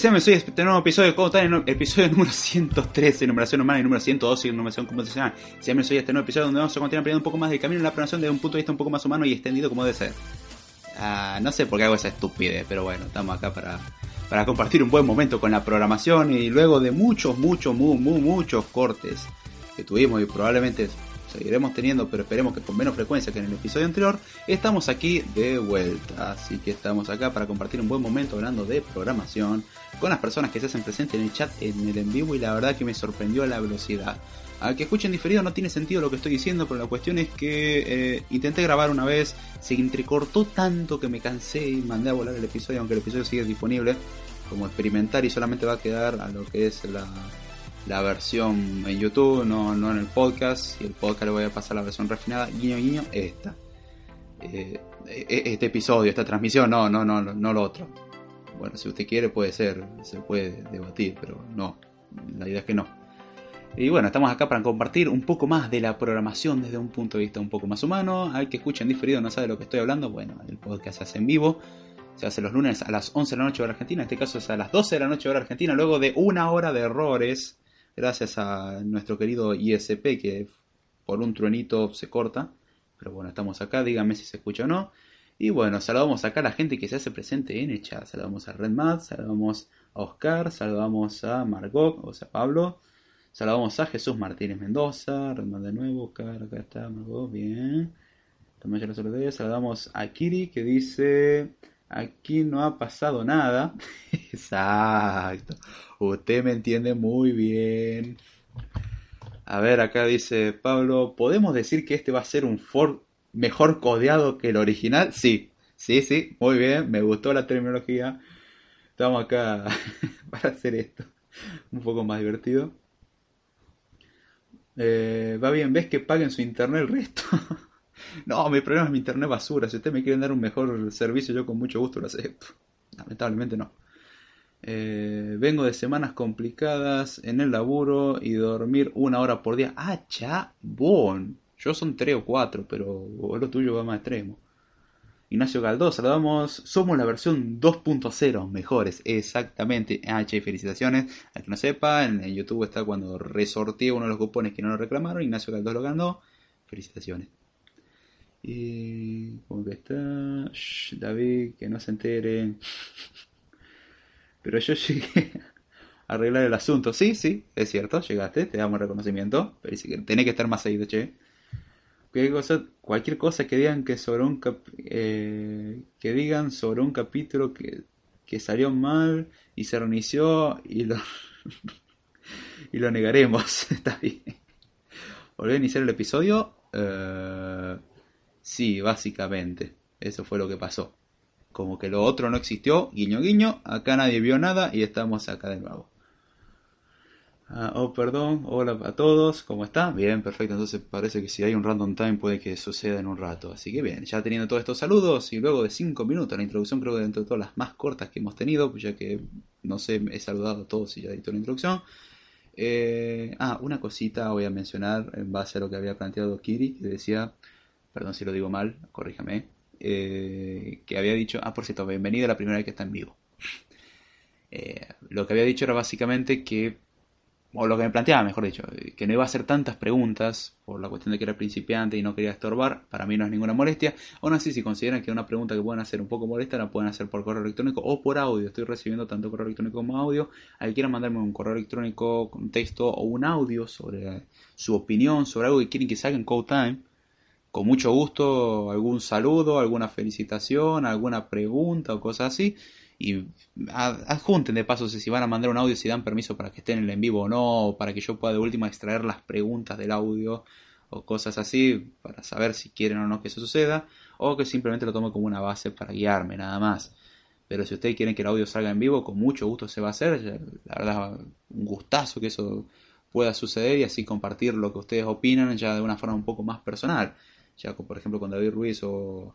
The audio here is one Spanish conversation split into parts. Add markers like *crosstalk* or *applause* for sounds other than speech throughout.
sean soy este nuevo episodio *laughs* de Code Time, episodio número 113, numeración humana y número 112, numeración computacional. Sean soy este nuevo episodio donde vamos a continuar aprendiendo un poco más del camino en la programación desde un punto de vista un poco más humano y extendido como debe ser. Ah, no sé por qué hago esa estupidez, pero bueno, estamos acá para, para compartir un buen momento con la programación y luego de muchos, muchos, muy, muy, muchos cortes que tuvimos y probablemente seguiremos teniendo, pero esperemos que con menos frecuencia que en el episodio anterior, estamos aquí de vuelta. Así que estamos acá para compartir un buen momento hablando de programación con las personas que se hacen presentes en el chat, en el en vivo, y la verdad que me sorprendió la velocidad. A que escuchen diferido no tiene sentido lo que estoy diciendo, pero la cuestión es que eh, intenté grabar una vez, se entrecortó tanto que me cansé y mandé a volar el episodio, aunque el episodio sigue disponible como experimentar y solamente va a quedar a lo que es la la versión en YouTube, no, no en el podcast. Y el podcast le voy a pasar la versión refinada, guiño guiño, esta. Eh, e, e, este episodio, esta transmisión, no, no, no, no lo otro. Bueno, si usted quiere puede ser, se puede debatir, pero no, la idea es que no. Y bueno, estamos acá para compartir un poco más de la programación desde un punto de vista un poco más humano. Al que escuchen diferido no sabe de lo que estoy hablando, bueno, el podcast se hace en vivo. Se hace los lunes a las 11 de la noche hora argentina, en este caso es a las 12 de la noche hora argentina, luego de una hora de errores gracias a nuestro querido ISP que por un truenito se corta. Pero bueno, estamos acá, díganme si se escucha o no. Y bueno, saludamos acá a la gente que se hace presente en el chat. Saludamos a Redmad, saludamos a Oscar, saludamos a Margot, o sea, Pablo. Saludamos a Jesús Martínez Mendoza, Redmad de nuevo, Oscar, acá está, Margot, bien. Saludamos a Kiri que dice, aquí no ha pasado nada. *laughs* Exacto. Usted me entiende muy bien. A ver, acá dice Pablo, ¿podemos decir que este va a ser un Ford mejor codeado que el original? Sí, sí, sí, muy bien, me gustó la terminología. Estamos acá *laughs* para hacer esto un poco más divertido. Eh, va bien, ¿ves que paguen su internet el resto? *laughs* no, mi problema es mi internet basura. Si ustedes me quieren dar un mejor servicio, yo con mucho gusto lo acepto. Lamentablemente no. Eh, vengo de semanas complicadas en el laburo y dormir una hora por día. Ah, chabón. Yo son tres o cuatro, pero lo tuyo va más extremo. Ignacio Galdós, saludamos. Somos la versión 2.0, mejores, exactamente. Ah, che, felicitaciones. Al que no sepa, en, YouTube está cuando resorteé uno de los cupones que no lo reclamaron. Ignacio Galdós lo ganó. Felicitaciones. Y. ¿Cómo que está? David, que no se entere. Pero yo llegué a arreglar el asunto. Sí, sí, es cierto, llegaste, te damos reconocimiento. Pero tenés que estar más seguido, che. Cosa, cualquier cosa que digan que sobre un eh, que digan sobre un capítulo que, que salió mal y se reinició y lo *laughs* y lo negaremos *laughs* está bien. Volver a iniciar el episodio eh, sí básicamente eso fue lo que pasó. Como que lo otro no existió, guiño guiño, acá nadie vio nada y estamos acá de nuevo. Ah, oh, perdón, hola a todos, ¿cómo está? Bien, perfecto, entonces parece que si hay un random time puede que suceda en un rato. Así que bien, ya teniendo todos estos saludos y luego de 5 minutos, la introducción creo que dentro de todas las más cortas que hemos tenido, pues ya que no sé, he saludado a todos y ya edito la introducción. Eh, ah, una cosita voy a mencionar en base a lo que había planteado Kiri, que decía, perdón si lo digo mal, corríjame, eh, que había dicho, ah, por cierto, bienvenido a la primera vez que está en vivo. *laughs* Eh, lo que había dicho era básicamente que, o lo que me planteaba, mejor dicho, que no iba a hacer tantas preguntas por la cuestión de que era principiante y no quería estorbar, para mí no es ninguna molestia. Aún así, si consideran que una pregunta que pueden hacer un poco molesta, la pueden hacer por correo electrónico o por audio. Estoy recibiendo tanto correo electrónico como audio. Al quieran mandarme un correo electrónico con texto o un audio sobre su opinión, sobre algo que quieren que salga en Code Time con mucho gusto algún saludo, alguna felicitación, alguna pregunta o cosas así. Y adjunten de paso si van a mandar un audio, si dan permiso para que estén en el en vivo o no, o para que yo pueda de última extraer las preguntas del audio o cosas así, para saber si quieren o no que eso suceda, o que simplemente lo tome como una base para guiarme, nada más. Pero si ustedes quieren que el audio salga en vivo, con mucho gusto se va a hacer. La verdad, un gustazo que eso pueda suceder y así compartir lo que ustedes opinan ya de una forma un poco más personal ya por ejemplo con David Ruiz o,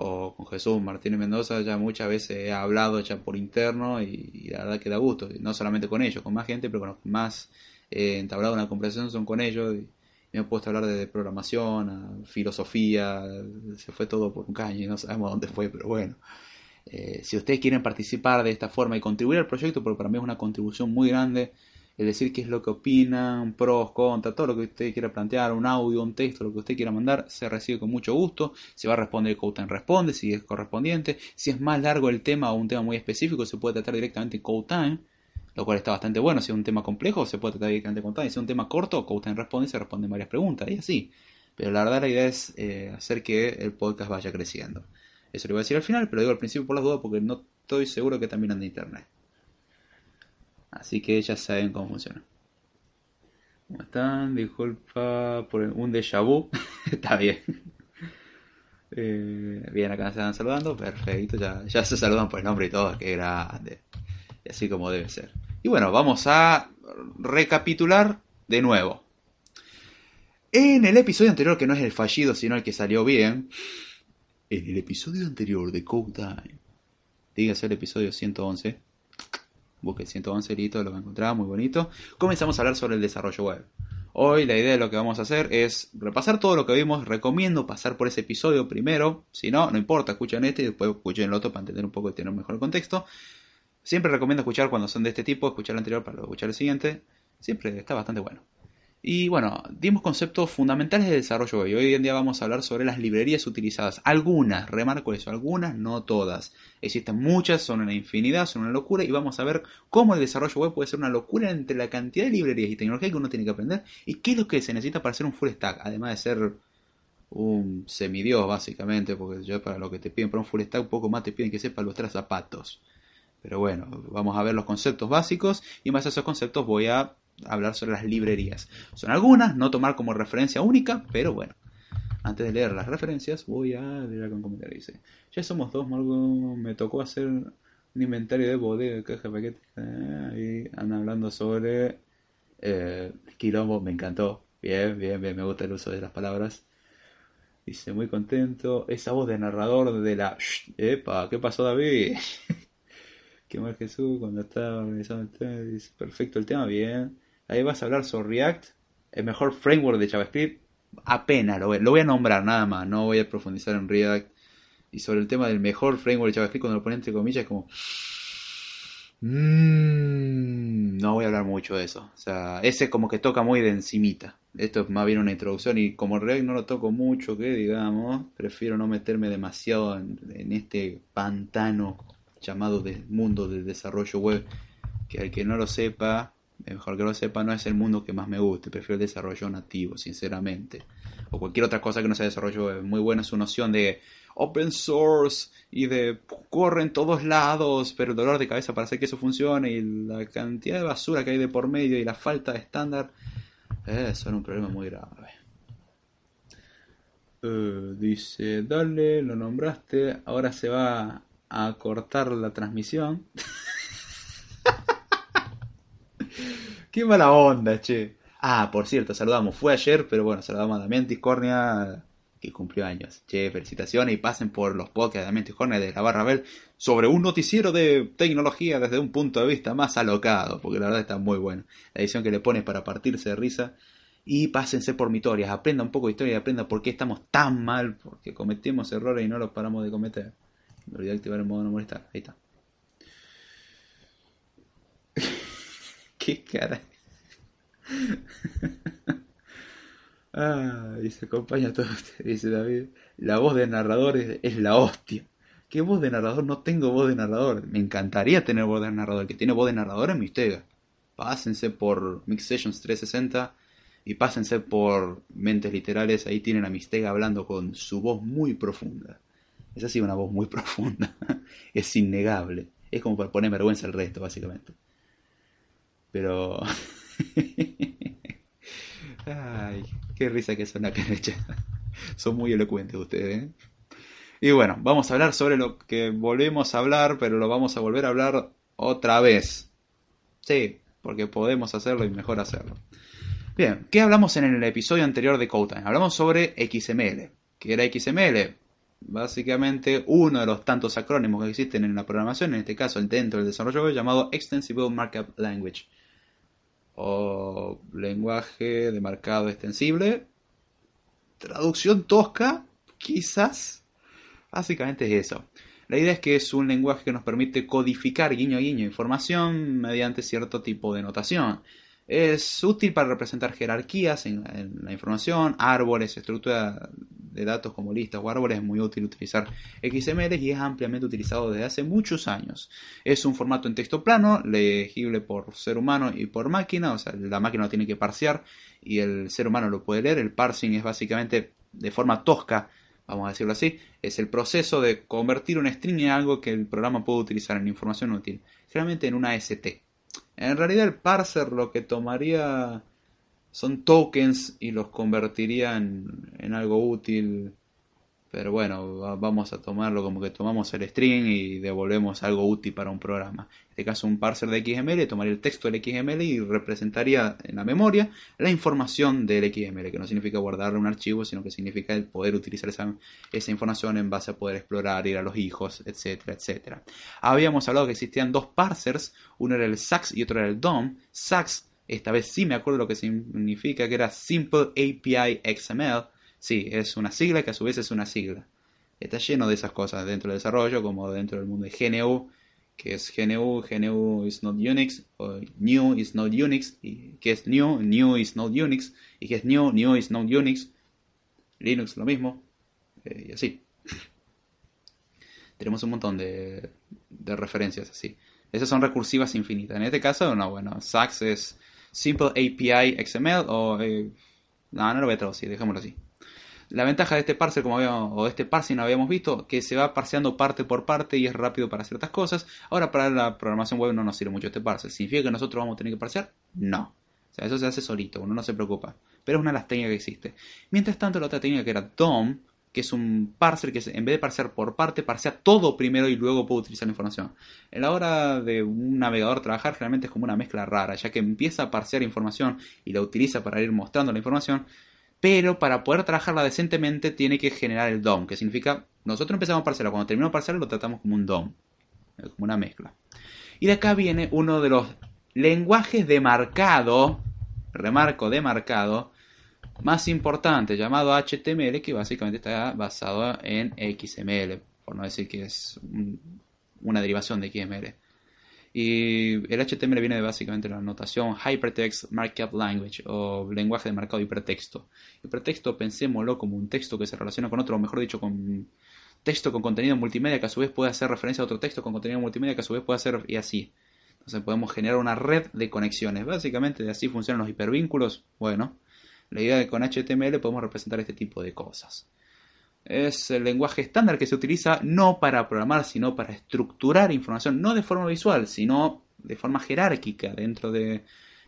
con Jesús Martínez Mendoza, ya muchas veces he hablado ya por interno y, la verdad que da gusto, no solamente con ellos, con más gente, pero con los más he entablado una conversación son con ellos y, me he puesto a hablar de programación, filosofía, se fue todo por un caño y no sabemos dónde fue, pero bueno. Eh, si ustedes quieren participar de esta forma y contribuir al proyecto, porque para mí es una contribución muy grande, es decir qué es lo que opinan, pros, contras, todo lo que usted quiera plantear, un audio, un texto, lo que usted quiera mandar, se recibe con mucho gusto. Se va a responder en Responde, si es correspondiente. Si es más largo el tema o un tema muy específico, se puede tratar directamente en CodeTime, lo cual está bastante bueno. Si es un tema complejo, se puede tratar directamente con CodeTime. Si es un tema corto, CodeTime Responde y se responden varias preguntas, y así. Pero la verdad la idea es eh, hacer que el podcast vaya creciendo. Eso lo voy a decir al final, pero digo al principio por las dudas porque no estoy seguro que también ande internet. Así que ya saben cómo funciona. ¿Cómo están? Disculpa por un déjà vu. *laughs* Está bien. Eh, bien, acá se están saludando. Perfecto. Ya, se saludan por el nombre y todo. Qué grande. Y así como debe ser. Y bueno, vamos a recapitular de nuevo. En el episodio anterior, que no es el fallido, sino el que salió bien. En el episodio anterior de Code Time. Dígase el episodio 111 busque 111 listo, lo va a encontrar, muy bonito. Comenzamos a hablar sobre el desarrollo web. Hoy la idea de lo que vamos a hacer es repasar todo lo que vimos. Recomiendo pasar por ese episodio primero. Si no, no importa, escuchen este y después escuchen el otro para entender un poco y tener un mejor contexto. Siempre recomiendo escuchar cuando son de este tipo, escuchar el anterior para escuchar el siguiente. Siempre está bastante bueno. Y bueno, dimos conceptos fundamentales de desarrollo web. Hoy en día vamos a hablar sobre las librerías utilizadas. Algunas, remarco eso, algunas, no todas. Existen muchas, son una infinidad, son una locura. Y vamos a ver cómo el desarrollo web puede ser una locura entre la cantidad de librerías y tecnología que uno tiene que aprender. Y qué es lo que se necesita para hacer un full stack. Además de ser un semidios, básicamente. Porque ya para lo que te piden para un full stack, un poco más te piden que sepa los zapatos. Pero bueno, vamos a ver los conceptos básicos. Y más a esos conceptos voy a hablar sobre las librerías. Son algunas, no tomar como referencia única, pero bueno. Antes de leer las referencias, voy a leer con comentario. Dice: Ya somos dos, me tocó hacer un inventario de bodega, caja, paquete. y andan hablando sobre eh, quilombo, me encantó. Bien, bien, bien, me gusta el uso de las palabras. Dice, muy contento. Esa voz de narrador de la... Epa, ¿qué pasó David? *laughs* ¿Qué mal Jesús cuando está organizando el tema? Dice, perfecto el tema, bien. Ahí vas a hablar sobre React, el mejor framework de JavaScript. Apenas lo voy, a nombrar nada más, no voy a profundizar en React. Y sobre el tema del mejor framework de JavaScript, cuando lo ponen entre comillas, como. Mmm, no voy a hablar mucho de eso. O sea, ese como que toca muy de encimita. Esto es más bien una introducción y como React no lo toco mucho, que digamos, prefiero no meterme demasiado en, en este pantano llamado de mundo del desarrollo web. Que al que no lo sepa, mejor que lo sepa, no es el mundo que más me guste, prefiero el desarrollo nativo, sinceramente. O cualquier otra cosa que no sea desarrollo es muy buena su noción de open source y de corre en todos lados, pero el dolor de cabeza para hacer que eso funcione y la cantidad de basura que hay de por medio y la falta de estándar, eh, son un problema muy grave. Eh, dice, dale, lo nombraste, ahora se va a cortar la transmisión. *laughs* Qué mala onda, che. Ah, por cierto, saludamos. Fue ayer, pero bueno, saludamos a Damián Tiscornia, que cumplió años. Che, felicitaciones y pasen por los podcasts de Damián Tiscornia de la Barra Bell sobre un noticiero de tecnología desde un punto de vista más alocado, porque la verdad está muy bueno. La edición que le pones para partirse de risa. Y pásense por mitorias, aprenda un poco de historia y aprenda por qué estamos tan mal, porque cometimos errores y no los paramos de cometer. Me olvidé activar el modo no molestar. Ahí está. ¿Qué cara? *laughs* ah, dice, acompaña todo dice David. La voz de narrador es, la hostia. ¿Qué voz de narrador? No tengo voz de narrador. Me encantaría tener voz de narrador. El que tiene voz de narrador es Mistega. Pásense por Mix Sessions 360 y pásense por Mentes Literales. Ahí tienen a Mistega hablando con su voz muy profunda. Es así una voz muy *laughs* profunda. es innegable. Es como para poner vergüenza al resto, básicamente. Pero. *laughs* Ay, qué risa que son acá Son muy elocuentes ustedes. ¿eh? Y bueno, vamos a hablar sobre lo que volvemos a hablar, pero lo vamos a volver a hablar otra vez. Sí, porque podemos hacerlo y mejor hacerlo. Bien, ¿qué hablamos en el episodio anterior de CodeTime? Hablamos sobre XML. ¿Qué era XML? Básicamente uno de los tantos acrónimos que existen en la programación, en este caso dentro del desarrollo llamado Extensible Markup Language o lenguaje de marcado extensible. Traducción tosca, quizás. Básicamente es eso. La idea es que es un lenguaje que nos permite codificar guiño a guiño información mediante cierto tipo de notación. Es útil para representar jerarquías en, la información, árboles, estructura de datos como listas o árboles. Es muy útil utilizar XML y es ampliamente utilizado desde hace muchos años. Es un formato en texto plano, legible por ser humano y por máquina, o sea, la máquina lo tiene que parsear y el ser humano lo puede leer. El parsing es básicamente de forma tosca, vamos a decirlo así, es el proceso de convertir un string en algo que el programa puede utilizar en información útil, generalmente en una ST. En realidad el parser lo que tomaría son tokens y los convertiría en, algo útil. Pero bueno, vamos a tomarlo como que tomamos el string y devolvemos algo útil para un programa. En este caso un parser de XML tomaría el texto del XML y representaría en la memoria la información del XML, que no significa guardarle un archivo, sino que significa el poder utilizar esa, esa información en base a poder explorar, ir a los hijos, etcétera, etcétera. Habíamos hablado que existían dos parsers, uno era el SAX y otro era el DOM. SAX esta vez sí me acuerdo lo que significa, que era Simple API XML. Sí, es una sigla que a su vez es una sigla. Está lleno de esas cosas dentro del desarrollo, como dentro del mundo de GNU, que es GNU, GNU is not Unix, o New is not Unix, y que es New, New is not Unix, y que es New, New is not Unix, Linux lo mismo, eh, y así. *laughs* Tenemos un montón de, de referencias así. Esas son recursivas infinitas. En este caso, no, bueno, Sax es Simple API XML o... Eh, no, no lo voy a traducir, dejémoslo así. La ventaja de este parser, como habíamos, o este parsing habíamos visto, que se va parseando parte por parte y es rápido para ciertas cosas. Ahora para la programación web no nos sirve mucho este parser. ¿Significa que nosotros vamos a tener que parsear? No. O sea, eso se hace solito, uno no se preocupa. Pero es una de las técnicas que existe. Mientras tanto, la otra técnica que era DOM, que es un parser que en vez de parsear por parte, parsea todo primero y luego puede utilizar la información. En la hora de un navegador trabajar generalmente es como una mezcla rara, ya que empieza a parsear información y la utiliza para ir mostrando la información, pero para poder trabajarla decentemente tiene que generar el DOM, que significa nosotros empezamos a parsearlo, cuando terminamos parsearlo lo tratamos como un DOM, como una mezcla. Y de acá viene uno de los lenguajes de marcado, remarco de marcado, más importante llamado HTML que básicamente está basado en XML, por no decir que es una derivación de XML. Y el HTML viene de básicamente la notación Hypertext Markup Language o lenguaje de marcado hipertexto. Hipertexto pensémoslo como un texto que se relaciona con otro, o mejor dicho, con texto con contenido multimedia que a su vez puede hacer referencia a otro texto con contenido multimedia que a su vez puede hacer y así. Entonces podemos generar una red de conexiones. Básicamente así funcionan los hipervínculos. Bueno, la idea de que con HTML podemos representar este tipo de cosas. Es el lenguaje estándar que se utiliza no para programar, sino para estructurar información, no de forma visual, sino de forma jerárquica dentro de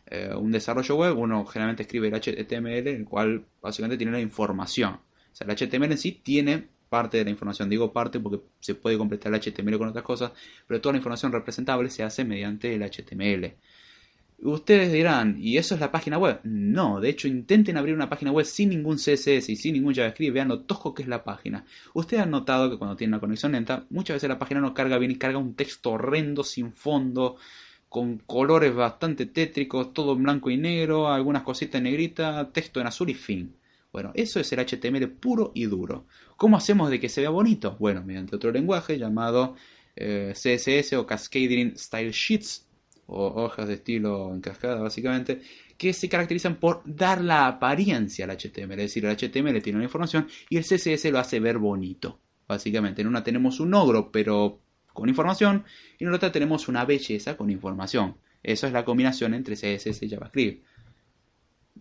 eh, un desarrollo web. Uno generalmente escribe el HTML, el cual básicamente tiene la información. O sea, el HTML en sí tiene parte de la información. Digo parte porque se puede completar el HTML con otras cosas, pero toda la información representable se hace mediante el HTML. Ustedes dirán, ¿y eso es la página web? No, de hecho intenten abrir una página web sin ningún CSS y sin ningún JavaScript, vean lo tosco que es la página. Ustedes han notado que cuando tienen una conexión lenta, muchas veces la página no carga bien y carga un texto horrendo, sin fondo, con colores bastante tétricos, todo en blanco y negro, algunas cositas en negrita, texto en azul y fin. Bueno, eso es el HTML puro y duro. ¿Cómo hacemos de que se vea bonito? Bueno, mediante otro lenguaje llamado eh, CSS o Cascading Style Sheets o hojas de estilo en cascada básicamente, que se caracterizan por dar la apariencia al HTML, es decir, el HTML tiene una información y el CSS lo hace ver bonito, básicamente. En una tenemos un ogro pero con información y en la otra tenemos una belleza con información. Eso es la combinación entre CSS y JavaScript.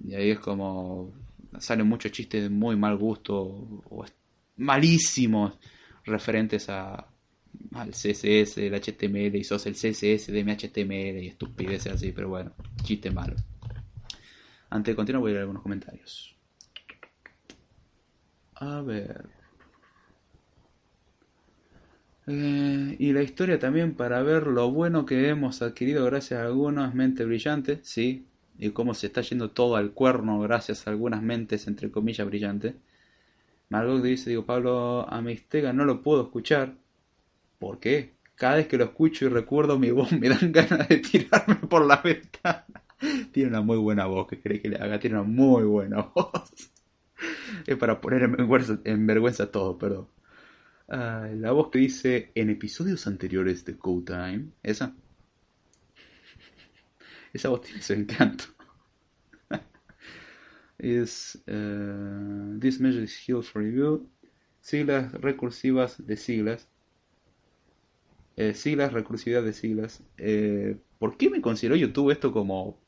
Y ahí es como salen muchos chistes de muy mal gusto o malísimos referentes a, al CSS, el HTML y sos el CSS de mi HTML y estupideces así, pero bueno, chiste malo. Antes de continuar voy a leer algunos comentarios. A ver. Eh, y la historia también para ver lo bueno que hemos adquirido gracias a algunas mentes brillantes, sí, y cómo se está yendo todo al cuerno gracias a algunas mentes entre comillas brillantes. Margot dice, digo, Pablo Amistega no lo puedo escuchar. ¿Por qué? Cada vez que lo escucho y recuerdo mi voz *laughs* me dan ganas de tirarme por la ventana. Tiene una muy buena voz, que cree que le haga? Tiene una muy buena *laughs* voz. Es para poner en vergüenza, todo, perdón. Ah, la voz que dice en episodios anteriores de Code Time. Esa. Esa voz tiene su encanto. *laughs* is uh, this measure is for review. Siglas recursivas de siglas. Eh, siglas, recursividad de siglas. Eh, ¿Por qué me consideró YouTube esto como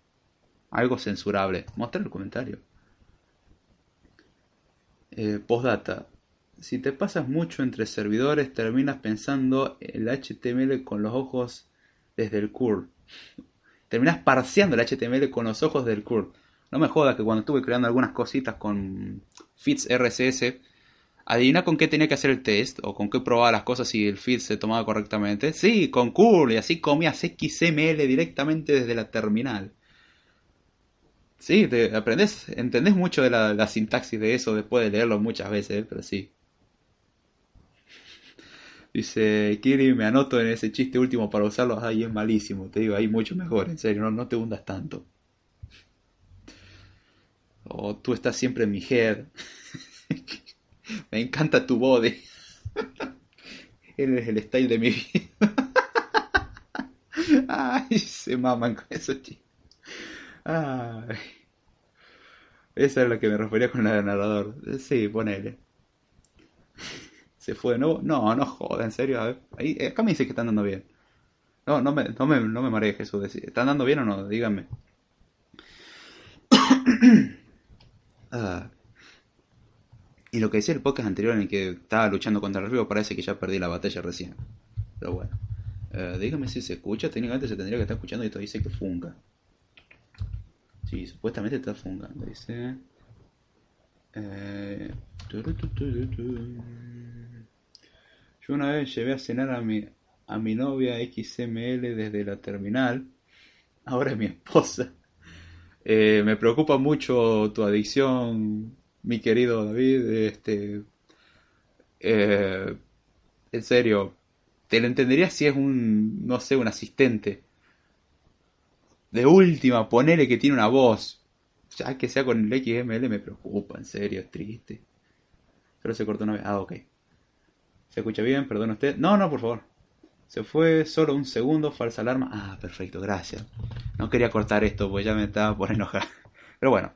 algo censurable? Mostrar el comentario. Eh, postdata. Si te pasas mucho entre servidores, terminas pensando el HTML con los ojos desde el curl. Terminas parseando el HTML con los ojos del curl. No me jodas que cuando estuve creando algunas cositas con feeds RSS, adivina con qué tenía que hacer el test o con qué probaba las cosas si el feed se tomaba correctamente. Sí, con curl y así comías XML directamente desde la terminal. Sí, te aprendes, entendés mucho de la, sintaxis de eso después de leerlo muchas veces, pero sí. Dice, Kiri, me anoto en ese chiste último para usarlo. Ahí es malísimo, te digo, ahí mucho mejor, en serio, no, no te hundas tanto. O tú estás siempre en mi head. *laughs* *laughs* me encanta tu body. *laughs* Eres el style de mi vida. *laughs* Ay, se maman con esos chistes. Ay. Esa es la que me refería con de narrador. Sí, ponele. Se fue de nuevo. No, no joda, en serio. Ahí, acá me dice que están dando bien. No, no me, no me, no me mareé Jesús. ¿Están dando bien o no? Díganme. *coughs* Ah. Y lo que decía el podcast anterior en el que estaba luchando contra el río, parece que ya perdí la batalla recién. Pero bueno. Uh, dígame si se escucha. Técnicamente se tendría que estar escuchando y esto dice que funga. Sí, supuestamente está fungando. Dice. Eh, yo una vez llevé a cenar a mi, a mi novia XML desde la terminal. Ahora es mi esposa. Eh, me preocupa mucho tu adicción, mi querido David. Este, eh, en serio, te lo entendería si es un, no sé, un asistente de última, ponele que tiene una voz. Ya que sea con el XML me preocupa, en serio, es triste. Pero se cortó una vez. Ah, ok. ¿Se escucha bien? Perdón usted. No, no, por favor. Se fue solo un segundo, falsa alarma. Ah, perfecto, gracias. No quería cortar esto, pues ya me estaba por enojar. *laughs* Pero bueno.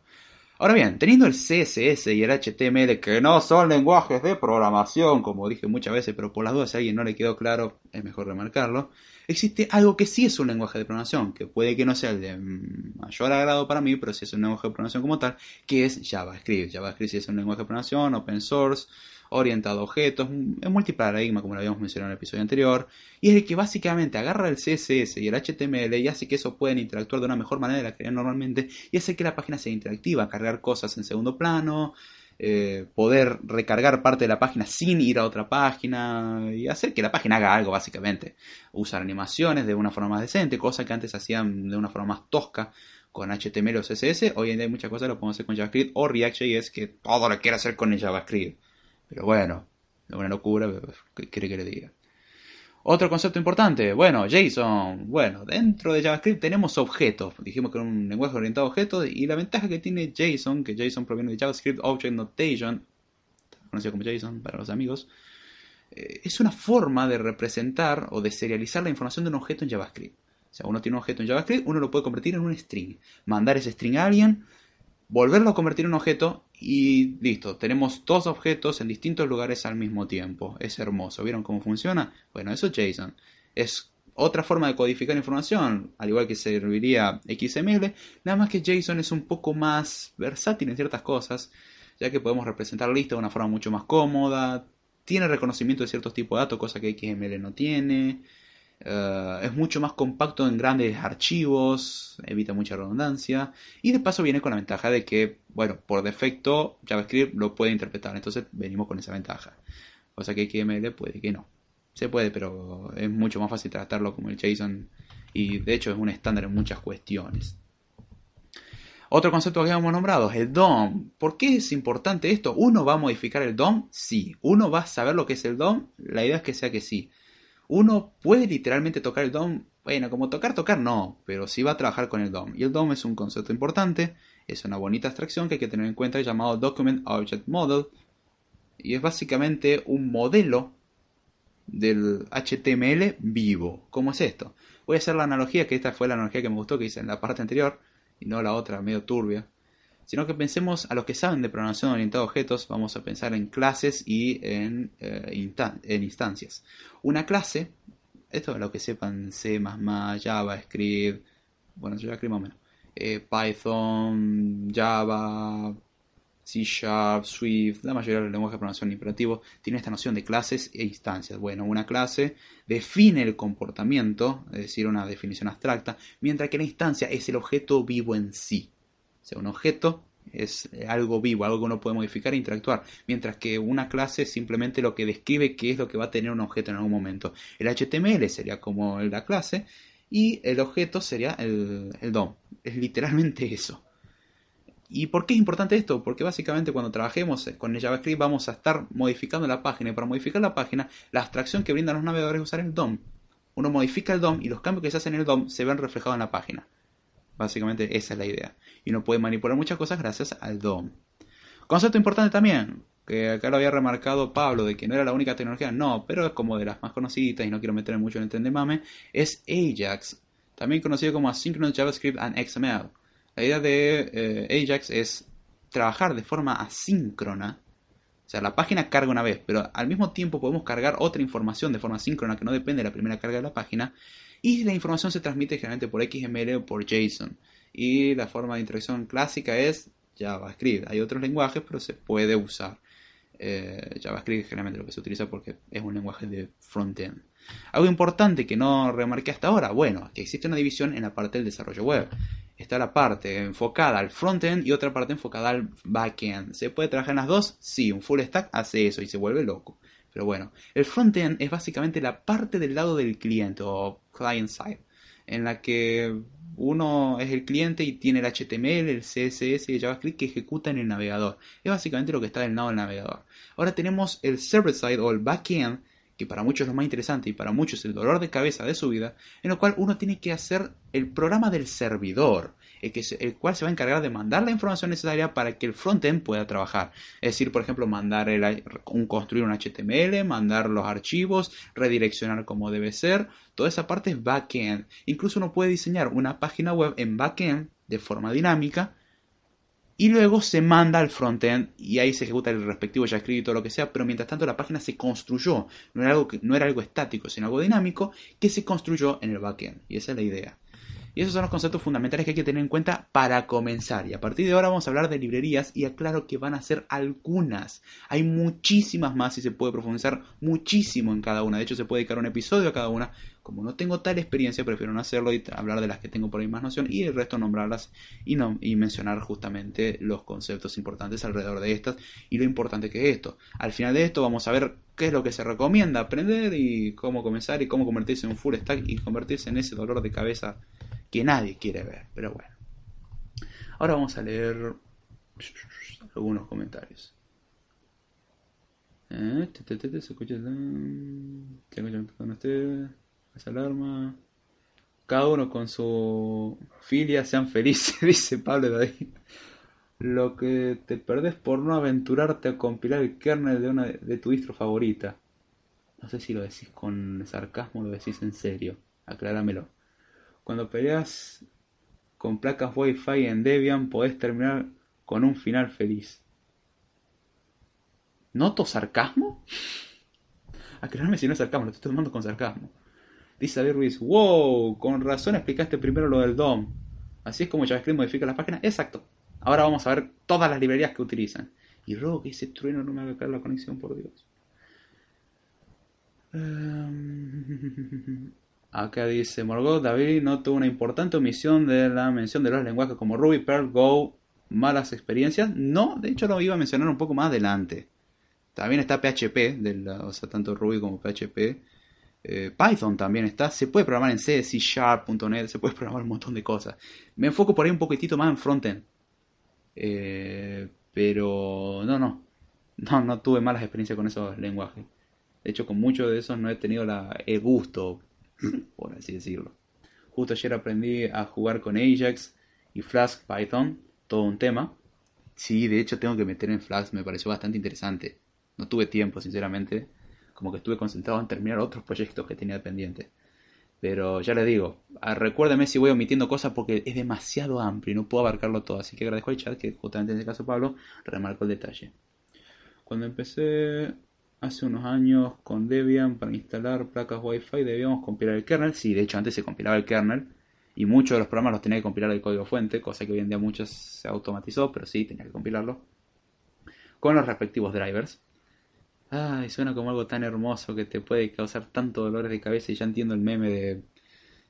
Ahora bien, teniendo el CSS y el HTML, que no son lenguajes de programación, como dije muchas veces, pero por las dudas si a alguien no le quedó claro, es mejor remarcarlo existe algo que sí es un lenguaje de programación, que puede que no sea el de mayor agrado para mí, pero sí es un lenguaje de programación como tal, que es JavaScript. JavaScript sí es un lenguaje de programación, open source, orientado a objetos, es multiparadigma como lo habíamos mencionado en el episodio anterior, y es el que básicamente agarra el CSS y el HTML y hace que eso puedan interactuar de una mejor manera de la que normalmente, y hace que la página sea interactiva, cargar cosas en segundo plano, eh, poder recargar parte de la página sin ir a otra página y hacer que la página haga algo básicamente. Usar animaciones de una forma más decente, cosas que antes hacían de una forma más tosca con HTML o CSS. Hoy en día hay muchas cosas que lo podemos hacer con JavaScript o React.js que todo lo quiere hacer con el JavaScript. Pero bueno, es una locura, ¿qué quiere que le diga? Otro concepto importante, bueno, JSON. Bueno, dentro de JavaScript tenemos objetos. Dijimos que era un lenguaje orientado a objetos. Y la ventaja que tiene JSON, que JSON proviene de JavaScript Object Notation, conocido como JSON para los amigos, eh, es una forma de representar o de serializar la información de un objeto en JavaScript. O sea, uno tiene un objeto en JavaScript, uno lo puede convertir en un string. Mandar ese string a alguien, volverlo a convertir en un objeto y listo, tenemos dos objetos en distintos lugares al mismo tiempo. Es hermoso. ¿Vieron cómo funciona? Bueno, eso es JSON. Es otra forma de codificar información, al igual que serviría XML, nada más que JSON es un poco más versátil en ciertas cosas, ya que podemos representar listas de una forma mucho más cómoda, tiene reconocimiento de ciertos tipos de datos, cosa que XML no tiene. Eh, es mucho más compacto en grandes archivos, evita mucha redundancia y de paso viene con la ventaja de que, bueno, por defecto JavaScript lo puede interpretar, entonces venimos con esa ventaja. Cosa que XML puede que no. Se puede, pero es mucho más fácil tratarlo como el JSON y de hecho es un estándar en muchas cuestiones. Otro concepto que hemos nombrado es el DOM. ¿Por qué es importante esto? ¿Uno va a modificar el DOM? Sí. ¿Uno va a saber lo que es el DOM? La idea es que sea que sí uno puede literalmente tocar el DOM. Bueno, como tocar, tocar no, pero sí va a trabajar con el DOM. Y el DOM es un concepto importante, es una bonita abstracción que hay que tener en cuenta llamado Document Object Model. Y es básicamente un modelo del HTML vivo. ¿Cómo es esto? Voy a hacer la analogía, que esta fue la analogía que me gustó que hice en la parte anterior, y no la otra, medio turbia. Sino que pensemos a los que saben de programación orientada a objetos, vamos a pensar en clases y en, eh, instancias. Una clase, esto es lo que sepan C, JavaScript, bueno, JavaScript más menos, eh, Python, Java, C Sharp, Swift, la mayoría de los lenguajes de programación imperativos tienen esta noción de clases e instancias. Bueno, una clase define el comportamiento, es decir, una definición abstracta, mientras que la instancia es el objeto vivo en sí. Sea, un objeto es algo vivo, algo que uno puede modificar e interactuar, mientras que una clase es simplemente lo que describe qué es lo que va a tener un objeto en algún momento. El HTML sería como la clase y el objeto sería el, el DOM. Es literalmente *laughs* eso. ¿Y por qué es importante esto? Porque básicamente cuando trabajemos con el JavaScript vamos a estar modificando la página y para modificar la página la abstracción que brindan los navegadores es usar el DOM. Uno modifica el DOM y los cambios que se hacen en el DOM se ven reflejados en la página. Básicamente esa es la idea. Y uno puede manipular muchas cosas gracias al DOM. Concepto importante también, que acá lo había remarcado Pablo, de que no era la única tecnología, no, pero es como de las más conocidas y no quiero meterme mucho en el mame, es Ajax, también conocido como Asynchronous JavaScript and XML. La idea de eh, Ajax es trabajar de forma asíncrona. O sea, la página carga una vez, pero al mismo tiempo podemos cargar otra información de forma asíncrona que no depende de la primera carga de la página. Y la información se transmite generalmente por XML o por JSON. Y la forma de interacción clásica es JavaScript. Hay otros lenguajes, pero se puede usar. Eh, JavaScript es generalmente lo que se utiliza porque es un lenguaje de frontend. Algo importante que no remarqué hasta ahora, bueno, que existe una división en la parte del desarrollo web está la parte enfocada al frontend y otra parte enfocada al backend. ¿Se puede trabajar en las dos? Sí, un full stack hace eso y se vuelve loco. Pero bueno, el frontend es básicamente la parte del lado del cliente o client side, en la que uno es el cliente y tiene el HTML, el CSS y el JavaScript que ejecuta en el navegador. Es básicamente lo que está del lado del navegador. Ahora tenemos el server side o el backend, que para muchos es lo más interesante y para muchos es el dolor de cabeza de su vida, en lo cual uno tiene que hacer el programa del servidor, el, cual se va a encargar de mandar la información necesaria para que el frontend pueda trabajar. Es decir, por ejemplo, mandar el, un, construir un HTML, mandar los archivos, redireccionar como debe ser, toda esa parte es backend. Incluso uno puede diseñar una página web en backend de forma dinámica y luego se manda al frontend y ahí se ejecuta el respectivo JavaScript y todo lo que sea, pero mientras tanto la página se construyó, no era algo, no era algo estático, sino algo dinámico que se construyó en el backend. Y esa es la idea. Y esos son los conceptos fundamentales que hay que tener en cuenta para comenzar. Y a partir de ahora vamos a hablar de librerías y aclaro que van a ser algunas. Hay muchísimas más y se puede profundizar muchísimo en cada una. De hecho, se puede dedicar un episodio a cada una. Como no tengo tal experiencia, prefiero no hacerlo y hablar de las que tengo por ahí más noción y el resto nombrarlas y, no, y mencionar justamente los conceptos importantes alrededor de estas y lo importante que es esto. Al final de esto vamos a ver qué es lo que se recomienda aprender y cómo comenzar y cómo convertirse en un full stack y convertirse en ese dolor de cabeza que nadie quiere ver, pero bueno. Ahora vamos a leer algunos comentarios. Eh, usted, esa alarma. Cada uno con su filia sean felices, *laughs* dice Pablo David. Lo que te perdés por no aventurarte a compilar el kernel de una de tu distro favorita. No sé si lo decís con sarcasmo o lo decís en serio. Acláramelo. Cuando peleas con placas Wi-Fi en Debian podés terminar con un final feliz. ¿Noto sarcasmo? *laughs* Aclararme si no es sarcasmo, lo estoy tomando con sarcasmo. Dice David Ruiz, wow, con razón explicaste primero lo del DOM. Así es como JavaScript modifica las páginas. Exacto. Ahora vamos a ver todas las librerías que utilizan. Y ruego que ese trueno no me haga caer la conexión, por Dios. Em, *laughs* Acá dice Morgoth, David notó una importante omisión de la mención de los lenguajes como Ruby, Perl, Go, malas experiencias. No, de hecho lo iba a mencionar un poco más adelante. También está PHP, o sea, tanto Ruby como PHP. Eh, Python también está. Se puede programar en C, C Sharp.net, se puede programar un montón de cosas. Me enfoco por ahí un poquitito más en frontend. Eh, pero no, no. No, no tuve malas experiencias con esos lenguajes. De hecho, con muchos de esos no he tenido la, el gusto por así decirlo. Justo ayer aprendí a jugar con Ajax y Flask Python, todo un tema. Sí, de hecho tengo que meter en Flask, me pareció bastante interesante. No tuve tiempo, sinceramente. como que estuve concentrado en terminar otros proyectos que tenía pendientes. Pero ya les digo, ah, recuérdame si voy omitiendo cosas porque es demasiado amplio y no puedo abarcarlo todo. Así que agradezco al chat que justamente en este caso Pablo remarcó el detalle. Cuando empecé hace unos años con Debian para instalar placas Wi-Fi debíamos compilar el kernel. Sí, de hecho antes se compilaba el kernel y muchos de los programas los tenía que compilar el código fuente, cosa que hoy en día muchos se automatizó, pero sí tenía que compilarlo. Con los respectivos drivers. Ay, suena como algo tan hermoso que te puede causar tanto dolores de cabeza y ya entiendo el meme de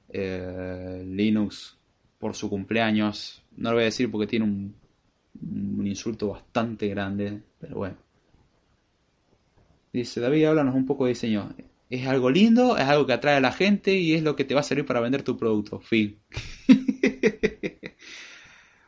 eh, Linux por su cumpleaños. No lo voy a decir porque tiene un, un insulto bastante grande, pero bueno. Dice David, háblanos un poco de diseño. Es algo lindo, es algo que atrae a la gente y es lo que te va a servir para vender tu producto. Fin. *laughs*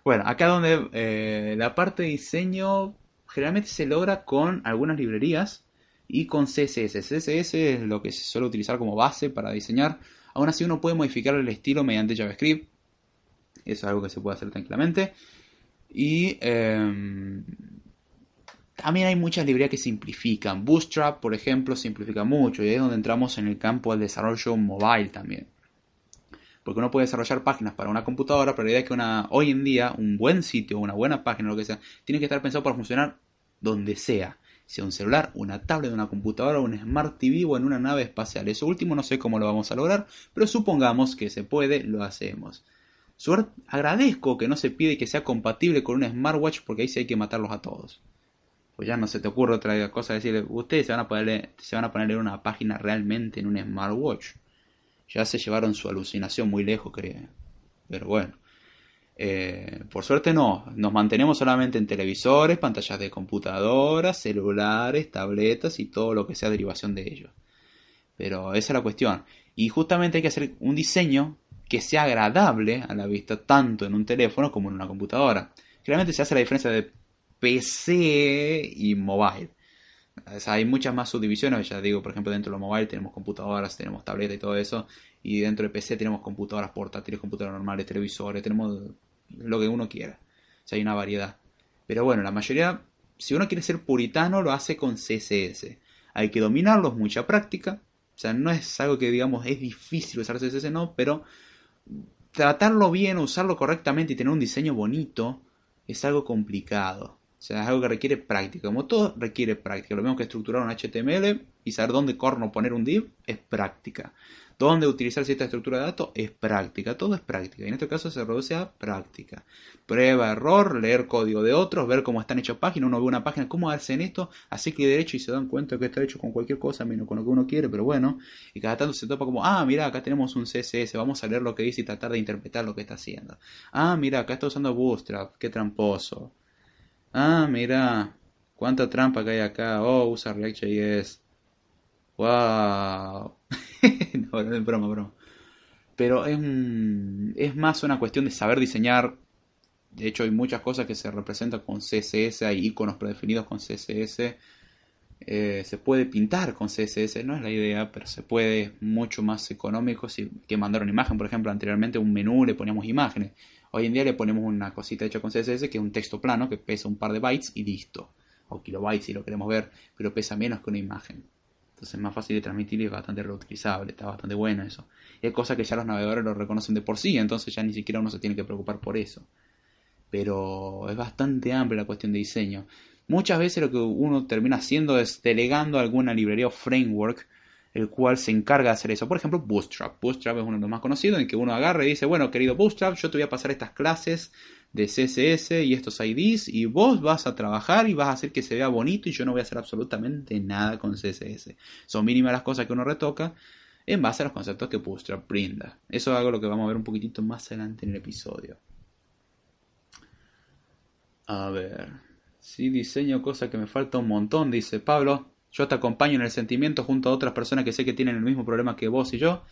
bueno, acá donde eh, la parte de diseño generalmente se logra con algunas librerías y con CSS. CSS es lo que se suele utilizar como base para diseñar. Aún así uno puede modificar el estilo mediante JavaScript. Eso es algo que se puede hacer tranquilamente. Y em, también hay muchas librerías que simplifican. Bootstrap, por ejemplo, simplifica mucho. Y ahí es donde entramos en el campo del desarrollo mobile también. Porque uno puede desarrollar páginas para una computadora, pero la idea es que hoy en día un buen sitio, una buena página, lo que sea, tiene que estar pensado para funcionar donde sea. Sea un celular, una tablet, una computadora, un Smart TV o en una nave espacial. Eso último no sé cómo lo vamos a lograr, pero supongamos que se puede, lo hacemos. Suerte, agradezco que no se pide que sea compatible con un smartwatch porque ahí sí hay que matarlos a todos. Pues ya no se te ocurre otra cosa decirle, ustedes se van a poner, se van a poner en una página realmente en un smartwatch ya se llevaron su alucinación muy lejos, creo. Pero bueno. Eh, por suerte no, nos mantenemos solamente en televisores, pantallas de computadoras, celulares, tabletas y todo lo que sea derivación de ellos. Pero esa es la cuestión. Y justamente hay que hacer un diseño que sea agradable a la vista tanto en un teléfono como en una computadora. Generalmente se hace la diferencia de PC y mobile hay muchas más subdivisiones, ya digo, por ejemplo, dentro de lo mobile tenemos computadoras, tenemos tabletas y todo eso, y dentro de PC tenemos computadoras portátiles, computadoras normales, televisores, tenemos lo que uno quiera. O sea, hay una variedad. Pero bueno, la mayoría, si uno quiere ser puritano, lo hace con CSS. Hay que dominarlo, es mucha práctica. O sea, no es algo que digamos es difícil usar CSS, no, pero tratarlo bien, usarlo correctamente y tener un diseño bonito es algo complicado. O sea, es algo que requiere práctica. Como todo requiere práctica. Lo mismo que estructurar un HTML y saber dónde corno poner un div es práctica. Dónde utilizar cierta estructura de datos es práctica. Todo es práctica. Y en este caso se reduce a práctica. Prueba, error, leer código de otros, ver cómo están hechas páginas. Uno ve una página, cómo hacen esto, así que derecho y se dan cuenta que está hecho con cualquier cosa, menos con lo que uno quiere, pero bueno. Y cada tanto se topa como, ah, mira, acá tenemos un CSS, vamos a leer lo que dice y tratar de interpretar lo que está haciendo. Ah, mira, acá está usando Bootstrap, qué tramposo. Ah, mira, cuánta trampa que hay acá. Oh, usa React.js. Wow. *laughs* no, es broma, broma. Pero es, es más una cuestión de saber diseñar. De hecho, hay muchas cosas que se representan con CSS, hay iconos predefinidos con CSS. Eh, se puede pintar con CSS, no es la idea, pero se puede mucho más económico si que mandar una imagen. Por ejemplo, anteriormente un menú le poníamos imágenes. Hoy en día le ponemos una cosita hecha con CSS que es un texto plano que pesa un par de bytes y listo. O kilobytes si lo queremos ver, pero pesa menos que una imagen. Entonces es más fácil de transmitir y es bastante reutilizable, está bastante bueno eso. Y hay cosas que ya los navegadores lo reconocen de por sí, entonces ya ni siquiera uno se tiene que preocupar por eso. Pero es bastante amplia la cuestión de diseño. Muchas veces lo que uno termina haciendo es delegando alguna librería o framework el cual se encarga de hacer eso. Por ejemplo, Bootstrap. Bootstrap es uno de los más conocidos en que uno agarra y dice, bueno, querido Bootstrap, yo te voy a pasar estas clases de CSS y estos IDs y vos vas a trabajar y vas a hacer que se vea bonito y yo no voy a hacer absolutamente nada con CSS. Son mínimas las cosas que uno retoca en base a los conceptos que Bootstrap brinda. Eso es algo lo que vamos a ver un poquitito más adelante en el episodio. A ver. Si diseño cosa que me falta un montón, dice Pablo. Yo te acompaño en el sentimiento junto a otras personas que sé que tienen el mismo problema que vos y yo.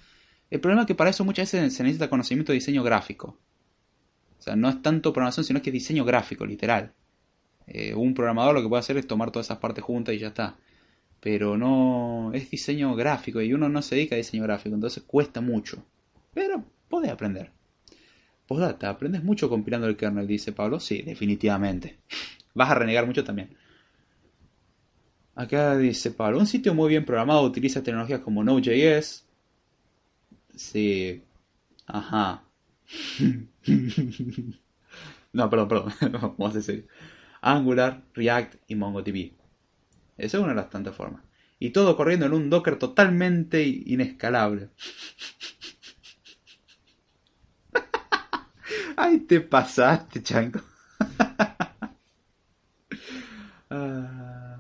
El problema es que para eso muchas veces se necesita conocimiento de diseño gráfico. O sea, no es tanto programación, sino que es diseño gráfico, literal. Eh, un programador lo que puede hacer es tomar todas esas partes juntas y ya está. Pero no es diseño gráfico y uno no se dedica a diseño gráfico, entonces cuesta mucho. Pero podés aprender. Postdata, ¿aprendes mucho compilando el kernel? Dice Pablo. Sí, definitivamente. *laughs* Vas a renegar mucho también. Acá dice Pablo, un sitio muy bien programado utiliza tecnologías como Node.js. Sí. Ajá. *laughs* no, perdón, perdón. *laughs* Vamos a decir. Angular, React y MongoDB. Esa es una de las tantas formas. Y todo corriendo en un Docker totalmente inescalable. *laughs* Ay, te pasaste, chanco. Ah,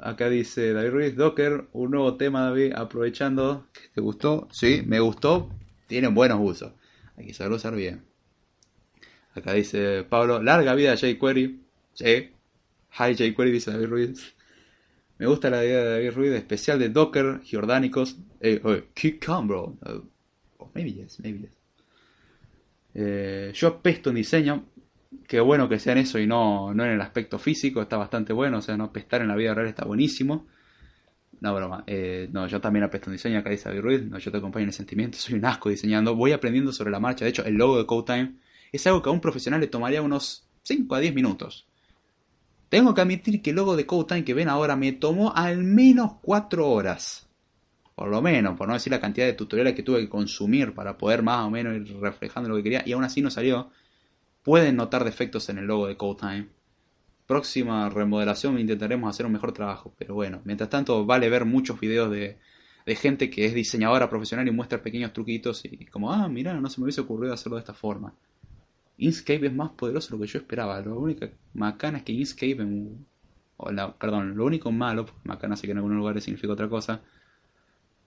acá dice David Ruiz, Docker, un nuevo tema, David, aprovechando te gustó. Sí, me gustó. Tienen buenos usos. Hay que saberlo usar bien. Acá dice Pablo, larga vida a jQuery. Sí. Hi jQuery, dice David Ruiz. Me gusta la idea de David Ruiz, especial de Docker, Jordánicos. Eh, oh, Cucumber. Oh, maybe yes, maybe yes. Eh, yo apesto en diseño. Qué bueno que sean eso y no, no en el aspecto físico. Está bastante bueno. O sea, no apestar en la vida real está buenísimo. No, broma. Eh, no, yo también apesto en diseño. Acá dice David Ruiz. No, yo te acompaño en el sentimiento. *laughs* Soy un asco diseñando. Voy aprendiendo sobre la marcha. De hecho, el logo de CodeTime es algo que a un profesional le tomaría unos 5 a 10 minutos. Tengo que admitir que el logo de CodeTime que ven ahora me tomó al menos 4 horas. Por lo menos, por no decir la cantidad de tutoriales que tuve que consumir para poder más o menos ir reflejando lo que quería. Y aún así no salió. Pueden notar defectos en el logo de CodeTime. Próxima remodelación intentaremos hacer un mejor trabajo. Pero bueno, mientras tanto vale ver muchos videos de, de gente que es diseñadora profesional y muestra pequeños truquitos y como, ah, mira, no se me hubiese ocurrido hacerlo de esta forma. Inkscape es más poderoso de lo que yo esperaba. Lo único macana es que Inkscape, perdón, lo único malo, macana sé que en algunos lugares significa otra cosa.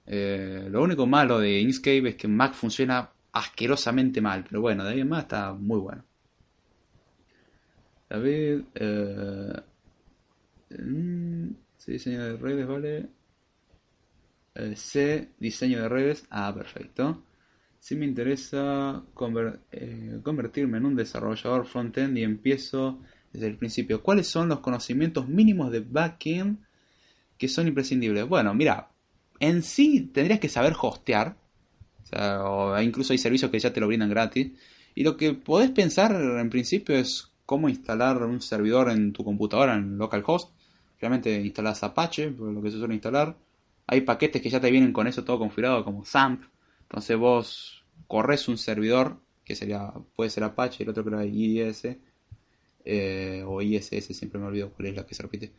Eh, lo único malo de Inkscape es que Mac funciona asquerosamente mal, pero bueno, de ahí en más está muy bueno. David, eh, mm, diseño de redes, vale. Eh, C, diseño de redes. Ah, perfecto. Si me interesa eh, convertirme en un desarrollador frontend y empiezo desde el principio, ¿cuáles son los conocimientos mínimos de backend que son imprescindibles? Bueno, mira, en sí tendrías que saber hostear, o, incluso hay servicios que ya te lo brindan gratis, y lo que podés pensar en principio es cómo instalar un servidor en tu computadora en localhost. Realmente instalas Apache, lo que se suele instalar. Hay paquetes que ya te vienen con eso todo configurado, como XAMPP entonces vos corres un servidor, que sería puede ser Apache, el otro que era IIS, eh, o ISS, siempre me olvido cuál es la que se repite.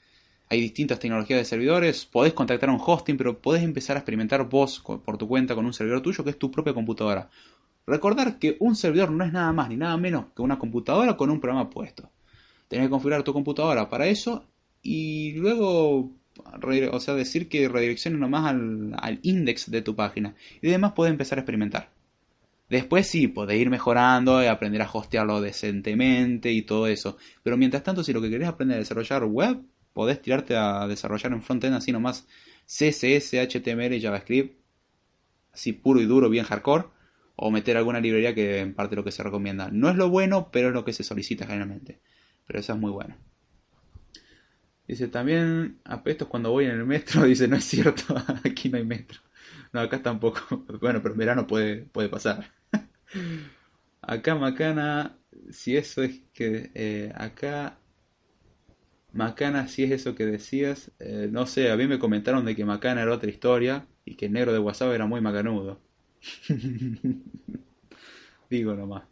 Hay distintas tecnologías de servidores, podés contactar a un hosting, pero podés empezar a experimentar vos por tu cuenta con un servidor tuyo que es tu propia computadora. Recordar que un servidor no es nada más ni nada menos que una computadora con un programa puesto. Tenés que configurar tu computadora para eso y luego o sea, decir que redireccione nomás al, al index de tu página. Y además puedes empezar a experimentar. Después sí, podés ir mejorando y aprender a hostearlo decentemente y todo eso. Pero mientras tanto, si lo que querés aprender a desarrollar web, podés tirarte a desarrollar en frontend así nomás CSS, HTML y JavaScript. Así puro y duro, bien hardcore. O meter alguna librería que en parte lo que se recomienda. No es lo bueno, pero es lo que se solicita generalmente. Pero eso es muy bueno. Dice, también apesto cuando voy en el metro. *laughs* Dice, no es cierto, *laughs* aquí no hay metro. No, acá tampoco. *laughs* Bueno, pero en verano puede, puede pasar. Acá Macana, si eso es que... Eh, acá... Macana, si es eso que decías, eh, no sé, a mí me comentaron de que Macana era otra historia y que el negro de WhatsApp era muy macanudo. *laughs* Digo nomás.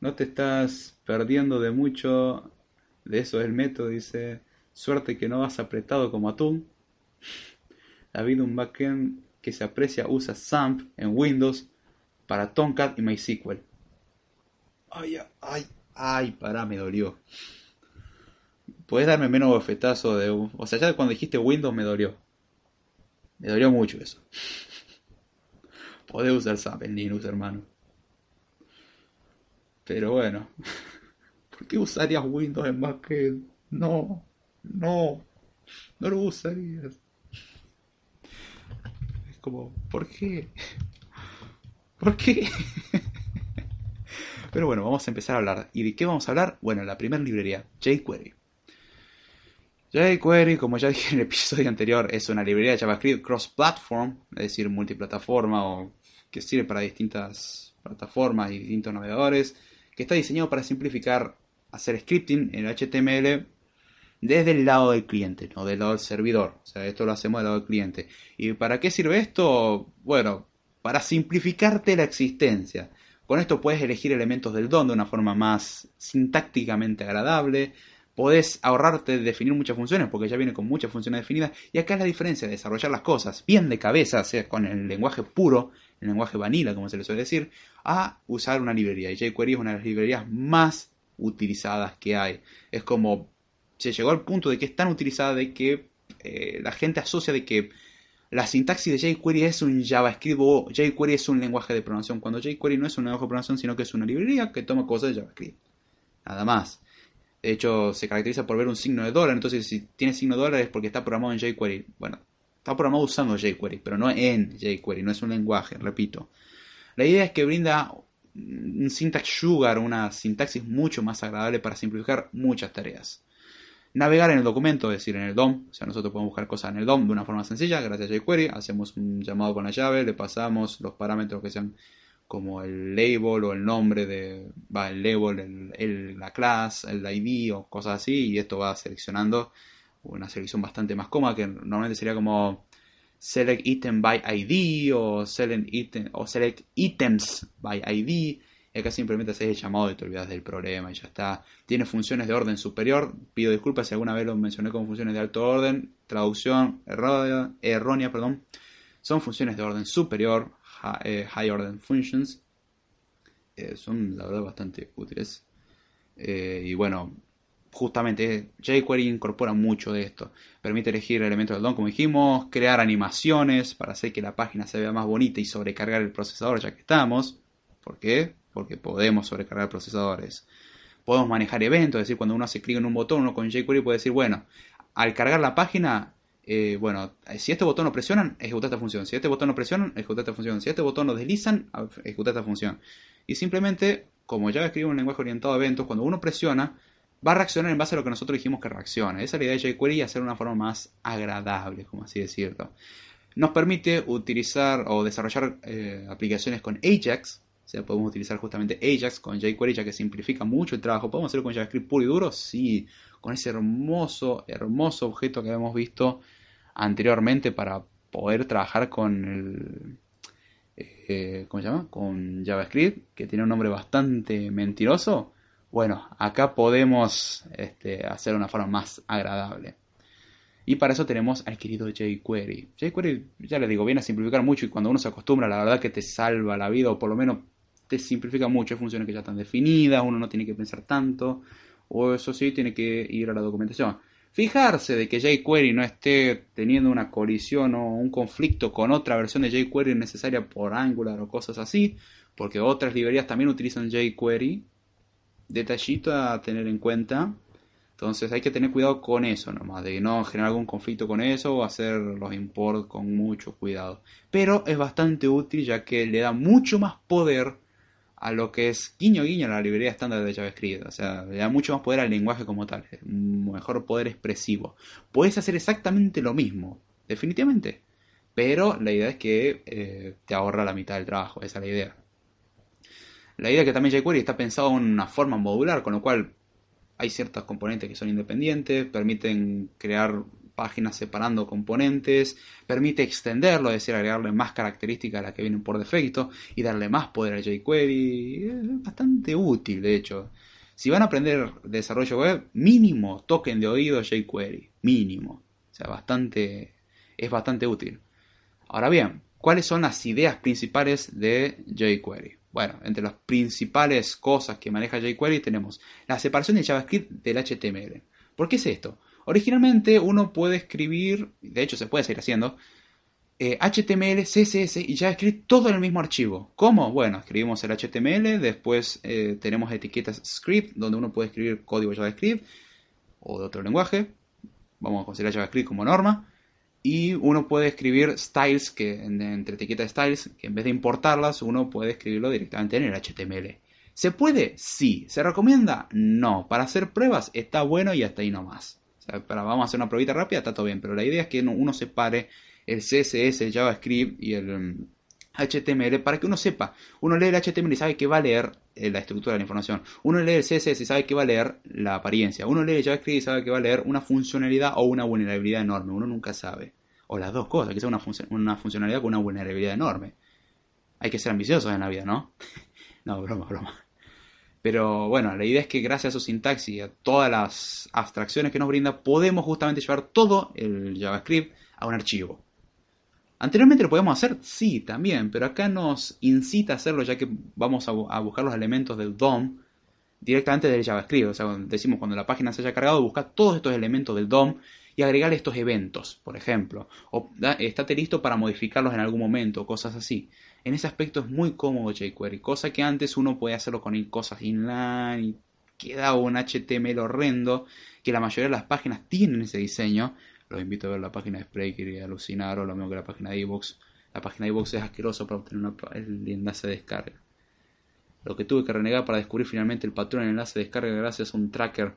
No te estás perdiendo de mucho. De eso es el método, dice. Suerte que no vas apretado como atún. David, un backend que se aprecia, usa SAMP en Windows para Tomcat y MySQL. Ay, ay, ay, pará, me dolió. Puedes darme menos bofetazo de... O sea, ya cuando dijiste Windows me dolió. Me dolió mucho eso. Podés usar SAMP en Linux, hermano. Pero bueno. *laughs* ¿Por qué usarías Windows en backend? No. No, no lo usarías. Es como, ¿por qué? *laughs* ¿Por qué? *laughs* Pero bueno, vamos a empezar a hablar. ¿Y de qué vamos a hablar? Bueno, la primera librería, jQuery. jQuery, como ya dije en el episodio anterior, es una librería de JavaScript cross-platform, es decir, multiplataforma o que sirve para distintas plataformas y distintos navegadores, que está diseñado para simplificar hacer scripting en HTML desde el lado del cliente, no del lado del servidor. O sea, esto lo hacemos del lado del cliente. ¿Y para qué sirve esto? Bueno, para simplificarte la existencia. Con esto puedes elegir elementos del DOM de una forma más sintácticamente agradable. Podés ahorrarte de definir muchas funciones porque ya viene con muchas funciones definidas. Y acá es la diferencia de desarrollar las cosas bien de cabeza, sea con el lenguaje puro, el lenguaje vanilla, como se le suele decir, a usar una librería. Y jQuery es una de las librerías más utilizadas que hay. Es como se llegó al punto de que es tan utilizada de que eh, la gente asocia de que la sintaxis de jQuery es un JavaScript o jQuery es un lenguaje de programación, cuando jQuery no es un lenguaje de programación, sino que es una librería que toma cosas de JavaScript. Nada más. De hecho, se caracteriza por ver un signo de dólar, entonces si tiene signo de dólar es porque está programado en jQuery. Bueno, está programado usando jQuery, pero no en jQuery, no es un lenguaje, repito. La idea es que brinda un syntax sugar, una sintaxis mucho más agradable para simplificar muchas tareas navegar en el documento, es decir, en el DOM. O sea, nosotros podemos buscar cosas en el DOM de una forma sencilla, gracias a jQuery. Hacemos un llamado con la llave, le pasamos los parámetros que sean como el label o el nombre de, va, el label, el, la clase, el ID o cosas así, y esto va seleccionando una selección bastante más cómoda que normalmente sería como select item by ID o select, item, o select items by ID y acá simplemente haces el llamado y te olvidas del problema y ya está. Tiene funciones de orden superior. Pido disculpas si alguna vez lo mencioné como funciones de alto orden. Traducción errónea, errónea perdón. Son funciones de orden superior, eh, high order functions. Eh, son la verdad bastante útiles. Eh, y bueno, justamente jQuery incorpora mucho de esto. Permite elegir elementos del DOM, como dijimos, crear animaciones para hacer que la página se vea más bonita y sobrecargar el procesador ya que estamos. ¿Por qué? porque podemos sobrecargar procesadores. Podemos manejar eventos, es decir, cuando uno hace clic en un botón, uno con jQuery puede decir, bueno, al cargar la página, eh, bueno, si este botón lo presionan, ejecuta esta función. Si este botón lo presionan, ejecuta esta función. Si este botón lo deslizan, ejecuta esta función. Y simplemente, como ya escribo un lenguaje orientado a eventos, cuando uno presiona, va a reaccionar en base a lo que nosotros dijimos que reaccione. Esa es la idea de jQuery y hacer una forma más agradable, como así decirlo. Nos permite utilizar o desarrollar eh, aplicaciones con Ajax, o sea, podemos utilizar justamente Ajax con jQuery ya que simplifica mucho el trabajo. ¿Podemos hacerlo con JavaScript puro y duro? Sí, con ese hermoso, hermoso objeto que habíamos visto anteriormente para poder trabajar con el... Eh, ¿Cómo se llama? Con JavaScript, que tiene un nombre bastante mentiroso. Bueno, acá podemos este, hacer una forma más agradable. Y para eso tenemos al querido jQuery. jQuery, ya les digo, viene a simplificar mucho y cuando uno se acostumbra, la verdad que te salva la vida, o por lo menos te simplifica mucho, hay funciones que ya están definidas, uno no tiene que pensar tanto, o eso sí, tiene que ir a la documentación. Fijarse de que jQuery no esté teniendo una colisión o un conflicto con otra versión de jQuery necesaria por Angular o cosas así, porque otras librerías también utilizan jQuery. Detallito a tener en cuenta. Entonces hay que tener cuidado con eso nomás, de no generar algún conflicto con eso o hacer los imports con mucho cuidado. Pero es bastante útil ya que le da mucho más poder a lo que es guiño guiño la librería estándar de JavaScript. O sea, le da mucho más poder al lenguaje como tal, mejor poder expresivo. Puedes hacer exactamente lo mismo, definitivamente. Pero la idea es que eh, te ahorra la mitad del trabajo, esa es la idea. La idea es que también jQuery está pensado en una forma modular, con lo cual hay ciertos componentes que son independientes, permiten crear páginas separando componentes, permite extenderlo, es decir, agregarle más características a las que vienen por defecto y darle más poder a jQuery. Es bastante útil, de hecho. Si van a aprender desarrollo web, mínimo toquen de oído jQuery, mínimo. O sea, bastante, es bastante útil. Ahora bien, ¿cuáles son las ideas principales de jQuery? Bueno, entre las principales cosas que maneja jQuery tenemos la separación de JavaScript del HTML. ¿Por qué es esto? Originalmente uno puede escribir, de hecho se puede seguir haciendo, HTML, eh, CSS y JavaScript todo en el mismo archivo. ¿Cómo? Bueno, escribimos el HTML, después eh, tenemos etiquetas script, donde uno puede escribir código JavaScript o de otro lenguaje. Vamos a considerar JavaScript como norma. Y uno puede escribir styles, que entre etiquetas styles, que en vez de importarlas, uno puede escribirlo directamente en el HTML. ¿Se puede? Sí. ¿Se recomienda? No. Para hacer pruebas está bueno y hasta ahí nomás para, vamos a hacer una probita rápida, está todo bien, pero la idea es que uno separe el CSS, el JavaScript y el HTML para que uno sepa. Uno lee el HTML y sabe que va a leer eh, la estructura de la información. Uno lee el CSS y sabe que va a leer la apariencia. Uno lee JavaScript y sabe que va a leer una funcionalidad o una vulnerabilidad enorme. Uno nunca sabe. O las dos cosas, que sea una, una funcionalidad con una vulnerabilidad enorme. Hay que ser ambiciosos en la vida, ¿no? *laughs* no, broma, broma. Pero bueno, la idea es que gracias a su sintaxis y a todas las abstracciones que nos brinda, podemos justamente llevar todo el JavaScript a un archivo. Anteriormente lo podíamos hacer, sí, también, pero acá nos incita a hacerlo ya que vamos a, buscar los elementos del DOM directamente del JavaScript. O sea, decimos cuando la página se haya cargado, buscar todos estos elementos del DOM y agregar estos eventos, por ejemplo. O estate listo para modificarlos en algún momento, cosas así. En ese aspecto es muy cómodo jQuery, cosa que antes uno podía hacerlo con cosas inline y quedaba un HTML horrendo, que la mayoría de las páginas tienen ese diseño, los invito a ver la página de Spreaker y alucinar, o lo mismo que la página de iVoox. La página de iVoox es asquerosa para obtener el enlace de descarga. Lo que tuve que renegar para descubrir finalmente el patrón en el enlace de descarga gracias a un tracker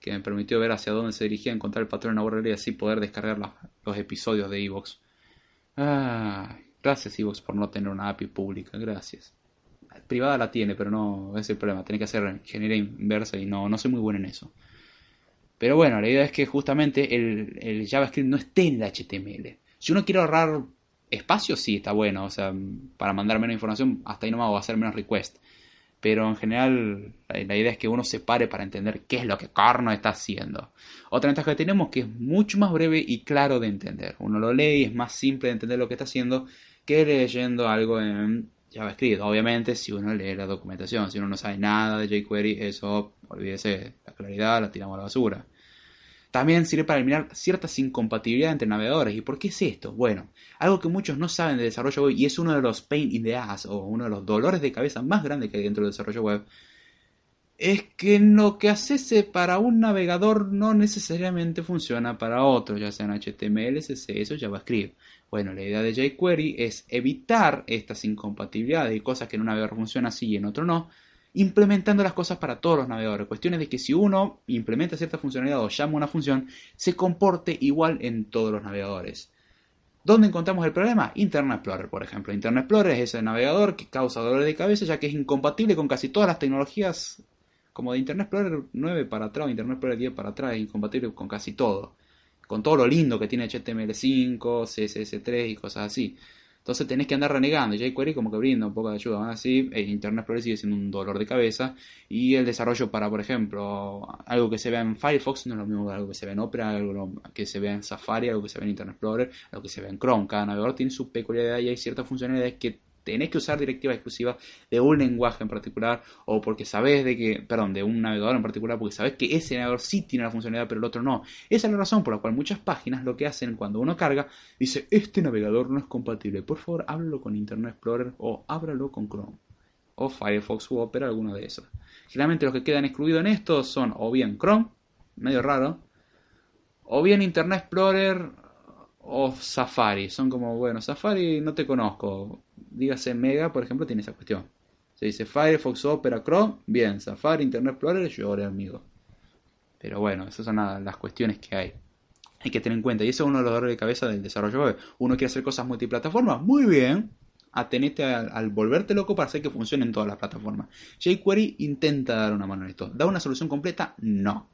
que me permitió ver hacia dónde se dirigía, encontrar el patrón en la URL y así poder descargar los episodios de iVoox. Ah, gracias iVoox por no tener una API pública, gracias. Privada la tiene, pero no es el problema. Tiene que hacer ingeniería inversa y no, no soy muy bueno en eso. Pero bueno, la idea es que justamente el, JavaScript no esté en el HTML. Si uno quiere ahorrar espacio, sí, está bueno. O sea, para mandar menos información, hasta ahí nomás va a hacer menos request. Pero en general, la, idea es que uno se pare para entender qué es lo que Carno está haciendo. Otra ventaja que tenemos que es mucho más breve y claro de entender. Uno lo lee y es más simple de entender lo que está haciendo que leyendo algo en JavaScript. Obviamente, si uno lee la documentación, si uno no sabe nada de jQuery, eso, olvídese, la claridad la tiramos a la basura. También sirve para eliminar ciertas incompatibilidades entre navegadores. ¿Y por qué es esto? Bueno, algo que muchos no saben de desarrollo web y es uno de los pain in the ass o uno de los dolores de cabeza más grandes que hay dentro del desarrollo web es que lo que hace para un navegador no necesariamente funciona para otro, ya sea en HTML, CSS o JavaScript. Bueno, la idea de jQuery es evitar estas incompatibilidades y cosas que en un navegador funciona así y en otro no, implementando las cosas para todos los navegadores. Cuestiones de que si uno implementa cierta funcionalidad o llama una función, se comporte igual en todos los navegadores. ¿Dónde encontramos el problema? Internet Explorer, por ejemplo. Internet Explorer es ese navegador que causa dolores de cabeza ya que es incompatible con casi todas las tecnologías como de Internet Explorer 9 para atrás o Internet Explorer 10 para atrás, es incompatible con casi todo. Con todo lo lindo que tiene HTML5, CSS3 y cosas así. Entonces tenés que andar renegando. jQuery como que brinda un poco de ayuda. así, el Internet Explorer sigue siendo un dolor de cabeza. Y el desarrollo para, por ejemplo, algo que se vea en Firefox no es lo mismo que algo que se ve en Opera, algo que se vea en Safari, algo que se ve en Internet Explorer, algo que se ve en Chrome. Cada navegador tiene su peculiaridad y hay ciertas funcionalidades que tenés que usar directivas exclusivas de un lenguaje en particular o porque sabes de que, perdón, de un navegador en particular porque sabes que ese navegador sí tiene la funcionalidad pero el otro no. Esa es la razón por la cual muchas páginas lo que hacen cuando uno carga dice este navegador no es compatible. Por favor, háblalo con Internet Explorer o ábralo con Chrome o Firefox u Opera, alguno de esos. Generalmente los que quedan excluidos en esto son o bien Chrome, medio raro, o bien Internet Explorer o Safari. Son como, bueno, Safari no te conozco. Dígase Mega, por ejemplo, tiene esa cuestión. Se dice Firefox, Opera, Chrome, bien, Safari, Internet Explorer, llore amigo. Pero bueno, esas son las cuestiones que hay. Hay que tener en cuenta, y eso es uno de los dolores de cabeza del desarrollo web. Uno quiere hacer cosas multiplataforma, muy bien. Atenete al, al, volverte loco para hacer que funcione en todas las plataformas. jQuery intenta dar una mano en esto. ¿Da una solución completa? No.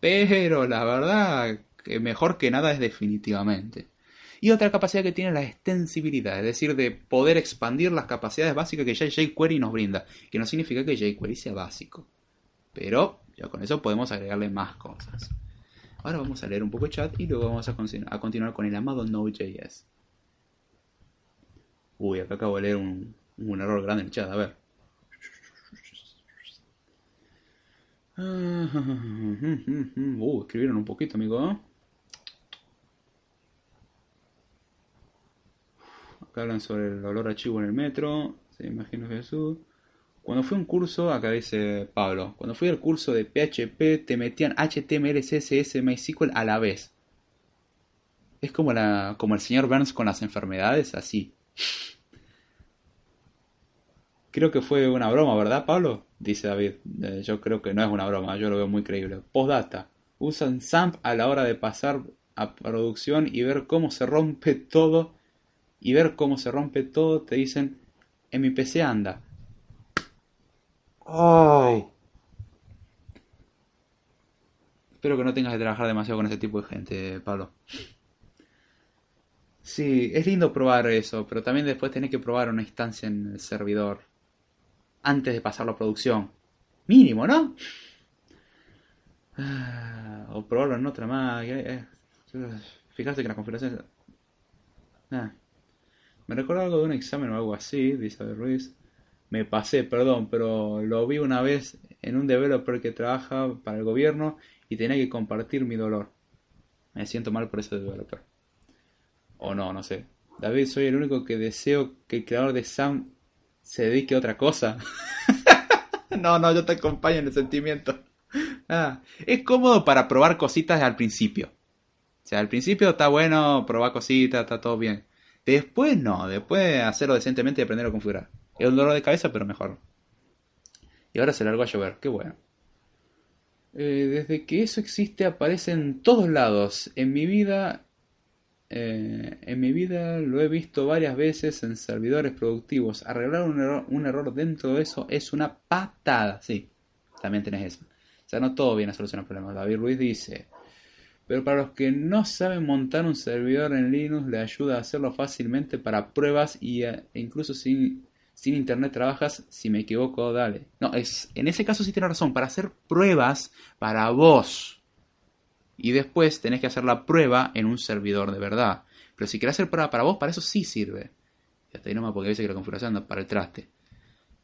Pero la verdad que mejor que nada es definitivamente. Y otra capacidad que tiene la extensibilidad, es decir, de poder expandir las capacidades básicas que ya jQuery nos brinda, que no significa que jQuery sea básico. Pero ya con eso podemos agregarle más cosas. Ahora vamos a leer un poco el chat y luego vamos a, a continuar con el amado Node.js. Uy, acá acabo de leer un, un error grande en el chat, a ver. *laughs* Uh, escribieron un poquito, amigo. Hablan sobre el olor a chivo en el metro, se imagina Jesús. Cuando fui a un curso, acá dice Pablo, cuando fui al curso de PHP te metían HTML, CSS, MySQL a la vez. Es como, la, como el señor Burns con las enfermedades, así. Creo que fue una broma, ¿verdad, Pablo? Dice David. Eh, yo creo que no es una broma, yo lo veo muy creíble. Postdata. Usan SAMP a la hora de pasar a producción y ver cómo se rompe todo y ver cómo se rompe todo, te dicen, en mi PC anda. ¡Ay! Espero que no tengas que trabajar demasiado con ese tipo de gente, Pablo. Sí, es lindo probar eso, pero también después tenés que probar una instancia en el servidor antes de pasarlo a producción. Mínimo, ¿no? Ah, o probarlo en otra más. Eh, Fijaste que la configuración... Ah. Me recuerdo algo de un examen o algo así, dice Ruiz. Me pasé, perdón, pero lo vi una vez en un developer que trabaja para el gobierno y tenía que compartir mi dolor. Me siento mal por ese developer. O no, no sé. David, soy el único que deseo que el creador de Sam se dedique a otra cosa. *laughs* no, no, yo te acompaño en el sentimiento. Ah, es cómodo para probar cositas al principio. O sea, al principio está bueno probar cositas, está todo bien. Después no, después hacerlo decentemente y aprender a configurar. Es un dolor de cabeza, pero mejor. Y ahora se largó a llover, qué bueno. Eh, desde que eso existe aparece en todos lados. En mi vida, eh, en mi vida lo he visto varias veces en servidores productivos. Arreglar un error, un error dentro de eso es una patada. Sí, también tenés eso. O sea, no todo viene a solucionar problemas. David Ruiz dice, pero para los que no saben montar un servidor en Linux, le ayuda a hacerlo fácilmente para pruebas y, e incluso sin, sin internet trabajas, si me equivoco, dale. No, es, en ese caso sí tiene razón, para hacer pruebas para vos. Y después tenés que hacer la prueba en un servidor de verdad. Pero si querés hacer prueba para vos, para eso sí sirve. Y hasta ahí nomás porque dice que la configuración anda para el traste.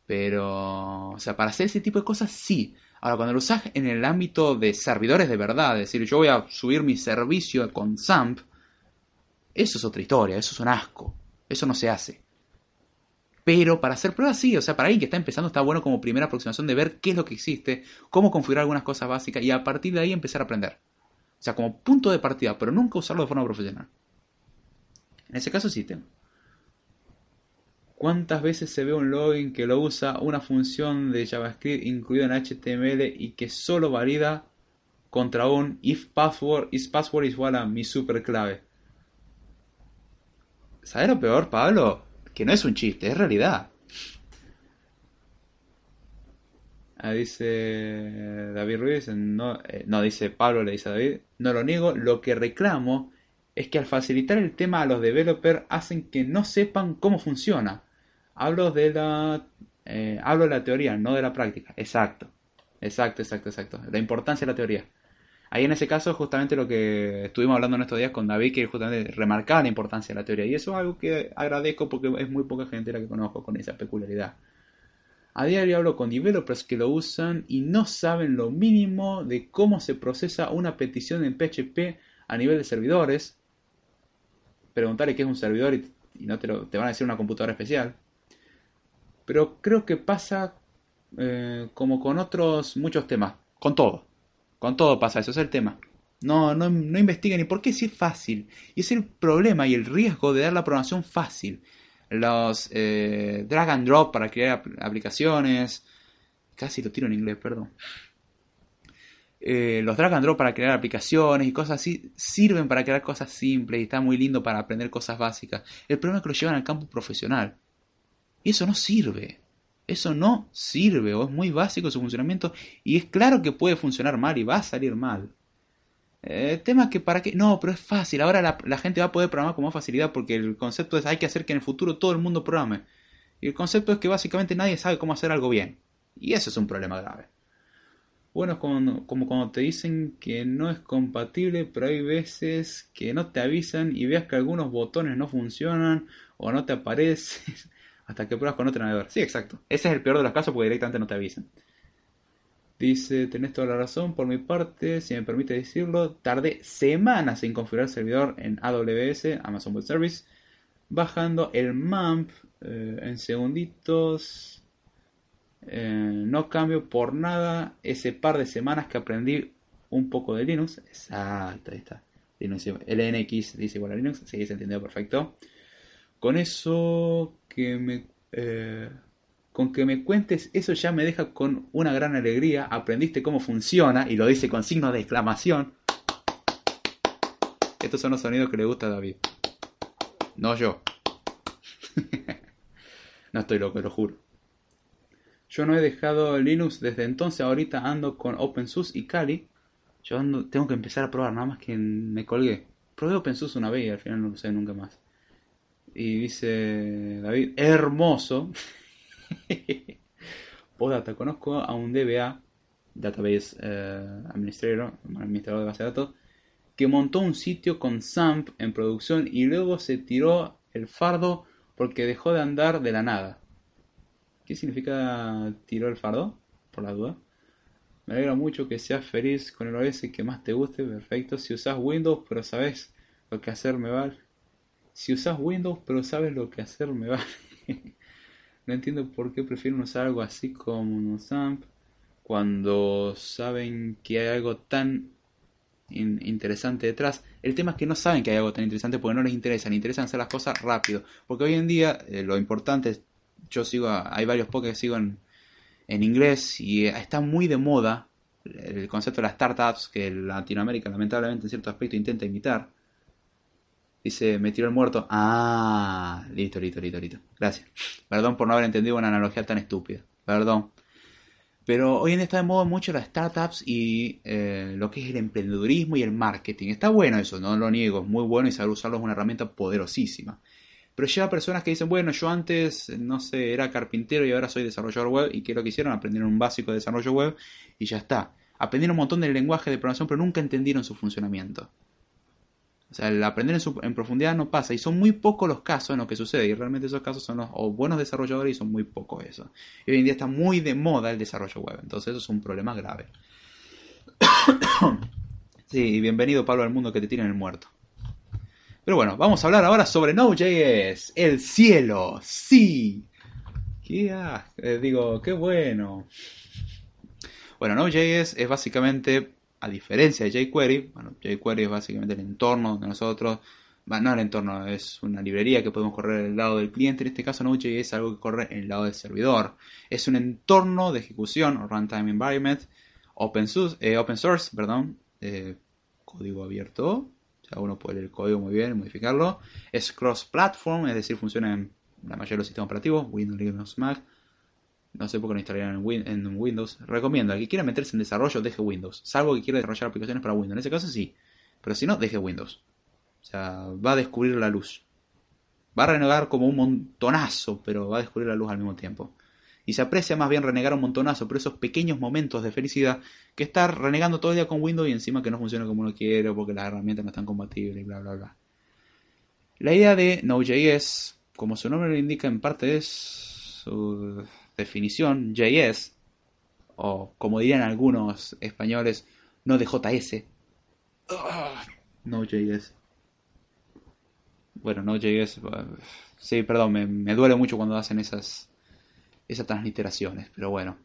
Pero, o sea, para hacer ese tipo de cosas sí. Ahora, cuando lo usas en el ámbito de servidores de verdad, es decir, yo voy a subir mi servicio con SAMP, eso es otra historia, eso es un asco. Eso no se hace. Pero para hacer pruebas sí, o sea, para alguien que está empezando está bueno como primera aproximación de ver qué es lo que existe, cómo configurar algunas cosas básicas y a partir de ahí empezar a aprender. O sea, como punto de partida, pero nunca usarlo de forma profesional. En ese caso sí tengo. ¿Cuántas veces se ve un login que lo usa una función de JavaScript incluida en HTML y que solo valida contra un if password, is password igual a mi superclave? ¿Sabes lo peor, Pablo? Que no es un chiste, es realidad. Ah, dice David Ruiz, no, eh, no dice Pablo, le dice a David, no lo niego, lo que reclamo es que al facilitar el tema a los developers hacen que no sepan cómo funciona. Hablo de la eh, hablo de la teoría, no de la práctica. Exacto. Exacto, exacto, exacto. La importancia de la teoría. Ahí en ese caso justamente lo que estuvimos hablando en estos días con David, que justamente remarcaba la importancia de la teoría. Y eso es algo que agradezco porque es muy poca gente la que conozco con esa peculiaridad. A diario hablo con developers que lo usan y no saben lo mínimo de cómo se procesa una petición en PHP a nivel de servidores. Preguntarle qué es un servidor y, no te, lo, te van a decir una computadora especial. Pero creo que pasa eh, como con otros muchos temas. Con todo. Con todo pasa eso, es el tema. No, no, no investiguen ni por qué si es fácil. Y es el problema y el riesgo de dar la programación fácil. Los eh, drag and drop para crear aplicaciones. Casi lo tiro en inglés, perdón. Eh, los drag and drop para crear aplicaciones y cosas así sirven para crear cosas simples y está muy lindo para aprender cosas básicas. El problema es que lo llevan al campo profesional. Y eso no sirve. Eso no sirve o es muy básico su funcionamiento y es claro que puede funcionar mal y va a salir mal. Eh, el tema es que para qué... No, pero es fácil. Ahora la, gente va a poder programar con más facilidad porque el concepto es hay que hacer que en el futuro todo el mundo programe. Y el concepto es que básicamente nadie sabe cómo hacer algo bien. Y eso es un problema grave. Bueno, como, como cuando te dicen que no es compatible, pero hay veces que no te avisan y veas que algunos botones no funcionan o no te aparecen *laughs* hasta que pruebas con otro navegador. Sí, exacto. Ese es el peor de los casos porque directamente no te avisan. Dice, tenés toda la razón, por mi parte, si me permite decirlo, tardé semanas en configurar el servidor en AWS, Amazon Web Service, bajando el MAMP eh, en segunditos. Eh, no cambio por nada ese par de semanas que aprendí un poco de Linux. Exacto, ahí está. Linux, LNX dice igual a Linux, sí, se entendió perfecto. Con eso Eh, con que me cuentes eso ya me deja con una gran alegría. Aprendiste cómo funciona y lo dice con signo de exclamación. Estos son los sonidos que le gusta a David. No yo. *laughs* no estoy loco, lo juro. Yo no he dejado Linux desde entonces, ahorita ando con OpenSUSE y Kali. Yo tengo que empezar a probar, nada más que me colgué. Probé OpenSUSE una vez y al final no lo sé nunca más. Y dice David, hermoso. *laughs* Podata, conozco a un DBA, Database eh, Administrator, administrador de base de datos, que montó un sitio con SAMP en producción y luego se tiró el fardo porque dejó de andar de la nada. ¿Qué significa tiró el fardo? Por la duda. Me alegra mucho que seas feliz con el OS que más te guste, perfecto. Si usas Windows pero sabes lo que hacer me vale. Si usas Windows pero sabes lo que hacer me vale. *laughs* no entiendo por qué prefieren usar algo así como un SAMP cuando saben que hay algo tan interesante detrás. El tema es que no saben que hay algo tan interesante porque no les interesa, les interesan hacer las cosas rápido. Porque hoy en día eh, lo importante es, yo sigo, hay varios podcasts que sigo en, en inglés y está muy de moda el concepto de las startups que Latinoamérica lamentablemente en cierto aspecto intenta imitar. Dice, me tiró el muerto. Ah, listo, listo, listo, listo. Gracias. Perdón por no haber entendido una analogía tan estúpida. Perdón. Pero hoy en día está de moda mucho las startups y eh, lo que es el emprendedurismo y el marketing. Está bueno eso, no lo niego, es muy bueno y saber usarlo es una herramienta poderosísima. Pero lleva personas que dicen, bueno, yo antes, no sé, era carpintero y ahora soy desarrollador web. ¿Y qué es lo que hicieron? Aprendieron un básico de desarrollo web y ya está. Aprendieron un montón del lenguaje de programación, pero nunca entendieron su funcionamiento. O sea, el aprender en, profundidad no pasa. Y son muy pocos los casos en los que sucede. Y realmente esos casos son los buenos desarrolladores y son muy pocos eso. Y hoy en día está muy de moda el desarrollo web. Entonces eso es un problema grave. *coughs* sí, y bienvenido Pablo al mundo que te tienen el muerto. Pero bueno, vamos a hablar ahora sobre Node.js. El cielo, sí. Qué eh, digo, qué bueno. Bueno, Node.js es básicamente, a diferencia de jQuery, bueno, jQuery es básicamente el entorno donde nosotros, no el entorno, es una librería que podemos correr el lado del cliente. En este caso, Node.js es algo que corre en el lado del servidor. Es un entorno de ejecución, o runtime environment, open source, eh, open source perdón, eh, código abierto, uno puede leer el código muy bien modificarlo. Es cross-platform, es decir, funciona en la mayoría de los sistemas operativos, Windows, Linux, Mac. No sé por qué no instalarían en, Windows. Recomiendo, al que quiera meterse en desarrollo, deje Windows. Salvo que quiera desarrollar aplicaciones para Windows. En ese caso sí. Pero si no, deje Windows. O sea, va a descubrir la luz. Va a renegar como un montonazo, pero va a descubrir la luz al mismo tiempo y se aprecia más bien renegar un montonazo por esos pequeños momentos de felicidad que estar renegando todo el día con Windows y encima que no funciona como uno quiere porque las herramientas no están compatibles y bla bla bla. La idea de Node.js, como su nombre lo indica, en parte es definición, JS, o como dirían algunos españoles, no de JS. Node.js. Bueno, Node.js, sí, perdón, me duele mucho cuando hacen esas esas transliteraciones, pero bueno.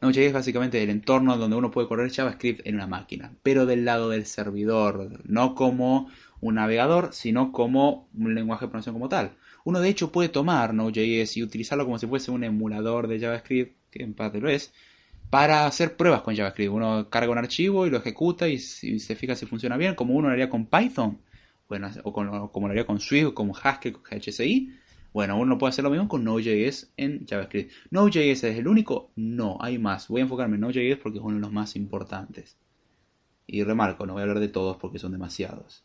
Node.js es básicamente el entorno donde uno puede correr JavaScript en una máquina, pero del lado del servidor, no como un navegador, sino como un lenguaje de programación como tal. Uno de hecho puede tomar Node.js y utilizarlo como si fuese un emulador de JavaScript, que en parte lo es, para hacer pruebas con JavaScript. Uno carga un archivo y lo ejecuta y, se fija si funciona bien, como uno lo haría con Python, bueno, o como lo haría con Swift, como Haskell, con HCI bueno, uno puede hacer lo mismo con Node.js en JavaScript. ¿Node.js es el único? No, hay más. Voy a enfocarme en Node.js porque es uno de los más importantes. Y remarco, no voy a hablar de todos porque son demasiados.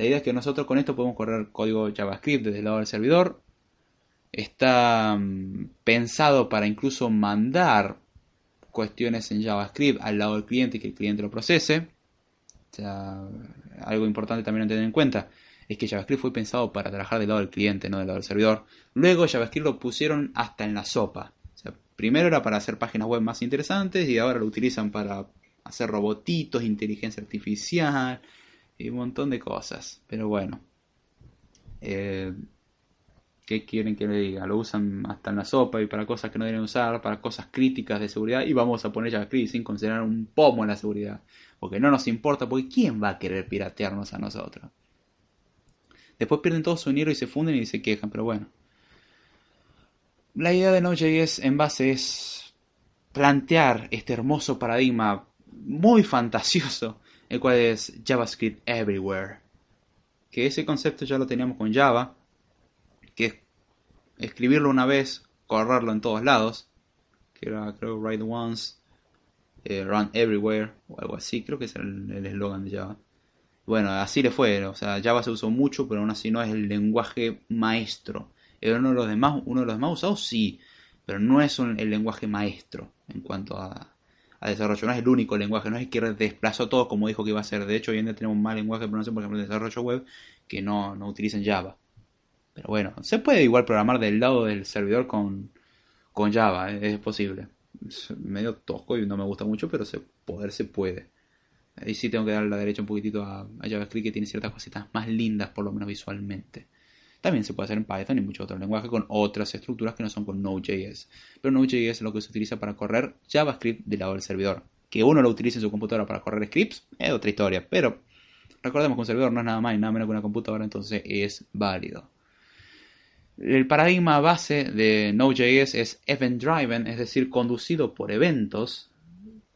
La idea es que nosotros con esto podemos correr código JavaScript desde el lado del servidor. Está mm, pensado para incluso mandar cuestiones en JavaScript al lado del cliente y que el cliente lo procese. Algo importante también a tener en cuenta es que JavaScript fue pensado para trabajar del lado del cliente, no del lado del servidor. Luego JavaScript lo pusieron hasta en la sopa. primero era para hacer páginas web más interesantes y ahora lo utilizan para hacer robotitos, inteligencia artificial y un montón de cosas. Pero bueno. Eh, ¿Qué quieren que le diga? Lo usan hasta en la sopa y para cosas que no deben usar, para cosas críticas de seguridad y vamos a poner JavaScript sin considerar un pomo en la seguridad. Porque no nos importa, porque ¿quién va a querer piratearnos a nosotros? Después pierden todo su dinero y se funden y se quejan, pero bueno. La idea de Node.js en base es plantear este hermoso paradigma muy fantasioso, el cual es JavaScript Everywhere. Que ese concepto ya lo teníamos con Java, escribirlo una vez, correrlo en todos lados, que era creo write once, eh, run everywhere o algo así, creo que es el eslogan de Java. Bueno, así le fue, o sea, Java se usó mucho, pero aún así no es el lenguaje maestro. ¿Es uno de los demás, uno de los más usados? Sí, pero no es el lenguaje maestro en cuanto a, desarrollo. No es el único lenguaje, no es que desplazó todo como dijo que iba a ser. De hecho, hoy en día tenemos más lenguaje de programación, por ejemplo, de desarrollo web, que no, no utilizan Java. Pero bueno, se puede igual programar del lado del servidor con, con Java, es posible. Es medio tosco y no me gusta mucho, pero se, poder se puede. Ahí sí tengo que dar la derecha un poquitito a, a JavaScript que tiene ciertas cositas más lindas, por lo menos visualmente. También se puede hacer en Python y muchos otros lenguajes con otras estructuras que no son con Node.js. Pero Node.js es lo que se utiliza para correr JavaScript del lado del servidor. Que uno lo utilice en su computadora para correr scripts es otra historia. Pero recordemos que un servidor no es nada más y nada menos que una computadora, entonces es válido. El paradigma base de Node.js es event driven, es decir, conducido por eventos.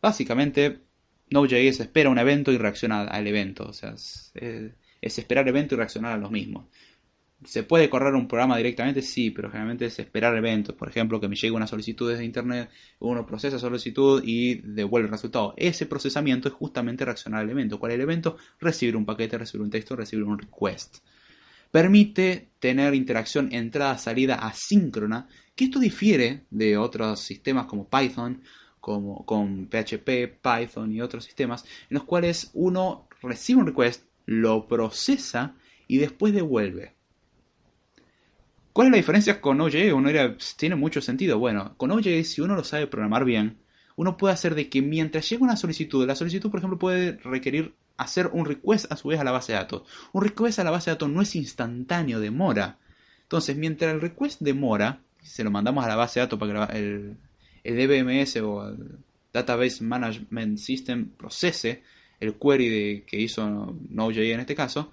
Básicamente, Node.js espera un evento y reacciona al evento. O sea, es, es esperar evento y reaccionar a los mismos. ¿Se puede correr un programa directamente? Sí, pero generalmente es esperar eventos. Por ejemplo, que me llegue una solicitud desde internet, uno procesa solicitud y devuelve el resultado. Ese procesamiento es justamente reaccionar al evento. ¿Cuál es el evento? Recibir un paquete, recibir un texto, recibir un request. Permite tener interacción entrada-salida asíncrona, que esto difiere de otros sistemas como Python, como con PHP, Python y otros sistemas, en los cuales uno recibe un request, lo procesa y después devuelve. ¿Cuál es la diferencia con Node.js? Uno tiene mucho sentido. Bueno, con Node.js, si uno lo sabe programar bien, uno puede hacer de que mientras llega una solicitud, la solicitud, por ejemplo, puede requerir hacer un request a su vez a la base de datos. Un request a la base de datos no es instantáneo, demora. Entonces, mientras el request demora, se lo mandamos a la base de datos para que el, DBMS o el Database Management System procese el query que hizo Node.js en este caso,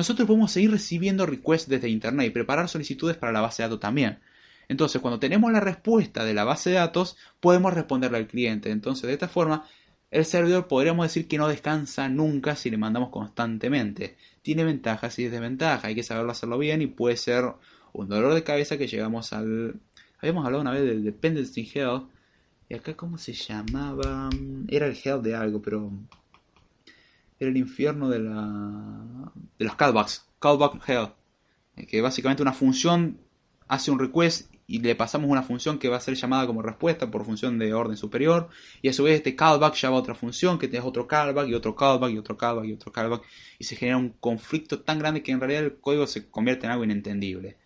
nosotros podemos seguir recibiendo requests desde Internet y preparar solicitudes para la base de datos también. Entonces, cuando tenemos la respuesta de la base de datos, podemos responderle al cliente. Entonces, de esta forma, el servidor podríamos decir que no descansa nunca si le mandamos constantemente. Tiene ventajas y desventajas, hay que saberlo hacerlo bien y puede ser un dolor de cabeza que llegamos al... Habíamos hablado una vez del Dependency Hell. Y acá, ¿cómo se llamaba? Era el Hell de algo, pero era el infierno de, la, de los callbacks, callback hell, eh, que básicamente una función hace un request y le pasamos una función que va a ser llamada como respuesta por función de orden superior y a su vez este callback llama a otra función que tiene otro callback y otro callback y otro callback y otro callback y se genera un conflicto tan grande que en realidad el código se convierte en algo inentendible.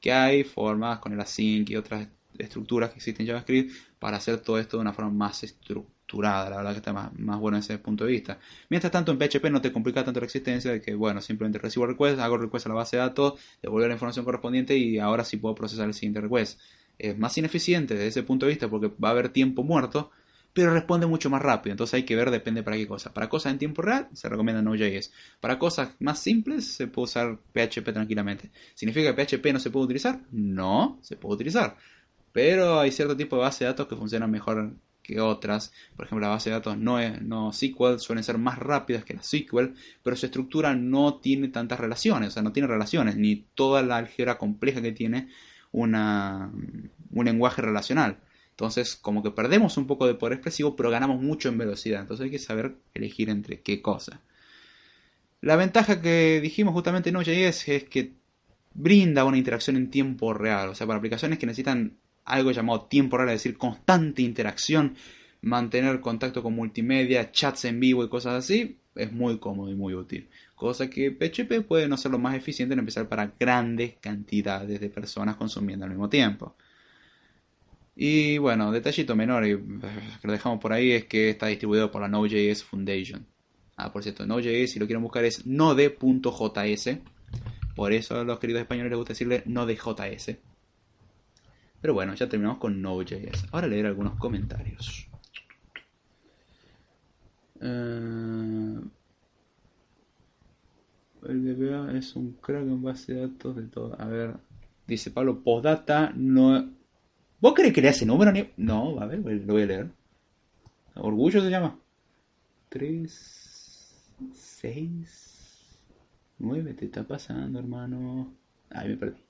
Que hay formas con el async y otras estructuras que existen en JavaScript para hacer todo esto de una forma más estructurada la verdad que está más, más bueno desde ese punto de vista. Mientras tanto, en PHP no te complica tanto la existencia de que, bueno, simplemente recibo request, hago request a la base de datos, devuelvo la información correspondiente y ahora sí puedo procesar el siguiente request. Es más ineficiente desde ese punto de vista porque va a haber tiempo muerto, pero responde mucho más rápido. Entonces hay que ver, depende para qué cosa. Para cosas en tiempo real se recomienda Node.js. Para cosas más simples se puede usar PHP tranquilamente. ¿Significa que PHP no se puede utilizar? No, se puede utilizar. Pero hay cierto tipo de base de datos que funcionan mejor que otras. Por ejemplo, la base de datos no, no SQL suelen ser más rápidas que la SQL, pero su estructura no tiene tantas relaciones, o sea, no tiene relaciones, ni toda la álgebra compleja que tiene una, un lenguaje relacional. Entonces, como que perdemos un poco de poder expresivo, pero ganamos mucho en velocidad. Entonces hay que saber elegir entre qué cosa. La ventaja que dijimos justamente en Node.js es que brinda una interacción en tiempo real. O sea, para aplicaciones que necesitan algo llamado tiempo real, es decir, constante interacción, mantener contacto con multimedia, chats en vivo y cosas así, es muy cómodo y muy útil. Cosa que PHP puede no ser lo más eficiente en empezar para grandes cantidades de personas consumiendo al mismo tiempo. Y bueno, detallito menor y eh, que lo dejamos por ahí es que está distribuido por la Node.js Foundation. Ah, por cierto, Node.js, si lo quieren buscar, es node.js. Por eso a los queridos españoles les gusta decirle node.js. Pero bueno, ya terminamos con Node.js. Ahora leer algunos comentarios. Eh, el DBA es un crack en base de datos de todo. A ver, dice Pablo, postdata no... ¿Vos crees que le hace número? No, a ver, lo voy a leer. Orgullo se llama. 3, 6, 9, te está pasando, hermano. Ay, me perdí.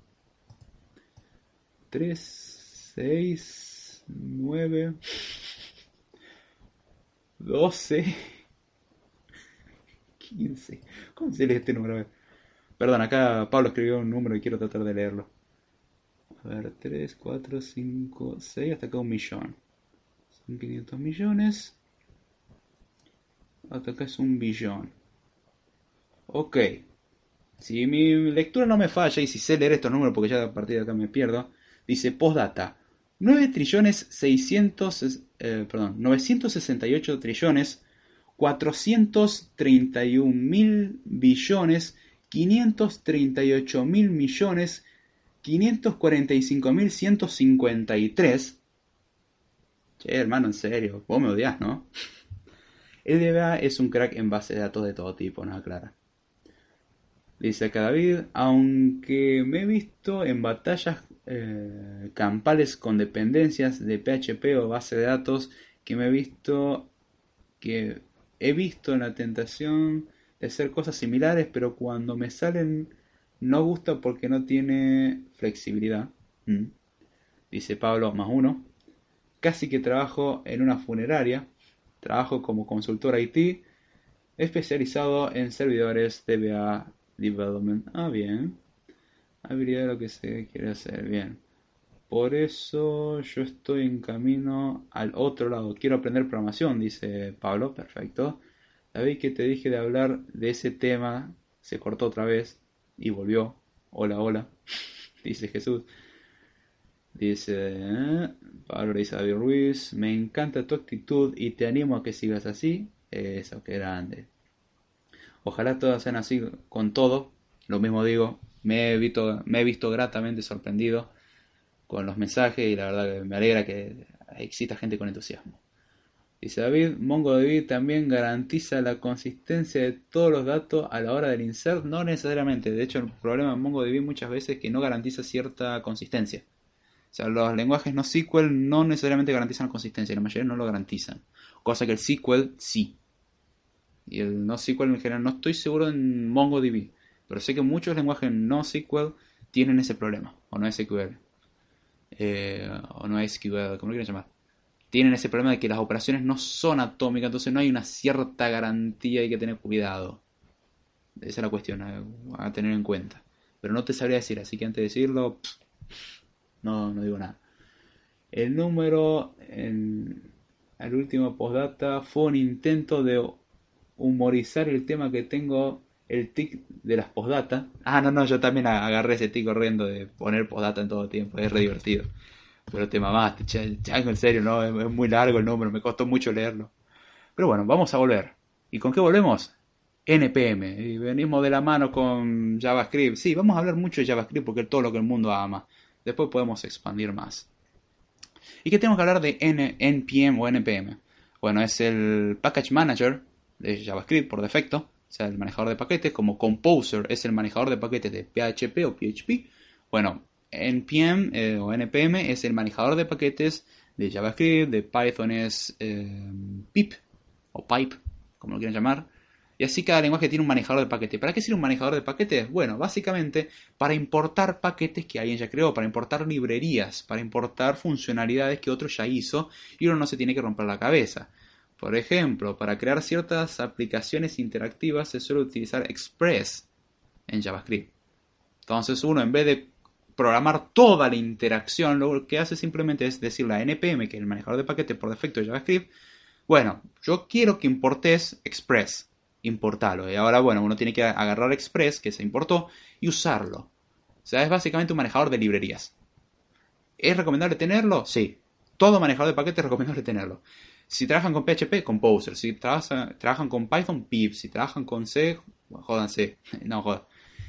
3, 6, 9, 12, 15. ¿Cómo se lee este número? Perdón, acá Pablo escribió un número y quiero tratar de leerlo. A ver, 3, 4, 5, 6, hasta acá un millón. Son 500 millones. Hasta acá es un billón. Ok. Si mi lectura no me falla y si sé leer estos números porque ya a partir de acá me pierdo, dice postdata. 9 trillones 600, eh, perdón, 968 trillones 431 mil billones 538 mil millones 545 mil 153 Che, hermano, en serio, vos me odias, ¿no? El es un crack en base de datos de todo tipo, ¿no? Clara. Dice acá David, aunque me he visto en batallas eh, campales con dependencias de PHP o base de datos, que me he visto que he visto la tentación de hacer cosas similares, pero cuando me salen no gusta porque no tiene flexibilidad. Mm. Dice Pablo más uno. Casi que trabajo en una funeraria. Trabajo como consultor IT especializado en servidores DBA Development. Ah, bien. Habilidad de lo que se quiere hacer. Bien. Por eso yo estoy en camino al otro lado. Quiero aprender programación, dice Pablo. Perfecto. David, que te dije de hablar de ese tema. Se cortó otra vez y volvió. Hola, hola. *laughs* dice Jesús. Dice ¿eh? Pablo dice David Ruiz. Me encanta tu actitud y te animo a que sigas así. Eso, qué grande. Ojalá todas sean así con todo. Lo mismo digo, me he visto, me he visto gratamente sorprendido con los mensajes y la verdad que me alegra que exista gente con entusiasmo. Dice David, MongoDB también garantiza la consistencia de todos los datos a la hora del insert. No necesariamente, de hecho el problema en MongoDB muchas veces es que no garantiza cierta consistencia. O sea, los lenguajes no SQL no necesariamente garantizan consistencia, la mayoría no lo garantizan. Cosa que el SQL sí. Y el no SQL en general no estoy seguro en MongoDB. Pero sé que muchos lenguajes no SQL tienen ese problema. O no SQL. Eh, o no SQL, como lo quieran llamar. Tienen ese problema de que las operaciones no son atómicas. Entonces no hay una cierta garantía. Hay que tener cuidado. Esa es la cuestión a, tener en cuenta. Pero no te sabría decir. Así que antes de decirlo... no, no digo nada. El número en el último postdata fue un intento de humorizar el tema que tengo el tic de las postdata. Ah, no, no, yo también agarré ese tic corriendo de poner postdata en todo tiempo, es re divertido. Pero te mamaste, chango, en serio, no, es, muy largo el número, me costó mucho leerlo. Pero bueno, vamos a volver. ¿Y con qué volvemos? NPM. Y venimos de la mano con JavaScript. Sí, vamos a hablar mucho de JavaScript porque es todo lo que el mundo ama. Después podemos expandir más. ¿Y qué tenemos que hablar de NPM o NPM? Bueno, es el Package Manager de JavaScript por defecto, sea, el manejador de paquetes, como Composer es el manejador de paquetes de PHP o PHP. Bueno, NPM eh, o NPM es el manejador de paquetes de JavaScript, de Python es eh, pip o pipe, como lo quieran llamar. Y así cada lenguaje tiene un manejador de paquetes. ¿Para qué sirve un manejador de paquetes? Bueno, básicamente para importar paquetes que alguien ya creó, para importar librerías, para importar funcionalidades que otro ya hizo y uno no se tiene que romper la cabeza. Por ejemplo, para crear ciertas aplicaciones interactivas se suele utilizar Express en JavaScript. Entonces uno en vez de programar toda la interacción, lo que hace simplemente es decirle a npm, que es el manejador de paquetes por defecto de JavaScript, bueno, yo quiero que importes Express, importalo. Y ahora, bueno, uno tiene que agarrar Express, que se importó, y usarlo. O sea, es básicamente un manejador de librerías. ¿Es recomendable tenerlo? Sí. Todo manejador de paquetes es recomendable tenerlo. Si trabajan con PHP, Composer. Si trabajan, con Python, Pip. Si trabajan con C, jodanse. *laughs* No, jodan.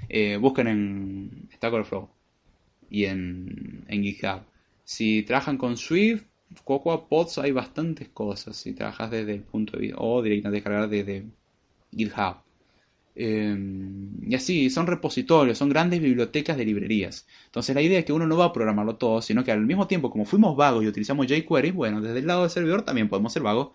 Eh, busquen en Stack Overflow y en, en GitHub. Si trabajan con Swift, Cocoa Pods hay bastantes cosas. Si trabajas desde el punto de vista o directamente descargar desde GitHub. Em, y así, son repositorios, son grandes bibliotecas de librerías. Entonces la idea es que uno no va a programarlo todo, sino que al mismo tiempo, como fuimos vagos y utilizamos jQuery, bueno, desde el lado del servidor también podemos ser vagos.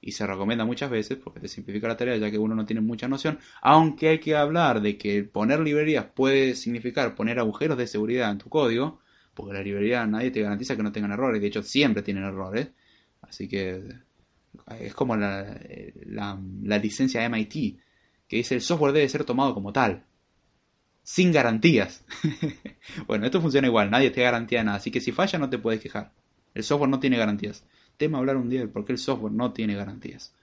Y se recomienda muchas veces porque te simplifica la tarea ya que uno no tiene mucha noción. Aunque hay que hablar de que poner librerías puede significar poner agujeros de seguridad en tu código. porque la librería nadie te garantiza que no tengan errores, de hecho siempre tienen errores, así que es como la, la, la licencia MIT, que dice el software debe ser tomado como tal, sin garantías. *laughs* bueno, esto funciona igual, nadie te garantía nada, así que si falla no te puedes quejar. El software no tiene garantías. Tema hablar un día de por qué el software no tiene garantías.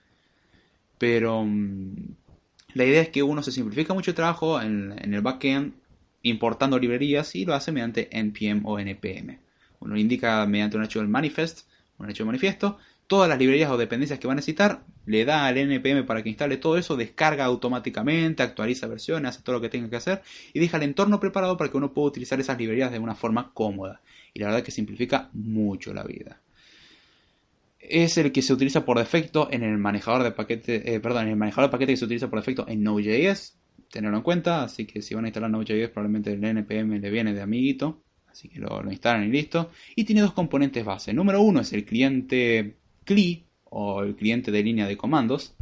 Pero mm, la idea es que uno se simplifica mucho el trabajo en, el backend importando librerías y lo hace mediante npm o npm. Uno indica mediante un archivo manifest, un archivo manifiesto, todas las librerías o dependencias que va a necesitar, le da al npm para que instale todo eso, descarga automáticamente, actualiza versiones, hace todo lo que tenga que hacer y deja el entorno preparado para que uno pueda utilizar esas librerías de una forma cómoda. Y la verdad es que simplifica mucho la vida. Es el que se utiliza por defecto en el manejador de paquetes, eh, perdón, en el manejador de paquetes que se utiliza por defecto en Node.js. Tenerlo en cuenta, así que si van a instalar Node.js probablemente el npm le viene de amiguito, así que lo, lo instalan y listo. Y tiene dos componentes base. Número uno es el cliente CLI o el cliente de línea de comandos.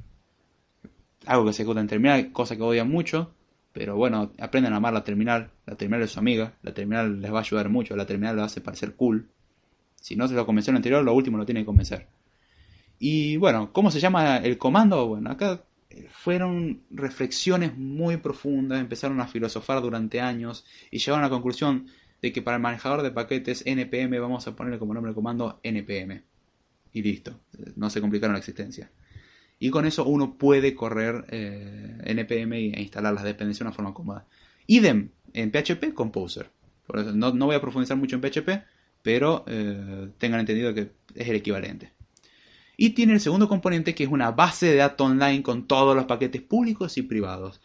Algo que se ejecuta en terminal, cosa que odian mucho. Pero bueno, aprenden a amar la terminal. La terminal es su amiga. La terminal les va a ayudar mucho. La terminal lo hace parecer cool. Si no se lo convenció en el anterior, lo último lo tiene que convencer. Y bueno, ¿cómo se llama el comando? Bueno, acá fueron reflexiones muy profundas, empezaron a filosofar durante años y llegaron a la conclusión de que para el manejador de paquetes NPM vamos a ponerle como nombre de comando NPM y listo. No se complicaron la existencia. Y con eso uno puede correr eh, NPM e instalar las dependencias de una forma cómoda. Idem en PHP Composer. Por eso no, voy a profundizar mucho en PHP, pero eh, tengan entendido que es el equivalente. Y tiene el segundo componente que es una base de datos online con todos los paquetes públicos y privados.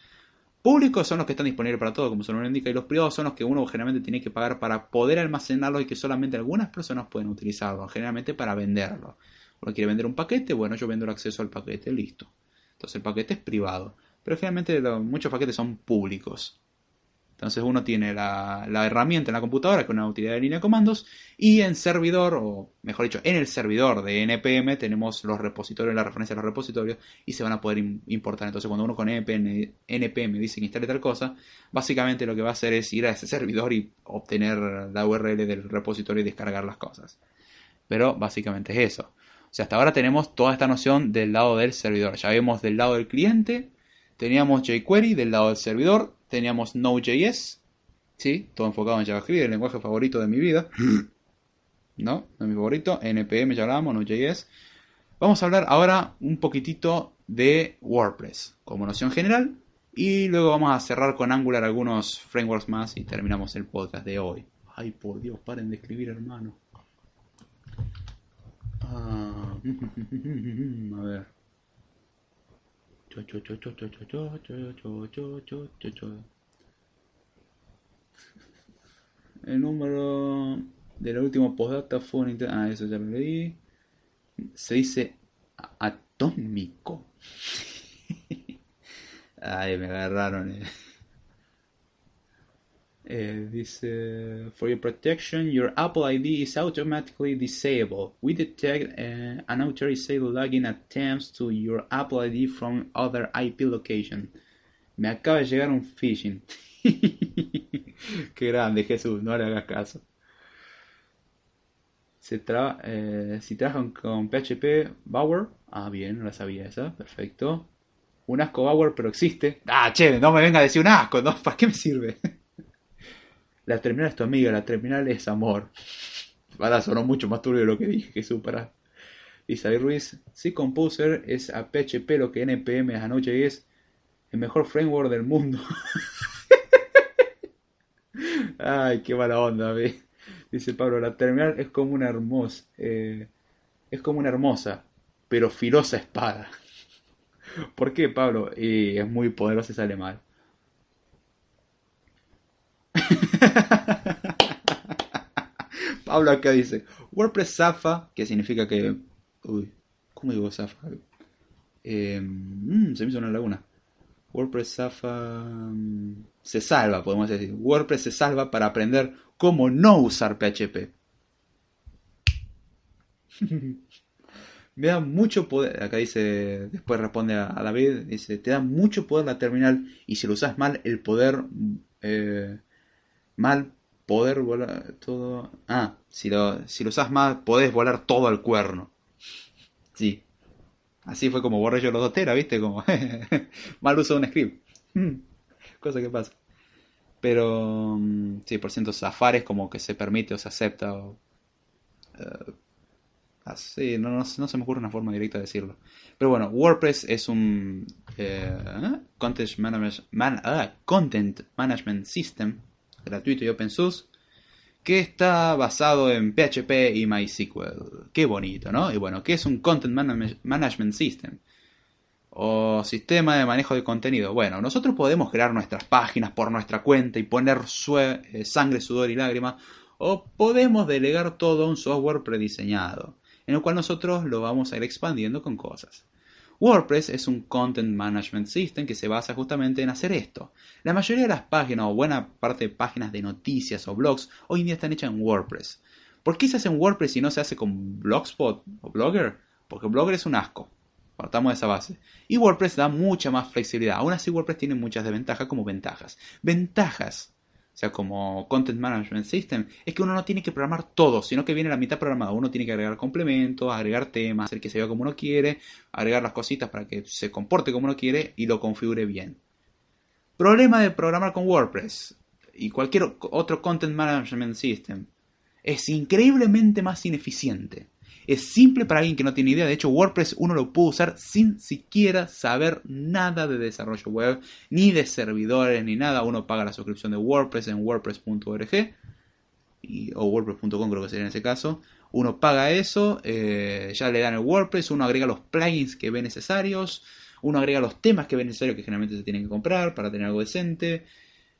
Públicos son los que están disponibles para todo, como su nombre indica, y los privados son los que uno generalmente tiene que pagar para poder almacenarlos y que solamente algunas personas pueden utilizarlos, generalmente para venderlos. Uno quiere vender un paquete, bueno, yo vendo el acceso al paquete, listo. Entonces el paquete es privado, pero finalmente muchos paquetes son públicos. Entonces uno tiene la, herramienta en la computadora con una utilidad de línea de comandos y en servidor, o mejor dicho, en el servidor de NPM tenemos los repositorios, la referencia a los repositorios y se van a poder importar. Entonces cuando uno con NPM, NPM dice que instale tal cosa, básicamente lo que va a hacer es ir a ese servidor y obtener la URL del repositorio y descargar las cosas. Pero básicamente es eso. O sea, hasta ahora tenemos toda esta noción del lado del servidor. Ya vimos del lado del cliente, teníamos jQuery del lado del servidor, teníamos Node.js, ¿sí? Todo enfocado en JavaScript, el lenguaje favorito de mi vida. *laughs* ¿No? No es mi favorito. NPM ya hablamos, Node.js. Vamos a hablar ahora un poquitito de WordPress como noción general. Y luego vamos a cerrar con Angular algunos frameworks más y terminamos el podcast de hoy. Ay, por Dios, paren de escribir, hermano. Ah, *laughs* a ver. El número del último postdata fue un Ah, eso ya lo leí. Se dice atómico. *laughs* Ay, me agarraron. Eh. This uh, for your protection, your Apple ID is automatically disabled. We detect uh, unauthorized login attempts to your Apple ID from other IP location. Me acaba de llegar un phishing. *laughs* Qué grande, Jesús, no le hagas caso. Se tra eh, si trabajan con PHP Bower, ah bien, no la sabía esa, perfecto. Un asco Bower, pero existe. Ah, che, no me venga a decir un asco, ¿no? ¿Para qué me sirve? La terminal es tu amiga, la terminal es amor. Ahora sonó mucho más turbio de lo que dije, Jesús, para. Isabel Ruiz, si Composer es a PHP lo que NPM es anoche es el mejor framework del mundo. *laughs* Ay, qué mala onda, ve. Dice Pablo, la terminal es como una hermosa, eh, es como una hermosa, pero filosa espada. ¿Por qué, Pablo? Y es muy poderosa y sale mal. *laughs* Pablo acá dice, WordPress Zafa, que significa que... Uy, ¿cómo digo Zafa? Eh, mm, se me hizo una laguna. WordPress Zafa mm, se salva, podemos decir. WordPress se salva para aprender cómo no usar PHP. *laughs* Me da mucho poder. Acá dice, después responde a, David, dice, te da mucho poder la terminal y si lo usas mal, el poder eh, mal poder volar todo. Ah, si lo, si lo usas más, podés volar todo al cuerno. Sí. Así fue como borré yo los dos teras, ¿viste? Como *laughs* mal uso de un script. Hmm. Cosa que pasa. Pero mm, sí, por ciento Safari es como que se permite o se acepta o... Eh, así, no, no, se me ocurre una forma directa de decirlo. Pero bueno, WordPress es un eh, management, ah, content Management System gratuito y open source que está basado en PHP y MySQL. Qué bonito, ¿no? Y bueno, ¿qué es un Content Management System? O sistema de manejo de contenido. Bueno, nosotros podemos crear nuestras páginas por nuestra cuenta y poner eh, sangre, sudor y lágrimas. O podemos delegar todo a un software prediseñado, en el cual nosotros lo vamos a ir expandiendo con cosas. WordPress es un Content Management System que se basa justamente en hacer esto. La mayoría de las páginas o buena parte de páginas de noticias o blogs hoy en día están hechas en WordPress. ¿Por qué se hace en WordPress y no se hace con Blogspot o Blogger? Porque Blogger es un asco. Partamos de esa base. Y WordPress da mucha más flexibilidad. Aún así WordPress tiene muchas desventajas como ventajas. Ventajas sea, como Content Management System, es que uno no tiene que programar todo, sino que viene la mitad programada. Uno tiene que agregar complementos, agregar temas, hacer que se vea como uno quiere, agregar las cositas para que se comporte como uno quiere y lo configure bien. Problema de programar con WordPress y cualquier otro Content Management System. Es increíblemente más ineficiente. Es simple para alguien que no tiene idea. De hecho, WordPress uno lo puede usar sin siquiera saber nada de desarrollo web, ni de servidores, ni nada. Uno paga la suscripción de WordPress en wordpress.org o wordpress.com creo que sería en ese caso. Uno paga eso, eh, ya le dan el WordPress, uno agrega los plugins que ve necesarios, uno agrega los temas que ve necesarios que generalmente se tienen que comprar para tener algo decente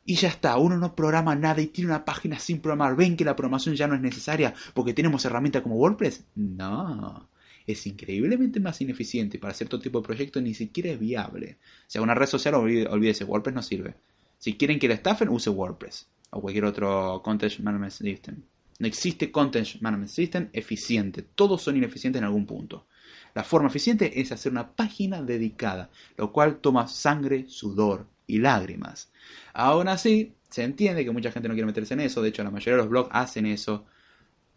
y ya está, uno no programa nada y tiene una página sin programar. ¿Ven que la programación ya no es necesaria porque tenemos herramientas como WordPress? No, es increíblemente más ineficiente para cierto tipo de proyecto ni siquiera es viable. O sea, una red social, olvídese, WordPress no sirve. Si quieren que la estafen, use WordPress o cualquier otro Content Management System. No existe Content Management System eficiente. Todos son ineficientes en algún punto. La forma eficiente es hacer una página dedicada, lo cual toma sangre, sudor y lágrimas. Aún así, se entiende que mucha gente no quiere meterse en eso. De hecho, la mayoría de los blogs hacen eso.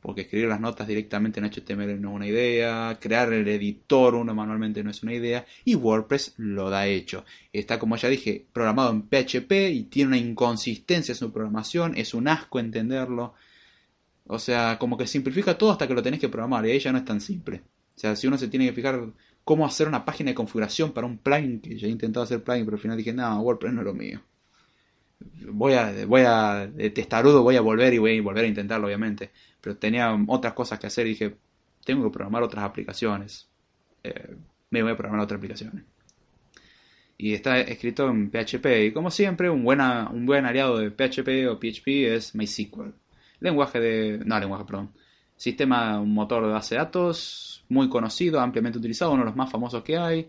Porque escribir las notas directamente en HTML no es una idea. Crear el editor uno manualmente no es una idea. Y WordPress lo da hecho. Está, como ya dije, programado en PHP y tiene una inconsistencia en su programación. Es un asco entenderlo. O sea, como que simplifica todo hasta que lo tenés que programar. Y ahí ya no es tan simple. O sea, si uno se tiene que fijar cómo hacer una página de configuración para un plugin, que ya he intentado hacer plugin, pero al final dije, no, WordPress no es lo mío voy a, voy a, testarudo voy a volver y voy a volver a intentarlo, obviamente. Pero tenía otras cosas que hacer y dije, tengo que programar otras aplicaciones. Eh, me voy a programar otras aplicaciones. Y está escrito en PHP. Y como siempre, un, buena, un buen aliado de PHP o PHP es MySQL. Lenguaje de... No, lenguaje, perdón. Sistema, un motor de base de datos muy conocido, ampliamente utilizado, uno de los más famosos que hay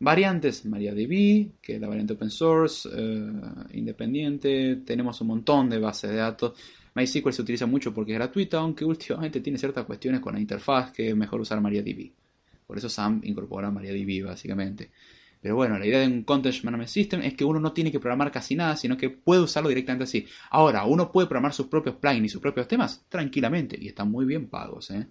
Variantes, MariaDB, que es la variante open source, eh, independiente. Tenemos un montón de bases de datos. MySQL se utiliza mucho porque es gratuita, aunque últimamente tiene ciertas cuestiones con la interfaz que es mejor usar MariaDB. Por eso SAM incorpora MariaDB básicamente. Pero bueno, la idea de un Content Management System es que uno no tiene que programar casi nada, sino que puede usarlo directamente así. Ahora, uno puede programar sus propios plugins y sus propios temas tranquilamente y están muy bien pagos. ¿eh?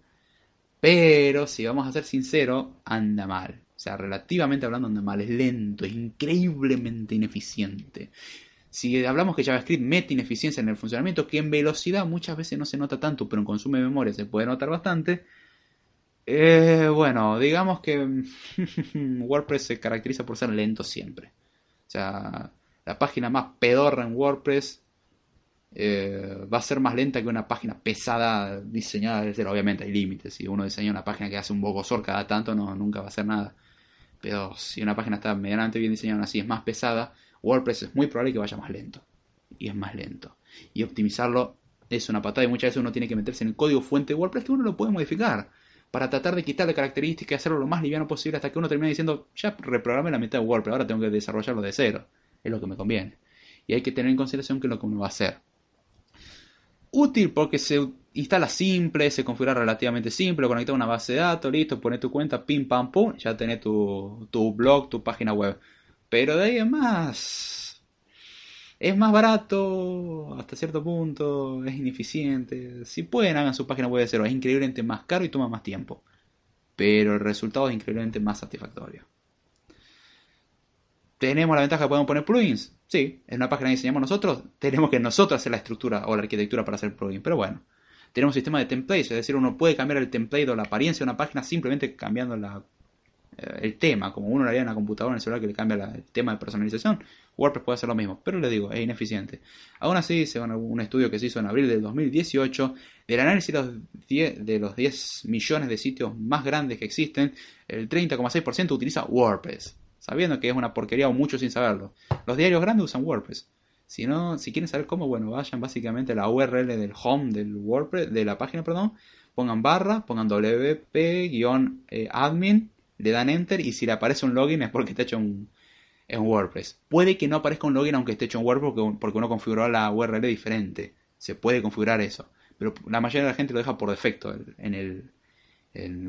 Pero si vamos a ser sinceros, anda mal. O sea, relativamente hablando anda mal, es lento, es increíblemente ineficiente. Si hablamos que JavaScript mete ineficiencia en el funcionamiento, que en velocidad muchas veces no se nota tanto, pero en consumo de memoria se puede notar bastante. Eh, bueno, digamos que *laughs* WordPress se caracteriza por ser lento siempre. O sea, la página más pedorra en WordPress eh, va a ser más lenta que una página pesada diseñada desde Obviamente hay límites. Si uno diseña una página que hace un bogosor cada tanto, no, nunca va a hacer nada. Pero si una página está medianamente bien diseñada, así es más pesada, WordPress es muy probable que vaya más lento. Y es más lento. Y optimizarlo es una patada y muchas veces uno tiene que meterse en el código fuente de WordPress que uno lo puede modificar. Para tratar de quitarle características y hacerlo lo más liviano posible hasta que uno termine diciendo, ya reprogramé la mitad de WordPress, ahora tengo que desarrollarlo de cero. Es lo que me conviene. Y hay que tener en consideración que es lo que uno va a hacer. Útil porque se instala simple, se configura relativamente simple, conecta una base de datos, listo, pone tu cuenta, pim pam pum, ya tenés tu, tu blog, tu página web. Pero de ahí en más Es más barato hasta cierto punto, es ineficiente. Si pueden, hagan su página web de cero. Es increíblemente más caro y toma más tiempo. Pero el resultado es increíblemente más satisfactorio. ¿Tenemos la ventaja de poder poner plugins? Sí, en una página que diseñamos nosotros, tenemos que nosotros hacer la estructura o la arquitectura para hacer plugins. Pero bueno, tenemos un sistema de templates, es decir, uno puede cambiar el template o la apariencia de una página simplemente cambiando la, eh, el tema, como uno lo haría en la computadora en el celular que le cambia el tema de personalización. WordPress puede hacer lo mismo, pero le digo, es ineficiente. Aún así, según un estudio que se hizo en abril del 2018, del análisis de los 10, de los 10 millones de sitios más grandes que existen, el 30,6% utiliza WordPress sabiendo que es una porquería o mucho sin saberlo. Los diarios grandes usan WordPress. Si no, si quieren saber cómo, bueno, vayan básicamente a la URL del home del WordPress, de la página, perdón, pongan barra, pongan wp-admin, eh, le dan enter y si le aparece un login es porque está hecho en, WordPress. Puede que no aparezca un login aunque esté hecho en WordPress porque, uno configuró la URL diferente. Se puede configurar eso. Pero la mayoría de la gente lo deja por defecto en el,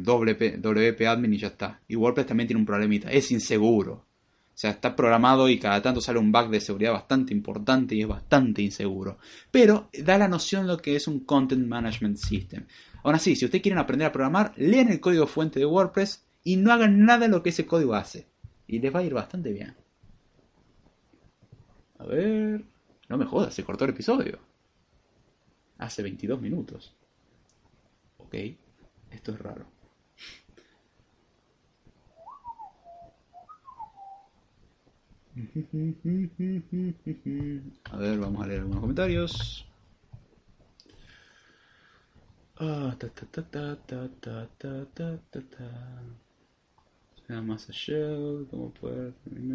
WP admin y ya está. Y WordPress también tiene un problemita, es inseguro. O sea, está programado y cada tanto sale un bug de seguridad bastante importante y es bastante inseguro. Pero da la noción de lo que es un Content Management System. Aún así, si ustedes quieren aprender a programar, lean el código fuente de WordPress y no hagan nada de lo que ese código hace. Y les va a ir bastante bien. A ver... No me jodas, se cortó el episodio. Hace 22 minutos. Ok. Esto es raro. A ver, vamos a leer algunos comentarios. Ah, ta ta ta ta ta ta ta ta ta Suena más a Shell, como puede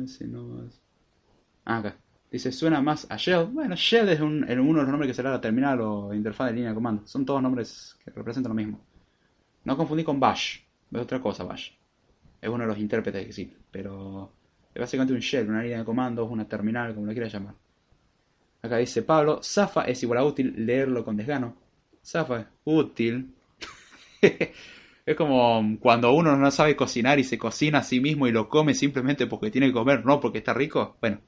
si no más. Ah, acá. Dice, suena más a Shell. Bueno, Shell es un, uno de los nombres que será la terminal o interfaz de línea de comando. Son todos nombres que representan lo mismo. No confundí con Bash, es otra cosa Bash. Es uno de los intérpretes que existe, pero es básicamente un shell, una línea de comandos, una terminal, como lo quieras llamar. Acá dice Pablo, Zafa es igual a útil leerlo con desgano. Zafa es útil. *laughs* es como cuando uno no sabe cocinar y se cocina a sí mismo y lo come simplemente porque tiene que comer, no porque está rico. Bueno,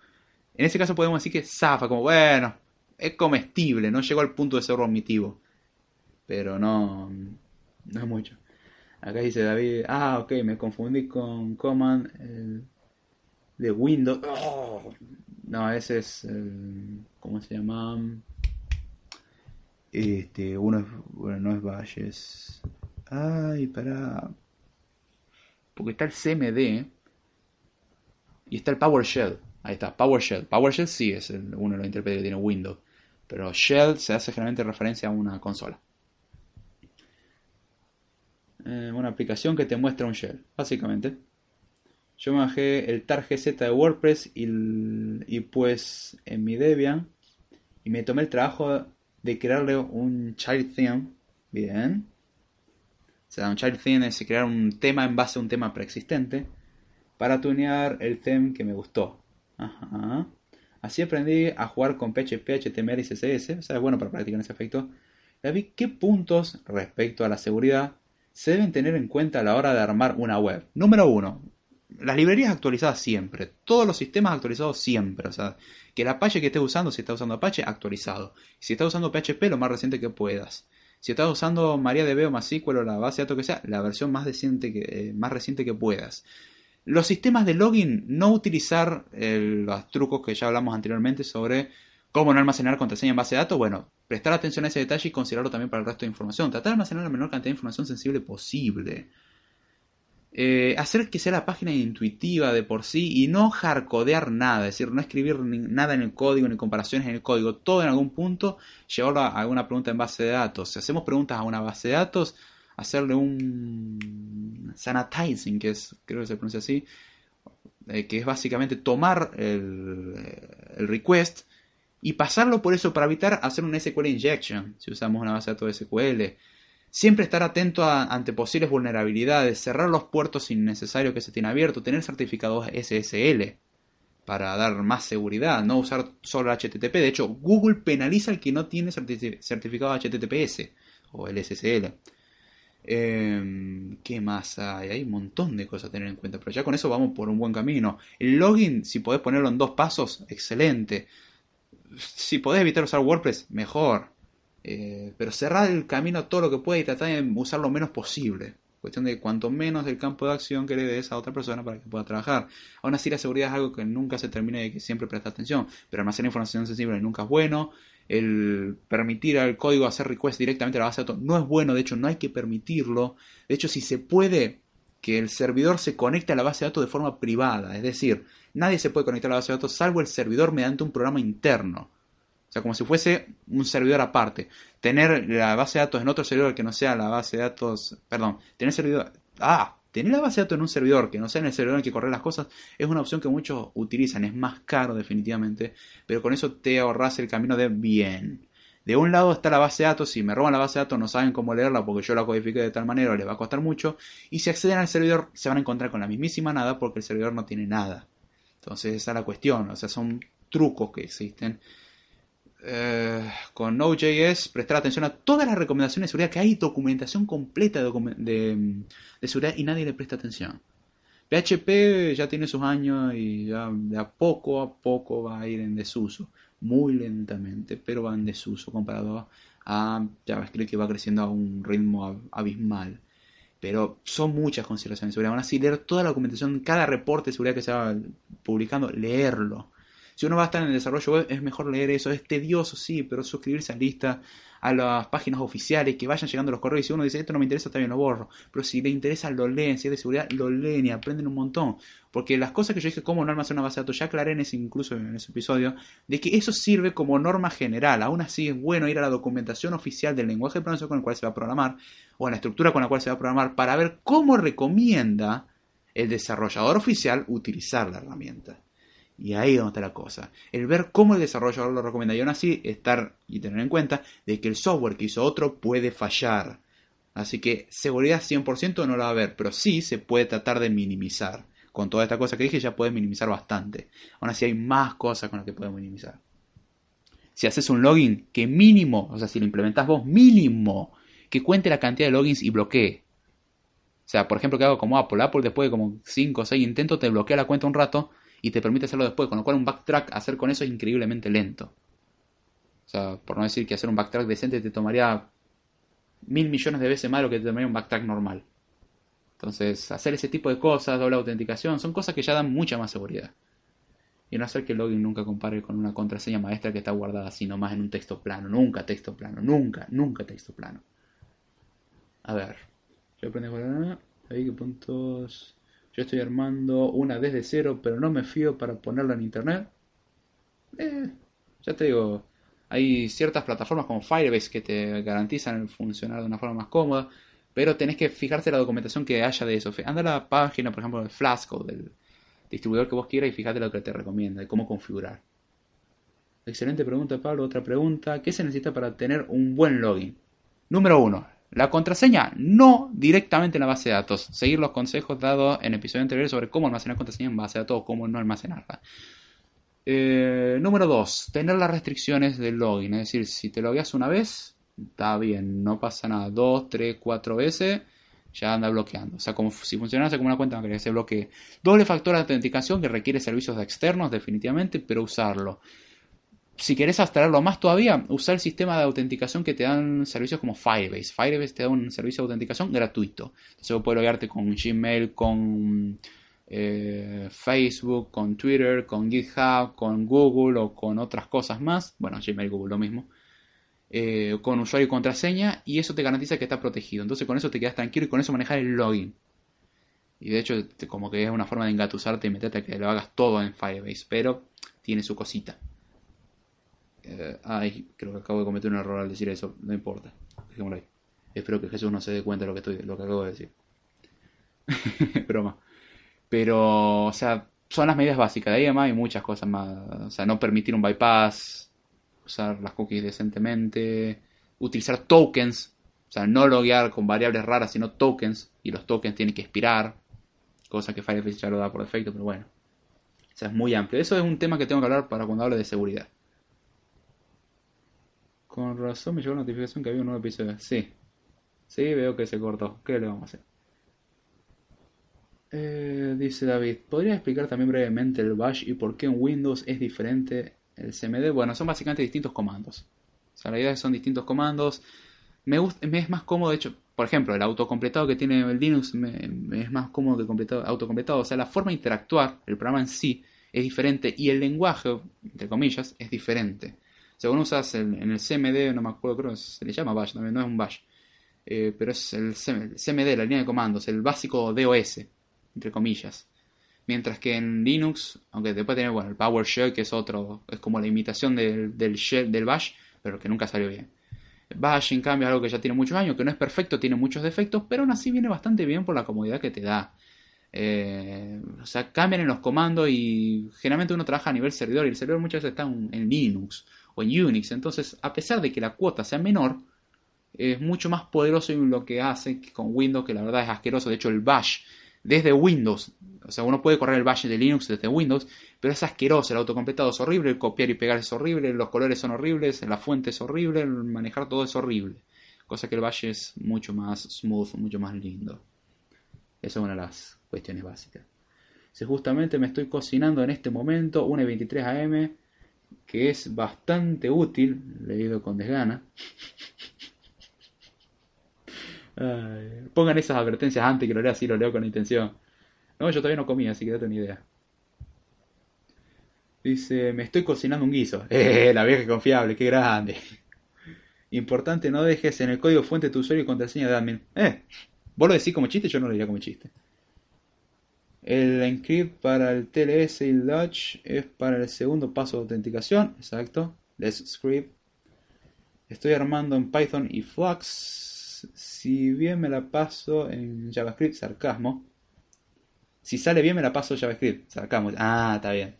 en ese caso podemos decir que Zafa, como bueno, es comestible, no llegó al punto de ser vomitivo. Pero no, no es mucho. Acá dice David, ah, ok, me confundí con Command de Windows. Oh, no, ese es el, ¿cómo se llama? Este, uno es, bueno, no es Bash, es... Ay, para... Porque está el CMD y está el PowerShell. Ahí está, PowerShell. PowerShell sí es uno de los intérpretes que tiene Windows. Pero Shell se hace generalmente referencia a una consola. Eh, una aplicación que te muestra un shell, básicamente. Yo me bajé el targz de WordPress y, pues en mi Debian y me tomé el trabajo de crearle un child theme. Bien. Sea, un child theme es crear un tema en base a un tema preexistente para tunear el theme que me gustó. Así aprendí a jugar con PHP, HTML y CSS. O sea, es bueno para practicar ese efecto. David, ¿qué puntos respecto a la seguridad se deben tener en cuenta a la hora de armar una web. Número uno, las librerías actualizadas siempre, todos los sistemas actualizados siempre, o sea, que el Apache que estés usando, si estás usando Apache, actualizado. Si estás usando PHP, lo más reciente que puedas. Si estás usando MariaDB o MySQL o la base de datos que sea, la versión más, reciente que, eh, más reciente que puedas. Los sistemas de login, no utilizar los trucos que ya hablamos anteriormente sobre cómo no almacenar contraseña en base de datos. Bueno, prestar atención a ese detalle y considerarlo también para el resto de información. Tratar de almacenar la menor cantidad de información sensible posible. Eh, hacer que sea la página intuitiva de por sí y no hardcodear nada, es decir, no escribir nada en el código ni comparaciones en el código, todo en algún punto, llevarlo a alguna pregunta en base de datos. Si hacemos preguntas a una base de datos, hacerle un sanitizing, que es, creo que se pronuncia así, eh, que es básicamente tomar el, el request y pasarlo por eso para evitar hacer un SQL injection, si usamos una base de datos SQL. Siempre estar atento ante posibles vulnerabilidades, cerrar los puertos innecesarios que se tienen abiertos, tener certificados SSL para dar más seguridad, no usar solo HTTP. De hecho, Google penaliza al que no tiene certificado HTTPS o el SSL. Em, ¿Qué más hay? Hay un montón de cosas a tener en cuenta, pero ya con eso vamos por un buen camino. El login, si podés ponerlo en dos pasos, excelente si podés evitar usar WordPress, mejor. Eh, pero cerrar el camino todo lo que pueda y tratar de usar lo menos posible. Cuestión de cuanto menos del campo de acción que le des a otra persona para que pueda trabajar. Aún así, la seguridad es algo que nunca se termina y que siempre presta atención. Pero almacenar información sensible nunca es bueno. El permitir al código hacer request directamente a la base de datos no es bueno. De hecho, no hay que permitirlo. De hecho, si se puede que el servidor se conecte a la base de datos de forma privada. Es decir, nadie se puede conectar a la base de datos salvo el servidor mediante un programa interno. O sea, como si fuese un servidor aparte. Tener la base de datos en otro servidor que no sea la base de datos. Perdón, tener servidor. Ah, tener la base de datos en un servidor que no sea en el servidor en el que correr las cosas es una opción que muchos utilizan. Es más caro, definitivamente. Pero con eso te ahorras el camino de bien. De un lado está la base de datos, si me roban la base de datos no saben cómo leerla porque yo la codifiqué de tal manera, les va a costar mucho. Y si acceden al servidor se van a encontrar con la mismísima nada porque el servidor no tiene nada. Entonces esa es la cuestión, o sea, son trucos que existen eh, con Node.js prestar atención a todas las recomendaciones de seguridad, que hay documentación completa de, seguridad y nadie le presta atención. PHP ya tiene sus años y ya de a poco a poco va a ir en desuso, muy lentamente, pero va en desuso comparado a JavaScript que va creciendo a un ritmo abismal. Pero son muchas consideraciones de seguridad. Aún así, leer toda la documentación, cada reporte de seguridad que se va publicando, leerlo si uno va a estar en el desarrollo web, es mejor leer eso. Es tedioso, sí, pero suscribirse a lista, a las páginas oficiales, que vayan llegando los correos. Y si uno dice, esto no me interesa, bien, lo borro. Pero si le interesa, lo leen. Si es de seguridad, lo leen y aprenden un montón. Porque las cosas que yo dije, cómo no almacenar una base de datos, ya aclaré en ese, incluso en ese episodio, de que eso sirve como norma general. Aún así es bueno ir a la documentación oficial del lenguaje de programación con el cual se va a programar, o a la estructura con la cual se va a programar, para ver cómo recomienda el desarrollador oficial utilizar la herramienta. Y ahí es donde está la cosa. El ver cómo el desarrollador lo recomienda y aún así estar y tener en cuenta de que el software que hizo otro puede fallar. Así que seguridad 100% no la va a haber, pero sí se puede tratar de minimizar. Con toda esta cosa que dije ya puedes minimizar bastante. Aún así hay más cosas con las que puedes minimizar. Si haces un login que mínimo, o sea, si lo implementas vos mínimo, que cuente la cantidad de logins y bloquee. O sea, por ejemplo, que hago como Apple. Apple después de como 5 o 6 intentos te bloquea la cuenta un rato y te permite hacerlo después, con lo cual un backtrack hacer con eso es increíblemente lento. O sea, por no decir que hacer un backtrack decente te tomaría mil millones de veces más lo que te tomaría un backtrack normal. Entonces, hacer ese tipo de cosas, doble autenticación, son cosas que ya dan mucha más seguridad. Y no hacer que el login nunca compare con una contraseña maestra que está guardada sino más en un texto plano. Nunca texto plano, nunca, nunca texto plano. A ver, yo aprendí ahí que puntos yo estoy armando una desde cero, pero no me fío para ponerla en internet. Eh, ya te digo, hay ciertas plataformas como Firebase que te garantizan el funcionar de una forma más cómoda, pero tenés que fijarte la documentación que haya de eso. Anda a la página, por ejemplo, del Flask o del distribuidor que vos quieras y fíjate lo que te recomienda y cómo configurar. Excelente pregunta, Pablo. Otra pregunta. ¿Qué se necesita para tener un buen login? Número uno, la contraseña no directamente en la base de datos. Seguir los consejos dados en episodios anteriores sobre cómo almacenar contraseña en base de datos o cómo no almacenarla. Eh, número 2. Tener las restricciones del login. Es decir, si te logueas una vez, está bien, no pasa nada. 2, 3, 4 veces, ya anda bloqueando. O sea, como si funcionase como una cuenta que se bloquee. Doble factor de autenticación que requiere servicios externos, definitivamente, pero usarlo si querés abstraerlo más todavía, usa el sistema de autenticación que te dan servicios como Firebase. Firebase te da un servicio de autenticación gratuito. Entonces vos puedes loguearte con Gmail, con eh, Facebook, con Twitter, con GitHub, con Google o con otras cosas más. Bueno, Gmail, Google, lo mismo. Eh, con usuario y contraseña y eso te garantiza que está protegido. Entonces con eso te quedas tranquilo y con eso manejar el login. Y de hecho, como que es una forma de engatusarte y meterte a que lo hagas todo en Firebase, pero tiene su cosita. Eh, ay, creo que acabo de cometer un error al decir eso. No importa. Dejémoslo ahí. Espero que Jesús no se dé cuenta de lo que, estoy, lo que acabo de decir. *laughs* Broma. Pero, o sea, son las medidas básicas. De ahí además hay muchas cosas más. O sea, no permitir un bypass. Usar las cookies decentemente. Utilizar tokens. O sea, no loguear con variables raras, sino tokens. Y los tokens tienen que expirar. Cosa que Firefox ya lo da por defecto, pero bueno. O sea, es muy amplio. Eso es un tema que tengo que hablar para cuando hable de seguridad. Con razón me llegó la notificación que había un nuevo episodio. Sí. Sí, veo que se cortó. ¿Qué le vamos a hacer? Eh, dice David, ¿podría explicar también brevemente el bash y por qué en Windows es diferente el CMD, bueno, son básicamente distintos comandos. O sea, la idea es que son distintos comandos. Me, gusta, me es más cómodo, de hecho, por ejemplo, el autocompletado que tiene el Linux me, es más cómodo que completado, autocompletado. O sea, la forma de interactuar, el programa en sí, es diferente y el lenguaje, entre comillas, es diferente. Según usas en el CMD, no me acuerdo, creo que se le llama Bash también, no es un Bash. Eh, pero es el CMD, la línea de comandos, el básico DOS, entre comillas. Mientras que en Linux, aunque después tiene bueno, el PowerShell, que es otro, es como la imitación del, del, shell, del Bash, pero que nunca salió bien. Bash, en cambio, es algo que ya tiene muchos años, que no es perfecto, tiene muchos defectos, pero aún así viene bastante bien por la comodidad que te da. Eh, o sea, cambian en los comandos y generalmente uno trabaja a nivel servidor y el servidor muchas veces está en Linux o en Unix. Entonces, a pesar de que la cuota sea menor, es mucho más poderoso en lo que hace con Windows, que la verdad es asqueroso. De hecho, el Bash desde Windows, o sea, uno puede correr el Bash de Linux desde Windows, pero es asqueroso. El autocompletado es horrible, el copiar y pegar es horrible, los colores son horribles, la fuente es horrible, manejar todo es horrible. Cosa que el Bash es mucho más smooth, mucho más lindo. Esa es una de las cuestiones básicas. Si justamente me estoy cocinando en este momento una 23 AM que es bastante útil, leído con desgana. *laughs* pongan esas advertencias antes que lo lea así, lo leo con intención. No, yo todavía no comí, así que date una idea. Dice, me estoy cocinando un guiso. *laughs* Eh, la vieja confiable, qué grande. Importante, no dejes en el código fuente tu usuario y contraseña de admin. Eh, vos lo decís como chiste, yo no lo diría como chiste. El encrypt para el TLS y el Dutch es para el segundo paso de autenticación. Exacto. Let's script. Estoy armando en Python y Flux. Si bien me la paso en JavaScript, sarcasmo. Si sale bien me la paso en JavaScript, sarcasmo. Ah, está bien.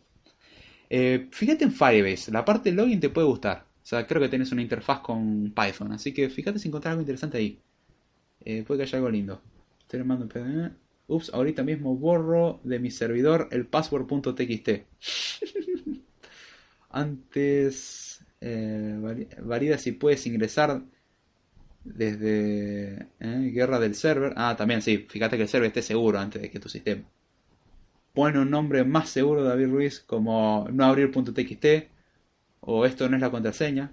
Eh, fíjate en Firebase. La parte de login te puede gustar. O sea, creo que tenés una interfaz con Python. Así que fíjate si encontrar algo interesante ahí. Eh, puede que haya algo lindo. Estoy armando en Ups, ahorita mismo borro de mi servidor el password.txt. *laughs* Antes, eh, valida si puedes ingresar desde eh, guerra del server. Ah, también sí, fíjate que el server esté seguro antes de que tu sistema. Pone un nombre más seguro David Ruiz como no abrir.txt o esto no es la contraseña.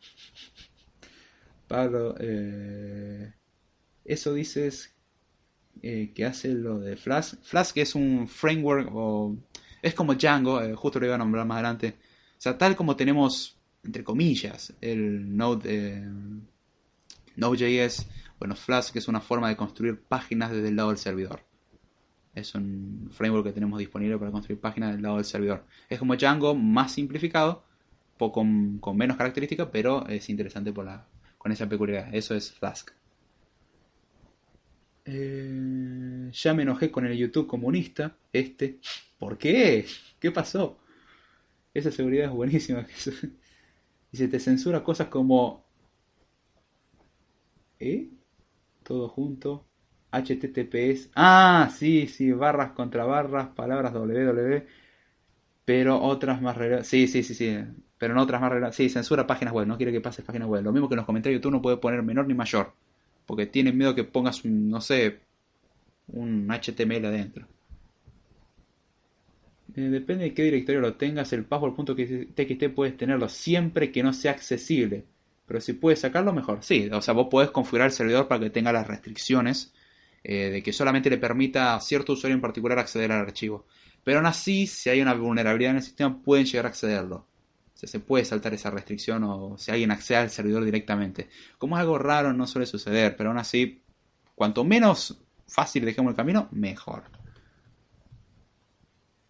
*laughs* Pablo, eh, eso dices eh, que hace lo de Flask. Flask es un framework o es como Django, eh, justo lo iba a nombrar más adelante. O sea, tal como tenemos, entre comillas, el Node, eh, Node.js, bueno, Flask es una forma de construir páginas desde el lado del servidor. Es un framework que tenemos disponible para construir páginas del lado del servidor. Es como Django, más simplificado, con, con menos características, pero es interesante por la, con esa peculiaridad. Eso es Flask. Eh, ya me enojé con el YouTube comunista, este. ¿Por qué? ¿Qué pasó? Esa seguridad es buenísima. *laughs* y se te censura cosas como... ¿Eh? Todo junto. HTTPS. Ah, sí, sí, barras contra barras, palabras www. Pero otras más Sí, sí, sí, sí. Pero no otras más Sí, censura páginas web. No quiere que pases páginas web. Lo mismo que en los comentarios YouTube no puede poner menor ni mayor porque tienen miedo que pongas un, no sé, un HTML adentro. Eh, depende de qué directorio lo tengas, el password.txt puedes tenerlo siempre que no sea accesible. Pero si puedes sacarlo, mejor. Sí, o sea, vos podés configurar el servidor para que tenga las restricciones eh, de que solamente le permita a cierto usuario en particular acceder al archivo. Pero aún así, si hay una vulnerabilidad en el sistema, pueden llegar a accederlo se puede saltar esa restricción o si alguien accede al servidor directamente. Como es algo raro, no suele suceder, pero aún así, cuanto menos fácil dejemos el camino, mejor.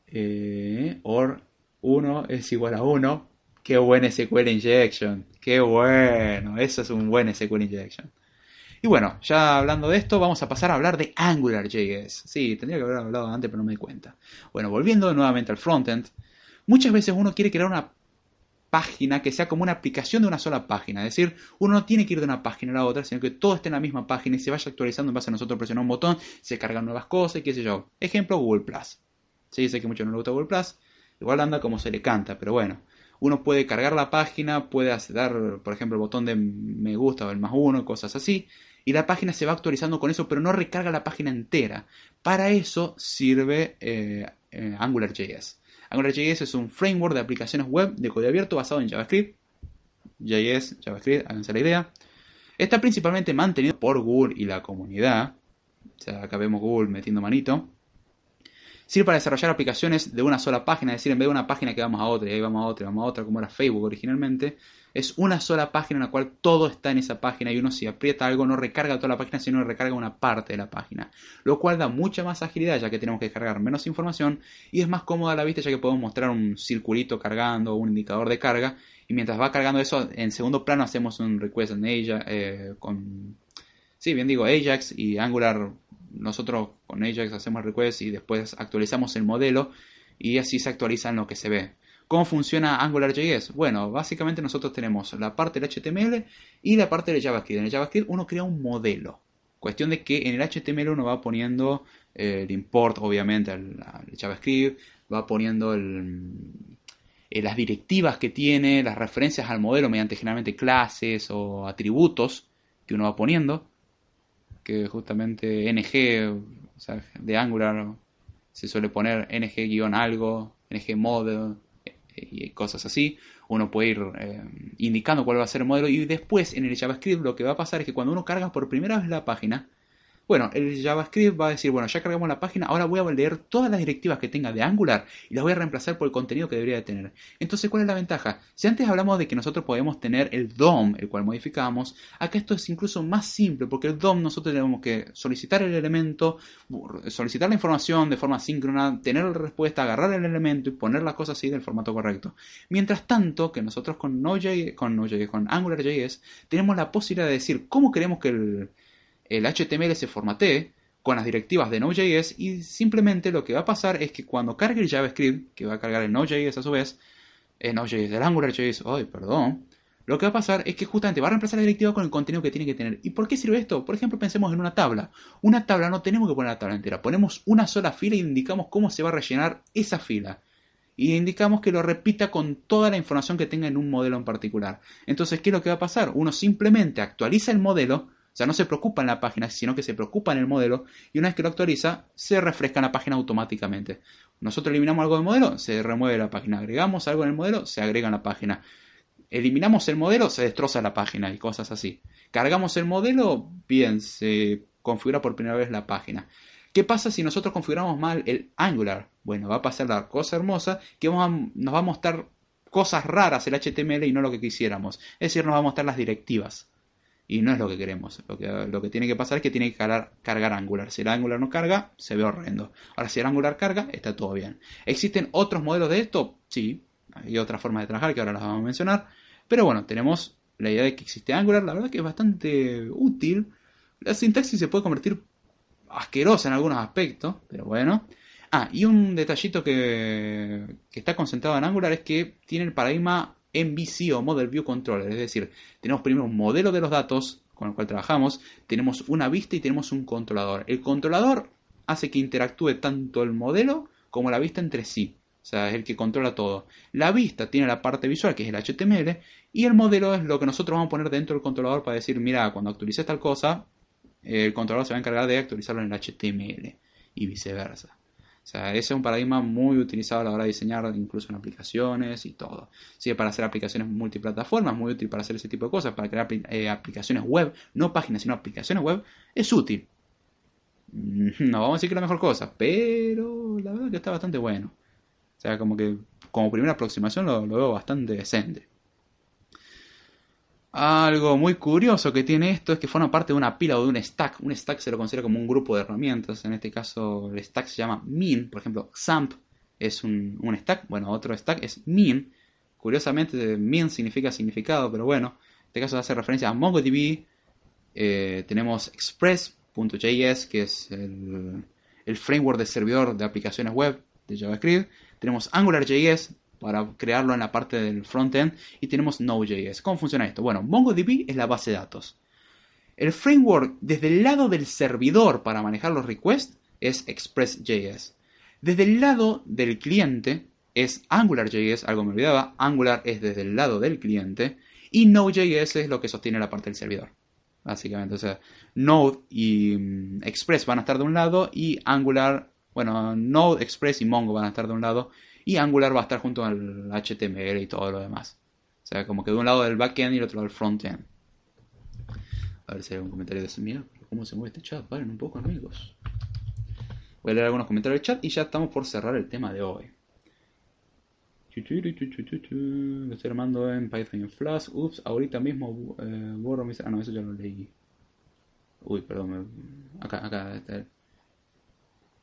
Eh, or 1 es igual a 1. Qué buen SQL injection. Qué bueno. Eso es un buen SQL injection. Y bueno, ya hablando de esto, vamos a pasar a hablar de AngularJS. Sí, tendría que haber hablado antes, pero no me di cuenta. Bueno, volviendo nuevamente al frontend. Muchas veces uno quiere crear una página que sea como una aplicación de una sola página. Es decir, uno no tiene que ir de una página a la otra, sino que todo esté en la misma página y se vaya actualizando en base a nosotros presionar un botón, se cargan nuevas cosas y qué sé yo. Ejemplo, Google Plus. Sí, sé que mucho no le gusta Google Plus. Igual anda como se le canta, pero bueno. Uno puede cargar la página, puede dar, por ejemplo, el botón de me gusta o el más uno, cosas así. Y la página se va actualizando con eso, pero no recarga la página entera. Para eso sirve eh, eh, AngularJS. AngularJS es un framework de aplicaciones web de código abierto basado en JavaScript. JS, JavaScript, háganse la idea. Está principalmente mantenido por Google y la comunidad. O sea, acá vemos Google metiendo manito. Sirve para desarrollar aplicaciones de una sola página, es decir, en vez de una página que vamos a otra, y ahí vamos a otra, y vamos a otra, como era Facebook originalmente, es una sola página en la cual todo está en esa página y uno si aprieta algo no recarga toda la página, sino recarga una parte de la página, lo cual da mucha más agilidad ya que tenemos que cargar menos información y es más cómoda a la vista ya que podemos mostrar un circulito cargando o un indicador de carga y mientras va cargando eso, en segundo plano hacemos un request en Ajax, eh, con, sí, bien digo Ajax y Angular nosotros con Ajax hacemos request y después actualizamos el modelo y así se actualiza en lo que se ve. ¿Cómo funciona AngularJS? Bueno, básicamente nosotros tenemos la parte del HTML y la parte del JavaScript. En el JavaScript uno crea un modelo. Cuestión de que en el HTML uno va poniendo el import, obviamente, al, JavaScript, va poniendo eh, las directivas que tiene, las referencias al modelo mediante generalmente clases o atributos que uno va poniendo que justamente ng, o sea, de Angular se suele poner ng-algo, ng-model eh, y cosas así. Uno puede ir eh, indicando cuál va a ser el modelo y después en el JavaScript lo que va a pasar es que cuando uno carga por primera vez la página, bueno, el JavaScript va a decir, bueno, ya cargamos la página, ahora voy a leer todas las directivas que tenga de Angular y las voy a reemplazar por el contenido que debería de tener. Entonces, ¿cuál es la ventaja? Si antes hablamos de que nosotros podemos tener el DOM, el cual modificamos, acá esto es incluso más simple, porque el DOM nosotros tenemos que solicitar el elemento, solicitar la información de forma síncrona, tener la respuesta, agarrar el elemento y poner las cosas así del formato correcto. Mientras tanto, que nosotros con Node.js, con, con AngularJS, tenemos la posibilidad de decir cómo queremos que el el HTML se formatee con las directivas de Node.js y simplemente lo que va a pasar es que cuando cargue el JavaScript, que va a cargar el Node.js a su vez, el Node.js del AngularJS, ay, perdón, lo que va a pasar es que justamente va a reemplazar la directiva con el contenido que tiene que tener. ¿Y por qué sirve esto? Por ejemplo, pensemos en una tabla. Una tabla no tenemos que poner la tabla entera, ponemos una sola fila y indicamos cómo se va a rellenar esa fila. Y indicamos que lo repita con toda la información que tenga en un modelo en particular. Entonces, ¿qué es lo que va a pasar? Uno simplemente actualiza el modelo sea, no se preocupa en la página, sino que se preocupa en el modelo y una vez que lo actualiza, se refresca la página automáticamente. Nosotros eliminamos algo del modelo, se remueve la página. Agregamos algo en el modelo, se agrega en la página. Eliminamos el modelo, se destroza la página y cosas así. Cargamos el modelo, bien, se configura por primera vez la página. ¿Qué pasa si nosotros configuramos mal el Angular? Bueno, va a pasar la cosa hermosa que nos va a mostrar cosas raras el HTML y no lo que quisiéramos. Es decir, nos va a mostrar las directivas. Y no es lo que queremos. Lo que, lo que tiene que pasar es que tiene que cargar, Angular. Si el Angular no carga, se ve horrendo. Ahora, si el Angular carga, está todo bien. ¿Existen otros modelos de esto? Sí. Hay otras formas de trabajar que ahora las vamos a mencionar. Pero bueno, tenemos la idea de que existe Angular. La verdad que es bastante útil. La sintaxis se puede convertir asquerosa en algunos aspectos. Pero bueno. Ah, y un detallito que, que está concentrado en Angular es que tiene el paradigma MVC o Model View Controller. Es decir, tenemos primero un modelo de los datos con el cual trabajamos, tenemos una vista y tenemos un controlador. El controlador hace que interactúe tanto el modelo como la vista entre sí. O sea, es el que controla todo. La vista tiene la parte visual, que es el HTML, y el modelo es lo que nosotros vamos a poner dentro del controlador para decir, mira, cuando actualices tal cosa, el controlador se va a encargar de actualizarlo en el HTML y viceversa. O sea, ese es un paradigma muy utilizado a la hora de diseñar incluso en aplicaciones y todo. Sirve para hacer aplicaciones multiplataformas, muy útil para hacer ese tipo de cosas, para crear eh, aplicaciones web, no páginas, sino aplicaciones web, es útil. No vamos a decir que es la mejor cosa, pero la verdad que está bastante bueno. O sea, como que como primera aproximación lo veo bastante decente. Algo muy curioso que tiene esto es que forma parte de una pila o de un stack. Un stack se lo considera como un grupo de herramientas. En este caso, el stack se llama min. Por ejemplo, XAMPP es un, stack. Bueno, otro stack es min. Curiosamente, min significa significado, pero bueno, en este caso hace referencia a MongoDB. Eh, tenemos Express.js, que es el, el framework de servidor de aplicaciones web de JavaScript. Tenemos AngularJS, para crearlo en la parte del frontend y tenemos Node.js. ¿Cómo funciona esto? Bueno, MongoDB es la base de datos. El framework desde el lado del servidor para manejar los requests es Express.js. Desde el lado del cliente es AngularJS, algo me olvidaba, Angular es desde el lado del cliente y Node.js es lo que sostiene la parte del servidor. Básicamente, o sea, Node y mm, Express van a estar de un lado y Angular, bueno, Node, Express y Mongo van a estar de un lado y Angular va a estar junto al HTML y todo lo demás. O sea, como que de un lado del backend y del otro del frontend. A ver si hay algún comentario de eso. Mira, ¿cómo se mueve este chat? Paren un poco, amigos. Voy a leer algunos comentarios del chat y ya estamos por cerrar el tema de hoy. Lo estoy armando en Python y en Flash. Ups, ahorita mismo eh, borro mis... Ah, no, eso ya lo leí. Uy, perdón. Acá, acá está.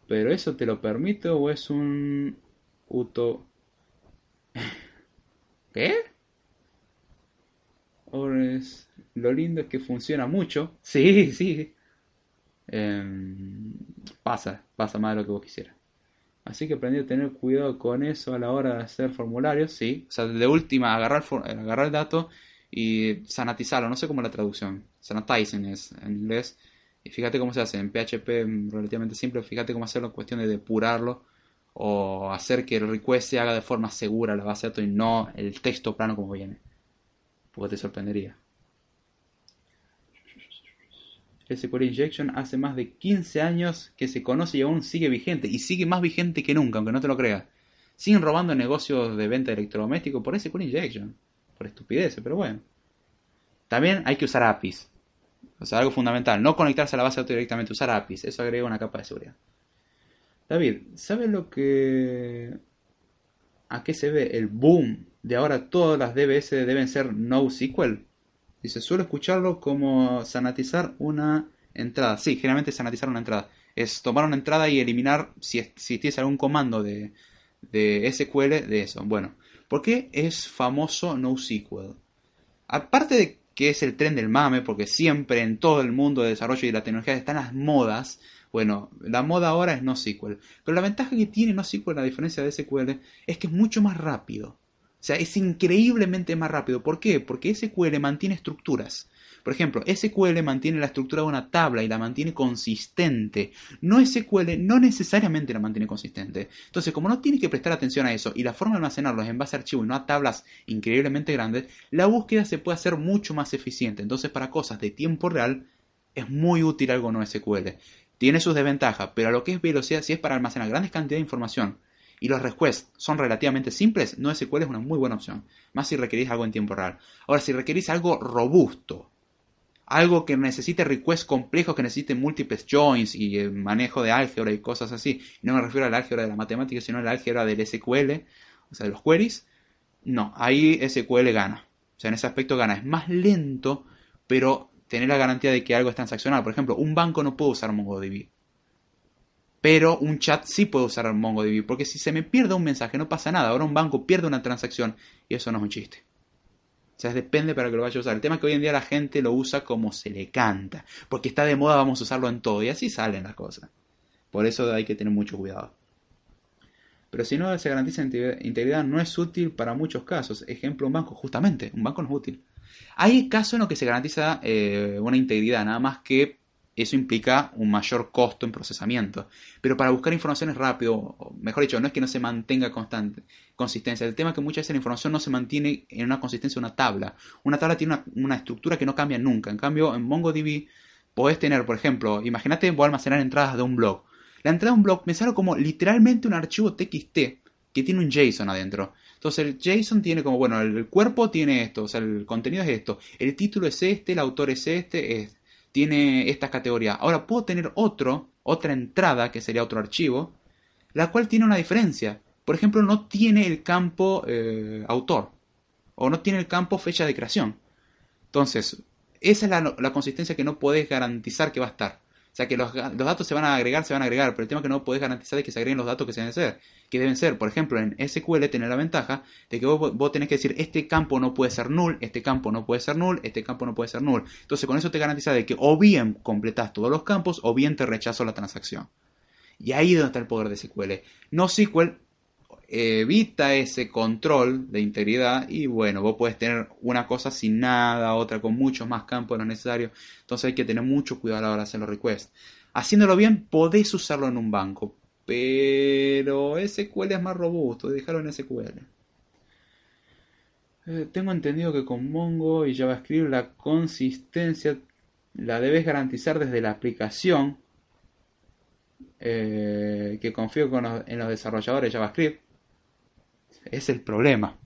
Pero eso te lo permite o es un uto... ¿Qué? es... Lo lindo es que funciona mucho. Sí, sí. Em, pasa, pasa más de lo que vos quisieras. Así que aprendí a tener cuidado con eso a la hora de hacer formularios, sí. O sea, de última, agarrar, agarrar el dato y sanatizarlo. No sé cómo la traducción. Sanatizing es en inglés. Y fíjate cómo se hace. En PHP relativamente simple. Fíjate cómo hacerlo en cuestión de depurarlo. O hacer que el request se haga de forma segura la base de datos y no el texto plano como viene. Porque te sorprendería. SQL Injection hace más de 15 años que se conoce y aún sigue vigente. Y sigue más vigente que nunca, aunque no te lo creas. Siguen robando negocios de venta de electrodomésticos por SQL Injection. Por estupideces, pero bueno. También hay que usar APIs. O sea, algo fundamental. No conectarse a la base de datos directamente, usar APIs. Eso agrega una capa de seguridad. David, ¿sabes lo que... ¿A qué se ve el boom de ahora todas las DBS deben ser NoSQL? Dice, suelo escucharlo como sanatizar una entrada. Sí, generalmente sanatizar una entrada. Es tomar una entrada y eliminar si, si tienes algún comando de, de SQL de eso. Bueno, ¿por qué es famoso NoSQL? Aparte de que es el tren del mame, porque siempre en todo el mundo de desarrollo y de la tecnología están las modas. Bueno, la moda ahora es NoSQL. Pero la ventaja que tiene NoSQL, a diferencia de SQL, es que es mucho más rápido. O sea, es increíblemente más rápido. ¿Por qué? Porque SQL mantiene estructuras. Por ejemplo, SQL mantiene la estructura de una tabla y la mantiene consistente. No SQL no necesariamente la mantiene consistente. Entonces, como no tiene que prestar atención a eso y la forma de almacenarlo es en base a archivos y no a tablas increíblemente grandes, la búsqueda se puede hacer mucho más eficiente. Entonces, para cosas de tiempo real, es muy útil algo no SQL. Tiene sus desventajas, pero a lo que es velocidad, si es para almacenar grandes cantidades de información y los requests son relativamente simples, no SQL es una muy buena opción. Más si requerís algo en tiempo real. Ahora, si requerís algo robusto, algo que necesite requests complejos, que necesite múltiples joins y el manejo de álgebra y cosas así, no me refiero al álgebra de la matemática, sino al álgebra del SQL, o sea, de los queries, no, ahí SQL gana. O sea, en ese aspecto gana. Es más lento, pero tener la garantía de que algo es transaccional. Por ejemplo, un banco no puede usar MongoDB. Pero un chat sí puede usar MongoDB, porque si se me pierde un mensaje no pasa nada. Ahora un banco pierde una transacción y eso no es un chiste. O sea, depende para que lo vaya a usar. El tema es que hoy en día la gente lo usa como se le canta. Porque está de moda, vamos a usarlo en todo. Y así salen las cosas. Por eso hay que tener mucho cuidado. Pero si no se garantiza integridad, no es útil para muchos casos. Ejemplo, un banco, justamente, un banco no es útil. Hay casos en los que se garantiza eh, una integridad, nada más que eso implica un mayor costo en procesamiento. Pero para buscar información es rápido, mejor dicho, no es que no se mantenga constante, consistencia. El tema es que muchas veces la información no se mantiene en una consistencia de una tabla. Una tabla tiene una, estructura que no cambia nunca. En cambio, en MongoDB podés tener, por ejemplo, imagínate, voy a almacenar entradas de un blog. La entrada de un blog me sale como literalmente un archivo TXT que tiene un JSON adentro. Entonces el JSON tiene como, bueno, el cuerpo tiene esto, o sea, el contenido es esto, el título es este, el autor es este, es tiene esta categoría. Ahora puedo tener otro, otra entrada, que sería otro archivo, la cual tiene una diferencia. Por ejemplo, no tiene el campo eh, autor o no tiene el campo fecha de creación. Entonces, esa es la, la, consistencia que no podés garantizar que va a estar. O sea que los, datos se van a agregar, se van a agregar, pero el tema que no podés garantizar es que se agreguen los datos que se deben ser. Que deben ser, por ejemplo, en SQL tener la ventaja de que vos, tenés que decir, este campo no puede ser null, este campo no puede ser null, este campo no puede ser null. Entonces con eso te garantiza de que o bien completas todos los campos o bien te rechazo la transacción. Y ahí es donde está el poder de SQL. No SQL evita ese control de integridad y bueno, vos puedes tener una cosa sin nada, otra con muchos más campos de lo necesario. Entonces hay que tener mucho cuidado a la hora de hacer los requests. Haciéndolo bien, podés usarlo en un banco, pero SQL es más robusto, déjalo en SQL. Eh, tengo entendido que con Mongo y JavaScript la consistencia la debes garantizar desde la aplicación eh, que confío en los desarrolladores de JavaScript Es el problema.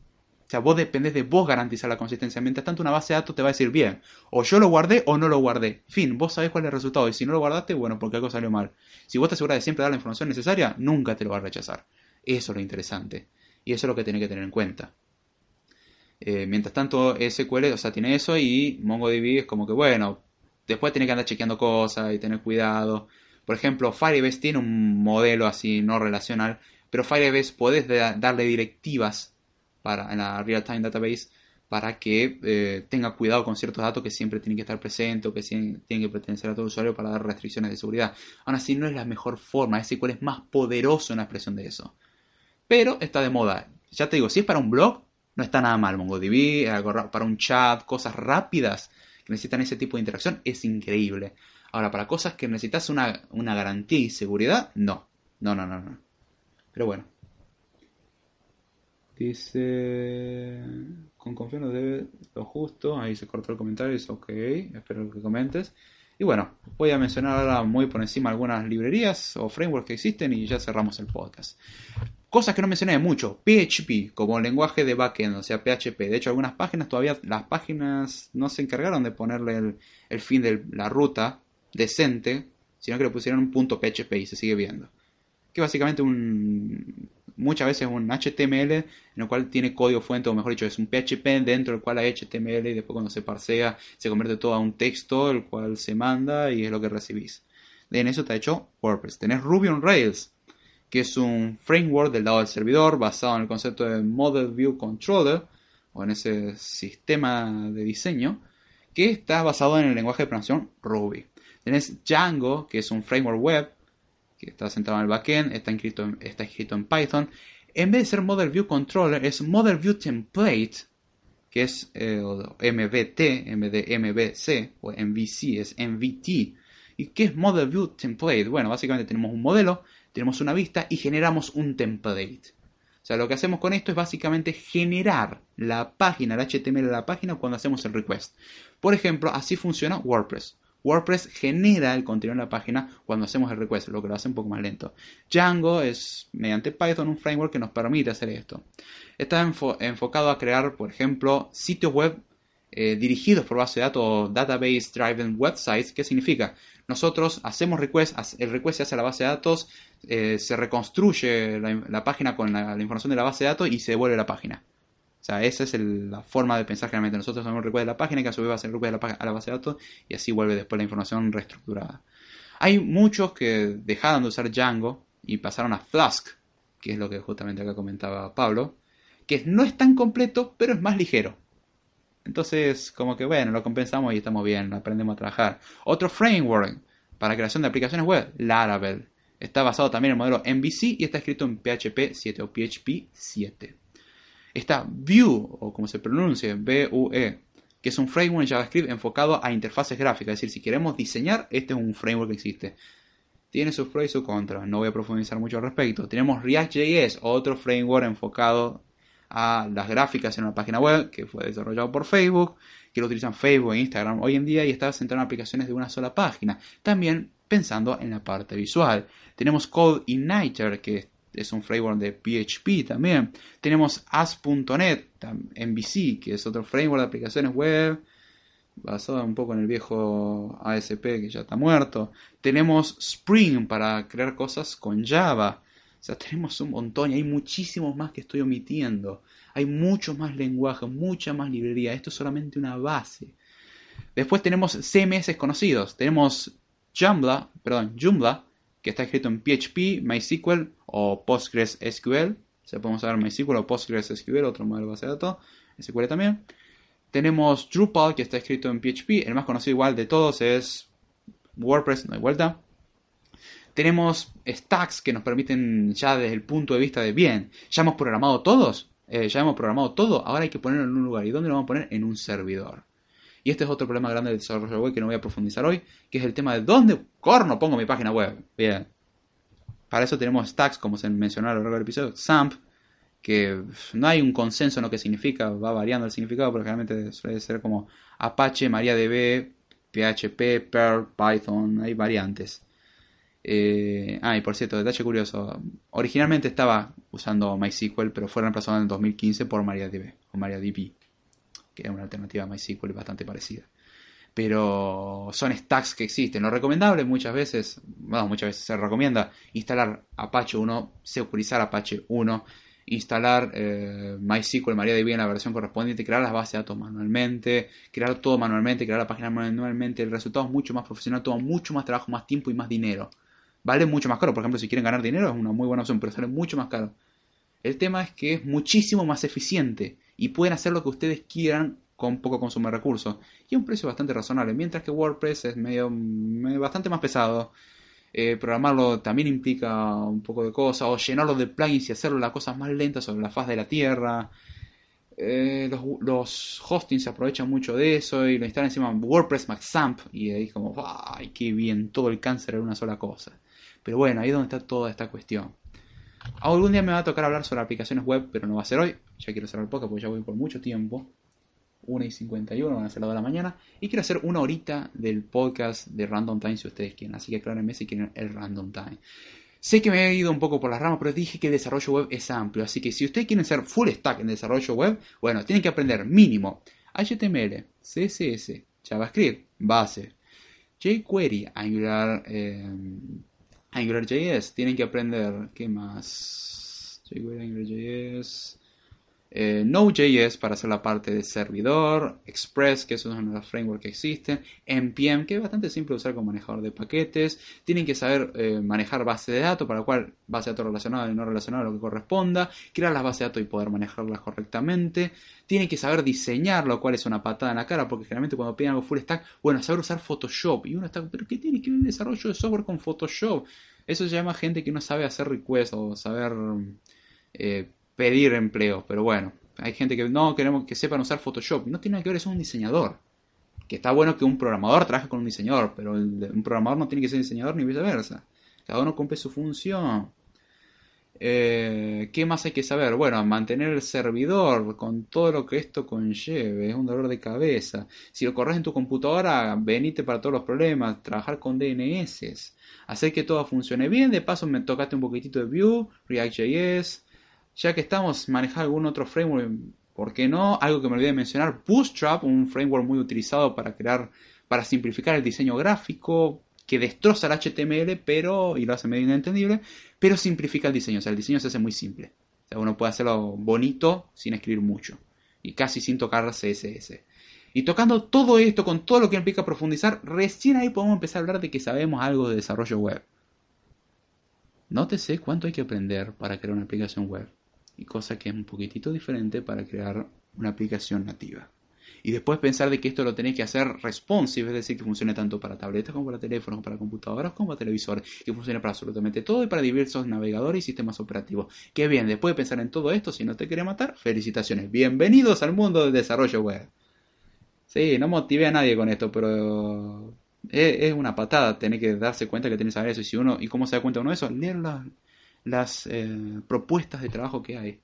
O sea, vos dependés de vos garantizar la consistencia. Mientras tanto, una base de datos te va a decir bien, o yo lo guardé o no lo guardé. Fin, vos sabés cuál es el resultado. Y si no lo guardaste, bueno, porque algo salió mal. Si vos te aseguras de siempre dar la información necesaria, nunca te lo va a rechazar. Eso es lo interesante. Y eso es lo que tenés que tener en cuenta. Eh, mientras tanto, SQL, o sea, tiene eso y MongoDB es como que, bueno, después tiene que andar chequeando cosas y tener cuidado. Por ejemplo, Firebase tiene un modelo así no relacional, pero Firebase podés darle directivas para, en la Real Time Database para que eh, tenga cuidado con ciertos datos que siempre tienen que estar presentes o que tienen que pertenecer a todo usuario para dar restricciones de seguridad. Aún así, no es la mejor forma. SQL es más poderoso en la expresión de eso. Pero está de moda. Ya te digo, si es para un blog, no está nada mal. MongoDB, para un chat, cosas rápidas que necesitan ese tipo de interacción, es increíble. Ahora, para cosas que necesitas una, una garantía y seguridad, no. No, no, no, no. Pero bueno, Dice, con confianza debe lo justo. Ahí se cortó el comentario. Dice, ok, espero que comentes. Y bueno, voy a mencionar ahora muy por encima algunas librerías o frameworks que existen y ya cerramos el podcast. Cosas que no mencioné mucho. PHP como lenguaje de backend, o sea, PHP. De hecho, algunas páginas todavía, las páginas no se encargaron de ponerle el, el fin de la ruta decente, sino que le pusieron un punto PHP y se sigue viendo. Que básicamente un, muchas veces un HTML en el cual tiene código fuente, o mejor dicho, es un PHP dentro del cual hay HTML y después cuando se parsea se convierte todo a un texto, el cual se manda y es lo que recibís. En eso está hecho WordPress. Tenés Ruby on Rails, que es un framework del lado del servidor basado en el concepto de Model View Controller, o en ese sistema de diseño, que está basado en el lenguaje de programación Ruby. Tenés Django, que es un framework web que está centrado en el backend, está escrito en, está escrito en Python. En vez de ser Model View Controller, es Model View Template, que es eh, MVT de MVC, o MVC es MVT. ¿Y qué es Model View Template? Bueno, básicamente tenemos un modelo, tenemos una vista y generamos un template. O sea, lo que hacemos con esto es básicamente generar la página, el HTML de la página cuando hacemos el request. Por ejemplo, así funciona WordPress. WordPress genera el contenido en la página cuando hacemos el request, lo que lo hace un poco más lento. Django es mediante Python un framework que nos permite hacer esto. Está enfocado a crear, por ejemplo, sitios web eh, dirigidos por base de datos, database driven websites. ¿Qué significa? Nosotros hacemos request, el request se hace a la base de datos, eh, se reconstruye la, página con la información de la base de datos y se devuelve la página. O sea, esa es la forma de pensar generalmente. Nosotros hacemos un request de la página que a su vez va a hacer request a la base de datos y así vuelve después la información reestructurada. Hay muchos que dejaron de usar Django y pasaron a Flask, que es lo que justamente acá comentaba Pablo, que no es tan completo, pero es más ligero. Entonces, como que bueno, lo compensamos y estamos bien, aprendemos a trabajar. Otro framework para creación de aplicaciones web, Laravel. Está basado también en el modelo MVC y está escrito en PHP 7 o PHP 7. Está Vue, o como se pronuncia, V-U-E, que es un framework en JavaScript enfocado a interfaces gráficas. Es decir, si queremos diseñar, este es un framework que existe. Tiene sus pros y sus contras, no voy a profundizar mucho al respecto. Tenemos React.js, otro framework enfocado a las gráficas en una página web que fue desarrollado por Facebook, que lo utilizan Facebook e Instagram hoy en día y está centrado en aplicaciones de una sola página. También pensando en la parte visual. Tenemos Code Igniter, que es un framework de PHP también. Tenemos As.NET, MVC, que es otro framework de aplicaciones web, basado un poco en el viejo ASP que ya está muerto. Tenemos Spring para crear cosas con Java. O sea, tenemos un montón y hay muchísimos más que estoy omitiendo. Hay muchos más lenguajes, mucha más librería. Esto es solamente una base. Después tenemos CMS conocidos. Tenemos Joomla, perdón, Joomla, que está escrito en PHP, MySQL o PostgreSQL. Se podemos usar MySQL o PostgreSQL, otro modelo de base de datos, SQL también. Tenemos Drupal, que está escrito en PHP. El más conocido igual de todos es WordPress, no hay vuelta. Tenemos stacks que nos permiten ya desde el punto de vista de bien, ya hemos programado todos, eh, ya hemos programado todo, ahora hay que ponerlo en un lugar. ¿Y dónde lo vamos a poner? En un servidor. Y este es otro problema grande del desarrollo web que no voy a profundizar hoy, que es el tema de dónde corno pongo mi página web. Bien. Para eso tenemos stacks, como se mencionó a lo largo del episodio, SAMP, que no hay un consenso en lo que significa, va variando el significado, pero generalmente suele ser como Apache, MariaDB, PHP, Perl, Python, hay variantes. Eh, ah, y por cierto, detalle curioso. Originalmente estaba usando MySQL, pero fue reemplazado en el 2015 por MariaDB o MariaDB, que es una alternativa a MySQL bastante parecida. Pero son stacks que existen. Lo recomendable muchas veces, bueno, muchas veces se recomienda instalar Apache 1, securizar Apache 1 instalar eh, MySQL MariaDB en la versión correspondiente, crear las bases de datos manualmente, crear todo manualmente, crear la página manualmente. El resultado es mucho más profesional, toma mucho más trabajo, más tiempo y más dinero. Vale mucho más caro. Por ejemplo, si quieren ganar dinero es una muy buena opción, pero sale mucho más caro. El tema es que es muchísimo más eficiente y pueden hacer lo que ustedes quieran con poco consumo de recursos y a un precio bastante razonable. Mientras que WordPress es medio, bastante más pesado eh, programarlo también implica un poco de cosas, o llenarlo de plugins y hacerlo las cosas más lentas sobre la faz de la Tierra. Eh, los, hostings se aprovechan mucho de eso y lo instalan encima WordPress Maxamp y ahí como, ¡ay, qué bien! Todo el cáncer en una sola cosa. Pero bueno, ahí es donde está toda esta cuestión. Algún día me va a tocar hablar sobre aplicaciones web, pero no va a ser hoy. Ya quiero cerrar el podcast porque ya voy por mucho tiempo. 1 y 51, van a ser las de la mañana. Y quiero hacer una horita del podcast de Random Time si ustedes quieren. Así que aclárenme si quieren el Random Time. Sé que me he ido un poco por las ramas, pero dije que el desarrollo web es amplio. Así que si ustedes quieren ser full stack en desarrollo web, bueno, tienen que aprender mínimo HTML, CSS, JavaScript, base, jQuery, Angular, eh, AngularJS. Tienen que aprender, ¿qué más? AngularJS. Eh, Node.js para hacer la parte de servidor, Express, que es uno de los frameworks que existen, NPM, que es bastante simple de usar como manejador de paquetes, tienen que saber eh, manejar base de datos, para la cual base de datos relacionada y no relacionada lo que corresponda, crear las bases de datos y poder manejarlas correctamente, tienen que saber diseñar, lo cual es una patada en la cara, porque generalmente cuando piden algo full stack, bueno, saber usar Photoshop, y uno está, pero ¿qué tiene que ver el desarrollo de software con Photoshop? Eso se llama gente que no sabe hacer requests o saber... Eh, pedir empleo. Pero bueno, hay gente que no queremos que sepan usar Photoshop. No tiene nada que ver, es un diseñador. Que está bueno que un programador trabaje con un diseñador, pero un programador no tiene que ser diseñador ni viceversa. Cada uno cumple su función. Eh, ¿Qué más hay que saber? Bueno, mantener el servidor con todo lo que esto conlleve, es un dolor de cabeza. Si lo corres en tu computadora, venite para todos los problemas, trabajar con DNS, hacer que todo funcione bien. De paso, me tocaste un poquitito de Vue, React.js, ya que estamos manejando algún otro framework, ¿por qué no? Algo que me olvidé de mencionar, Bootstrap, un framework muy utilizado para crear, para simplificar el diseño gráfico, que destroza el HTML, pero, y lo hace medio inentendible, pero simplifica el diseño, o sea, el diseño se hace muy simple. O sea, uno puede hacerlo bonito sin escribir mucho, y casi sin tocar CSS. Y tocando todo esto, con todo lo que implica profundizar, recién ahí podemos empezar a hablar de que sabemos algo de desarrollo web. Nótese cuánto hay que aprender para crear una aplicación web y cosa que es un poquitito diferente para crear una aplicación nativa. Y después pensar de que esto lo tenéis que hacer responsive, es decir, que funcione tanto para tabletas como para teléfonos, para computadoras como para televisores, que funcione para absolutamente todo y para diversos navegadores y sistemas operativos. Qué bien, después de pensar en todo esto, si no te quiere matar, felicitaciones. Bienvenidos al mundo del desarrollo web. Sí, no motivé a nadie con esto, pero es, una patada tener que darse cuenta que tienes que saber eso. Y si uno, ¿y cómo se da cuenta uno de eso? Leer las eh, propuestas de trabajo que hay.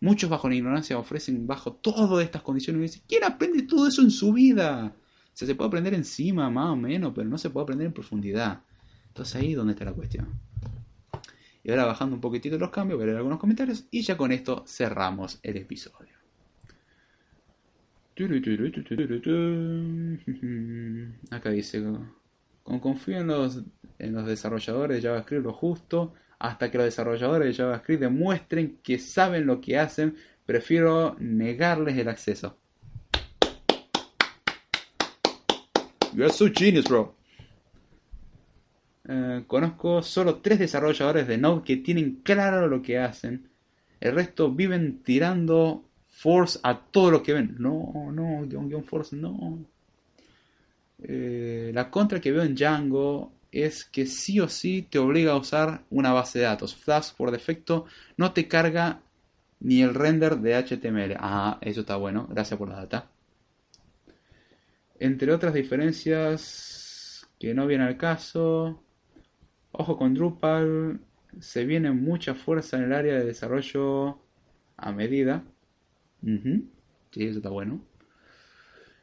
Muchos bajo la ignorancia ofrecen bajo todas estas condiciones y dicen, ¿quién aprende todo eso en su vida? Se puede aprender encima más o menos, pero no se puede aprender en profundidad. Entonces ahí es donde está la cuestión. Y ahora bajando un poquitito los cambios, voy a leer algunos comentarios y ya con esto cerramos el episodio. Acá dice, confío en los, en los desarrolladores de JavaScript lo justo hasta que los desarrolladores de JavaScript demuestren que saben lo que hacen, prefiero negarles el acceso. You're so genius, bro. Eh, conozco solo tres desarrolladores de Node que tienen claro lo que hacen. El resto viven tirando force a todo lo que ven. No, no, guion, force, no. Eh, la contra que veo en Django es que sí o sí te obliga a usar una base de datos. Flash por defecto no te carga ni el render de HTML. Ah, eso está bueno. Gracias por la data. Entre otras diferencias que no vienen al caso. Ojo con Drupal. Se viene mucha fuerza en el área de desarrollo a medida. Sí, eso está bueno.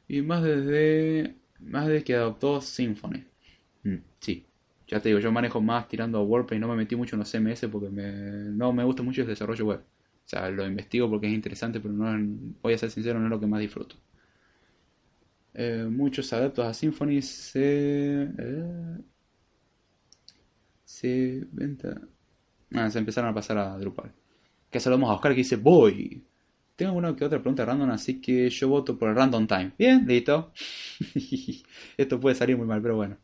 Y más desde, más desde que adoptó Symfony. Mm, sí, Ya te digo, yo manejo más tirando a WordPress, no me metí mucho en los CMS porque me, no me gusta mucho el desarrollo web. O sea, lo investigo porque es interesante, pero no voy a ser sincero, no es lo que más disfruto. Eh, muchos adeptos a Symfony se... Eh, se... Ah, se empezaron a pasar a Drupal. Que saludamos a Oscar que dice, voy. Tengo una que otra pregunta random, así que yo voto por el random time. Bien, listo. *laughs* Esto puede salir muy mal, pero bueno.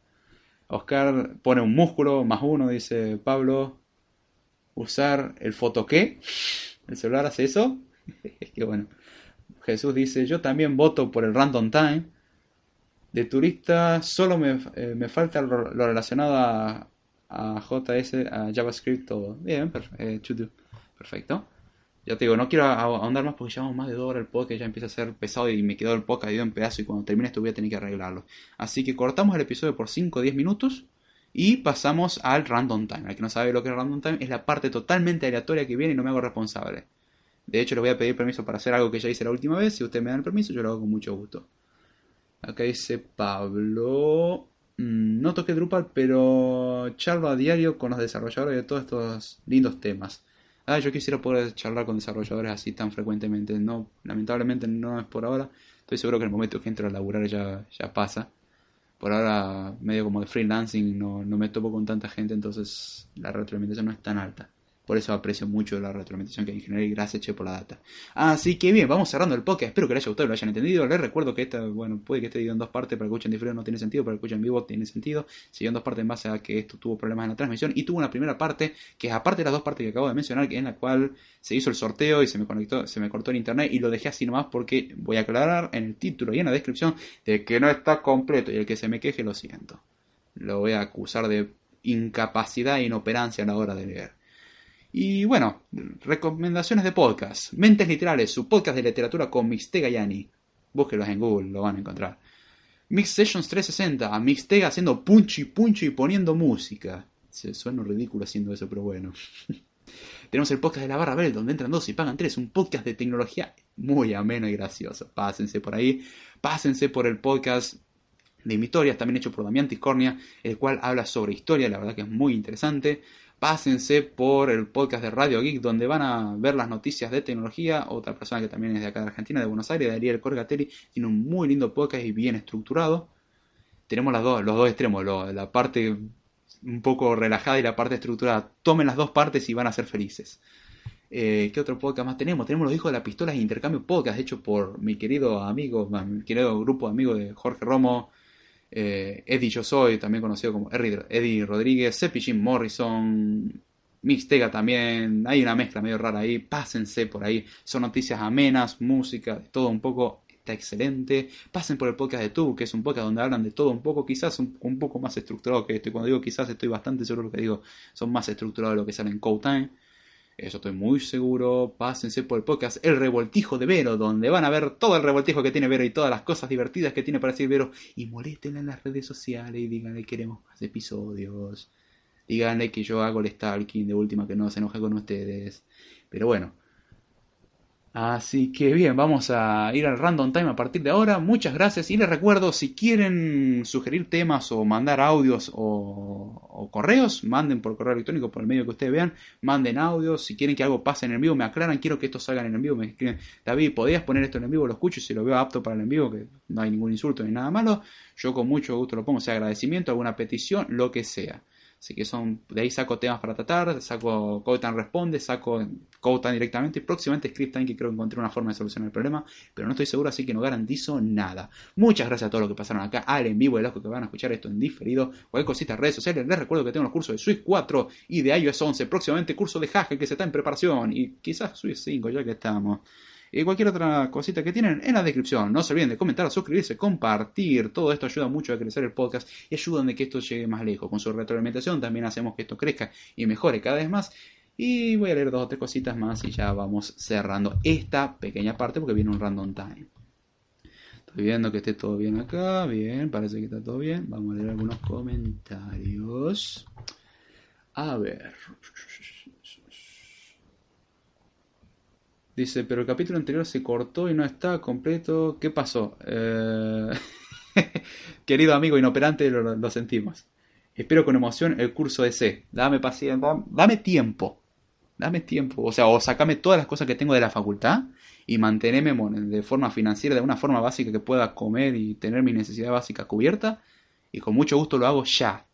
Oscar pone un músculo, más uno, dice Pablo. Usar el foto qué. ¿El celular hace eso? *laughs* Es que bueno. Jesús dice, yo también voto por el random time. De turista solo me, eh, falta lo, relacionado a, a, JS, a JavaScript, todo. Bien, eh, perfecto. Ya te digo, no quiero ahondar más porque llevamos más de dos horas el podcast, ya empieza a ser pesado y me quedó el podcast dividido en pedazos y cuando termine esto voy a tener que arreglarlo. Así que cortamos el episodio por 5 o 10 minutos y pasamos al random time. Al que no sabe lo que es random time, es la parte totalmente aleatoria que viene y no me hago responsable. De hecho, le voy a pedir permiso para hacer algo que ya hice la última vez. Si usted me da el permiso, yo lo hago con mucho gusto. Acá dice Pablo. Mm, no toqué Drupal, pero charlo a diario con los desarrolladores de todos estos lindos temas. Ah, yo quisiera poder charlar con desarrolladores así tan frecuentemente. No, lamentablemente no es por ahora. Estoy seguro que en el momento que entro a laburar ya, ya pasa. Por ahora, medio como de freelancing, no, no me topo con tanta gente, entonces la retroalimentación no es tan alta. Por eso aprecio mucho la retroalimentación que hay en general y gracias, Che, por la data. Así que bien, vamos cerrando el podcast. Espero que les haya gustado y lo hayan entendido. Les recuerdo que esta, bueno, puede que esté dividido en dos partes, para que escuchen diferente no tiene sentido, para que escuchen en vivo tiene sentido. Se en dos partes en base a que esto tuvo problemas en la transmisión y tuvo una primera parte que es aparte de las dos partes que acabo de mencionar, que en la cual se hizo el sorteo y se me conectó, se me cortó el internet y lo dejé así nomás porque voy a aclarar en el título y en la descripción de que no está completo y el que se me queje lo siento. Lo voy a acusar de incapacidad e inoperancia a la hora de leer. Y bueno, recomendaciones de podcast. Mentes Literales, su podcast de literatura con Mixtega Yani. Búsquelos en Google, lo van a encontrar. Mix Sessions 360, a Mixtega haciendo punchi punchi y poniendo música. Se suena ridículo haciendo eso, pero bueno. *laughs* Tenemos el podcast de la barra Bell, donde entran dos y pagan tres. Un podcast de tecnología muy ameno y gracioso. Pásense por ahí. Pásense por el podcast de historias, también hecho por Damián Tiscornia, el cual habla sobre historia. La verdad que es muy interesante pásense por el podcast de Radio Geek, donde van a ver las noticias de tecnología. Otra persona que también es de acá de Argentina, de Buenos Aires, Ariel Corgatelli, tiene un muy lindo podcast y bien estructurado. Tenemos las dos, los dos extremos, la parte un poco relajada y la parte estructurada. Tomen las dos partes y van a ser felices. Eh, ¿Qué otro podcast más tenemos? Tenemos los hijos de las pistolas de intercambio podcast hecho por mi querido amigo, mi querido grupo de amigos de Jorge Romo, eh, Eddie Yo Soy, también conocido como Eddie Rodríguez, Seppi Jim Morrison, Mixtega también, hay una mezcla medio rara ahí, pásense por ahí, son noticias amenas, música, todo un poco, está excelente, pasen por el podcast de Tu, que es un podcast donde hablan de todo un poco, quizás un, poco más estructurado que esto, y cuando digo quizás estoy bastante seguro de lo que digo, son más estructurados de lo que sale en Code Time. Eso estoy muy seguro. Pásense por el podcast El Revoltijo de Vero, donde van a ver todo el revoltijo que tiene Vero y todas las cosas divertidas que tiene para decir Vero. Y moléstenla en las redes sociales y díganle que queremos más episodios. Díganle que yo hago el stalking de última que no se enoje con ustedes. Pero bueno, Así que bien, vamos a ir al random time a partir de ahora. Muchas gracias y les recuerdo, si quieren sugerir temas o mandar audios o, correos, manden por correo electrónico, por el medio que ustedes vean, manden audios. Si quieren que algo pase en el vivo, me aclaran, quiero que esto salga en el vivo, me escriben, David, ¿podías poner esto en el vivo? Lo escucho y si lo veo apto para el en vivo, que no hay ningún insulto ni nada malo, yo con mucho gusto lo pongo, sea agradecimiento, alguna petición, lo que sea. Así que son, de ahí saco temas para tratar, saco Codetan Responde, saco Codetan directamente y próximamente Scripttime que creo que encontré una forma de solucionar el problema, pero no estoy seguro así que no garantizo nada. Muchas gracias a todos los que pasaron acá, al en vivo y a los que van a escuchar esto en diferido, cualquier cosita redes sociales, les recuerdo que tengo los cursos de Swift 4 y de iOS 11, próximamente curso de Haskell que se está en preparación y quizás Swift 5 ya que estamos y cualquier otra cosita que tienen en la descripción. No se olviden de comentar, suscribirse, compartir. Todo esto ayuda mucho a crecer el podcast y ayuda a que esto llegue más lejos. Con su retroalimentación también hacemos que esto crezca y mejore cada vez más. Y voy a leer dos o tres cositas más y ya vamos cerrando esta pequeña parte porque viene un random time. Estoy viendo que esté todo bien acá. Bien, parece que está todo bien. Vamos a leer algunos comentarios. A ver. Dice, pero el capítulo anterior se cortó y no está completo. ¿Qué pasó? Eh, *laughs* querido amigo inoperante, lo, sentimos. Espero con emoción el curso de C. Dame paciencia, dame tiempo. Dame tiempo. O sea, o sacame todas las cosas que tengo de la facultad y mantenerme de forma financiera, de una forma básica que pueda comer y tener mi necesidad básica cubierta. Y con mucho gusto lo hago ya.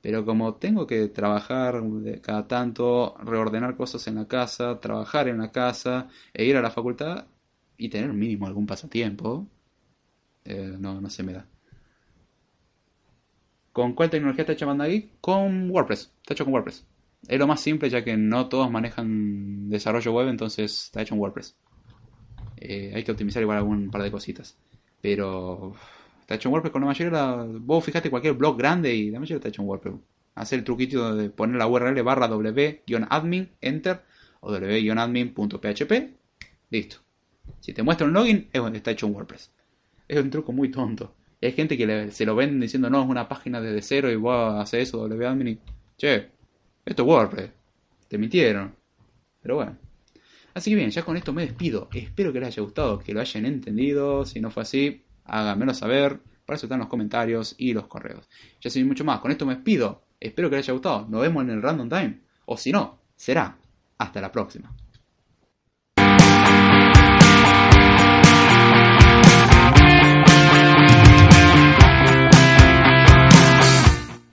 Pero como tengo que trabajar cada tanto, reordenar cosas en la casa, trabajar en la casa e ir a la facultad y tener mínimo algún pasatiempo, eh, no, no se me da. ¿Con cuál tecnología está hecha Bandai? Con WordPress. Está hecho con WordPress. Es lo más simple ya que no todos manejan desarrollo web, entonces está hecho en WordPress. Eh, hay que optimizar igual algún par de cositas. Pero está hecho en WordPress con la mayoría. vos fijate cualquier blog grande y la mayoría está hecho en WordPress. Hacer el truquito de poner la URL barra w-admin, enter, o w-admin.php. Listo. Si te muestra un login, está hecho en WordPress. Es un truco muy tonto. Hay gente que se lo ven diciendo, no, es una página desde cero y vos haces eso, wadmin y... Che, esto es WordPress. Te mintieron. Pero bueno. Así que bien, ya con esto me despido. Espero que les haya gustado, que lo hayan entendido. Si no fue así, háganmelo saber. Para eso están los comentarios y los correos. Ya sin mucho más, con esto me despido. Espero que les haya gustado. Nos vemos en el Random Time. O si no, será. Hasta la próxima.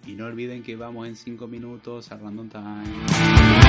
Y no olviden que vamos en 5 minutos a Random Time.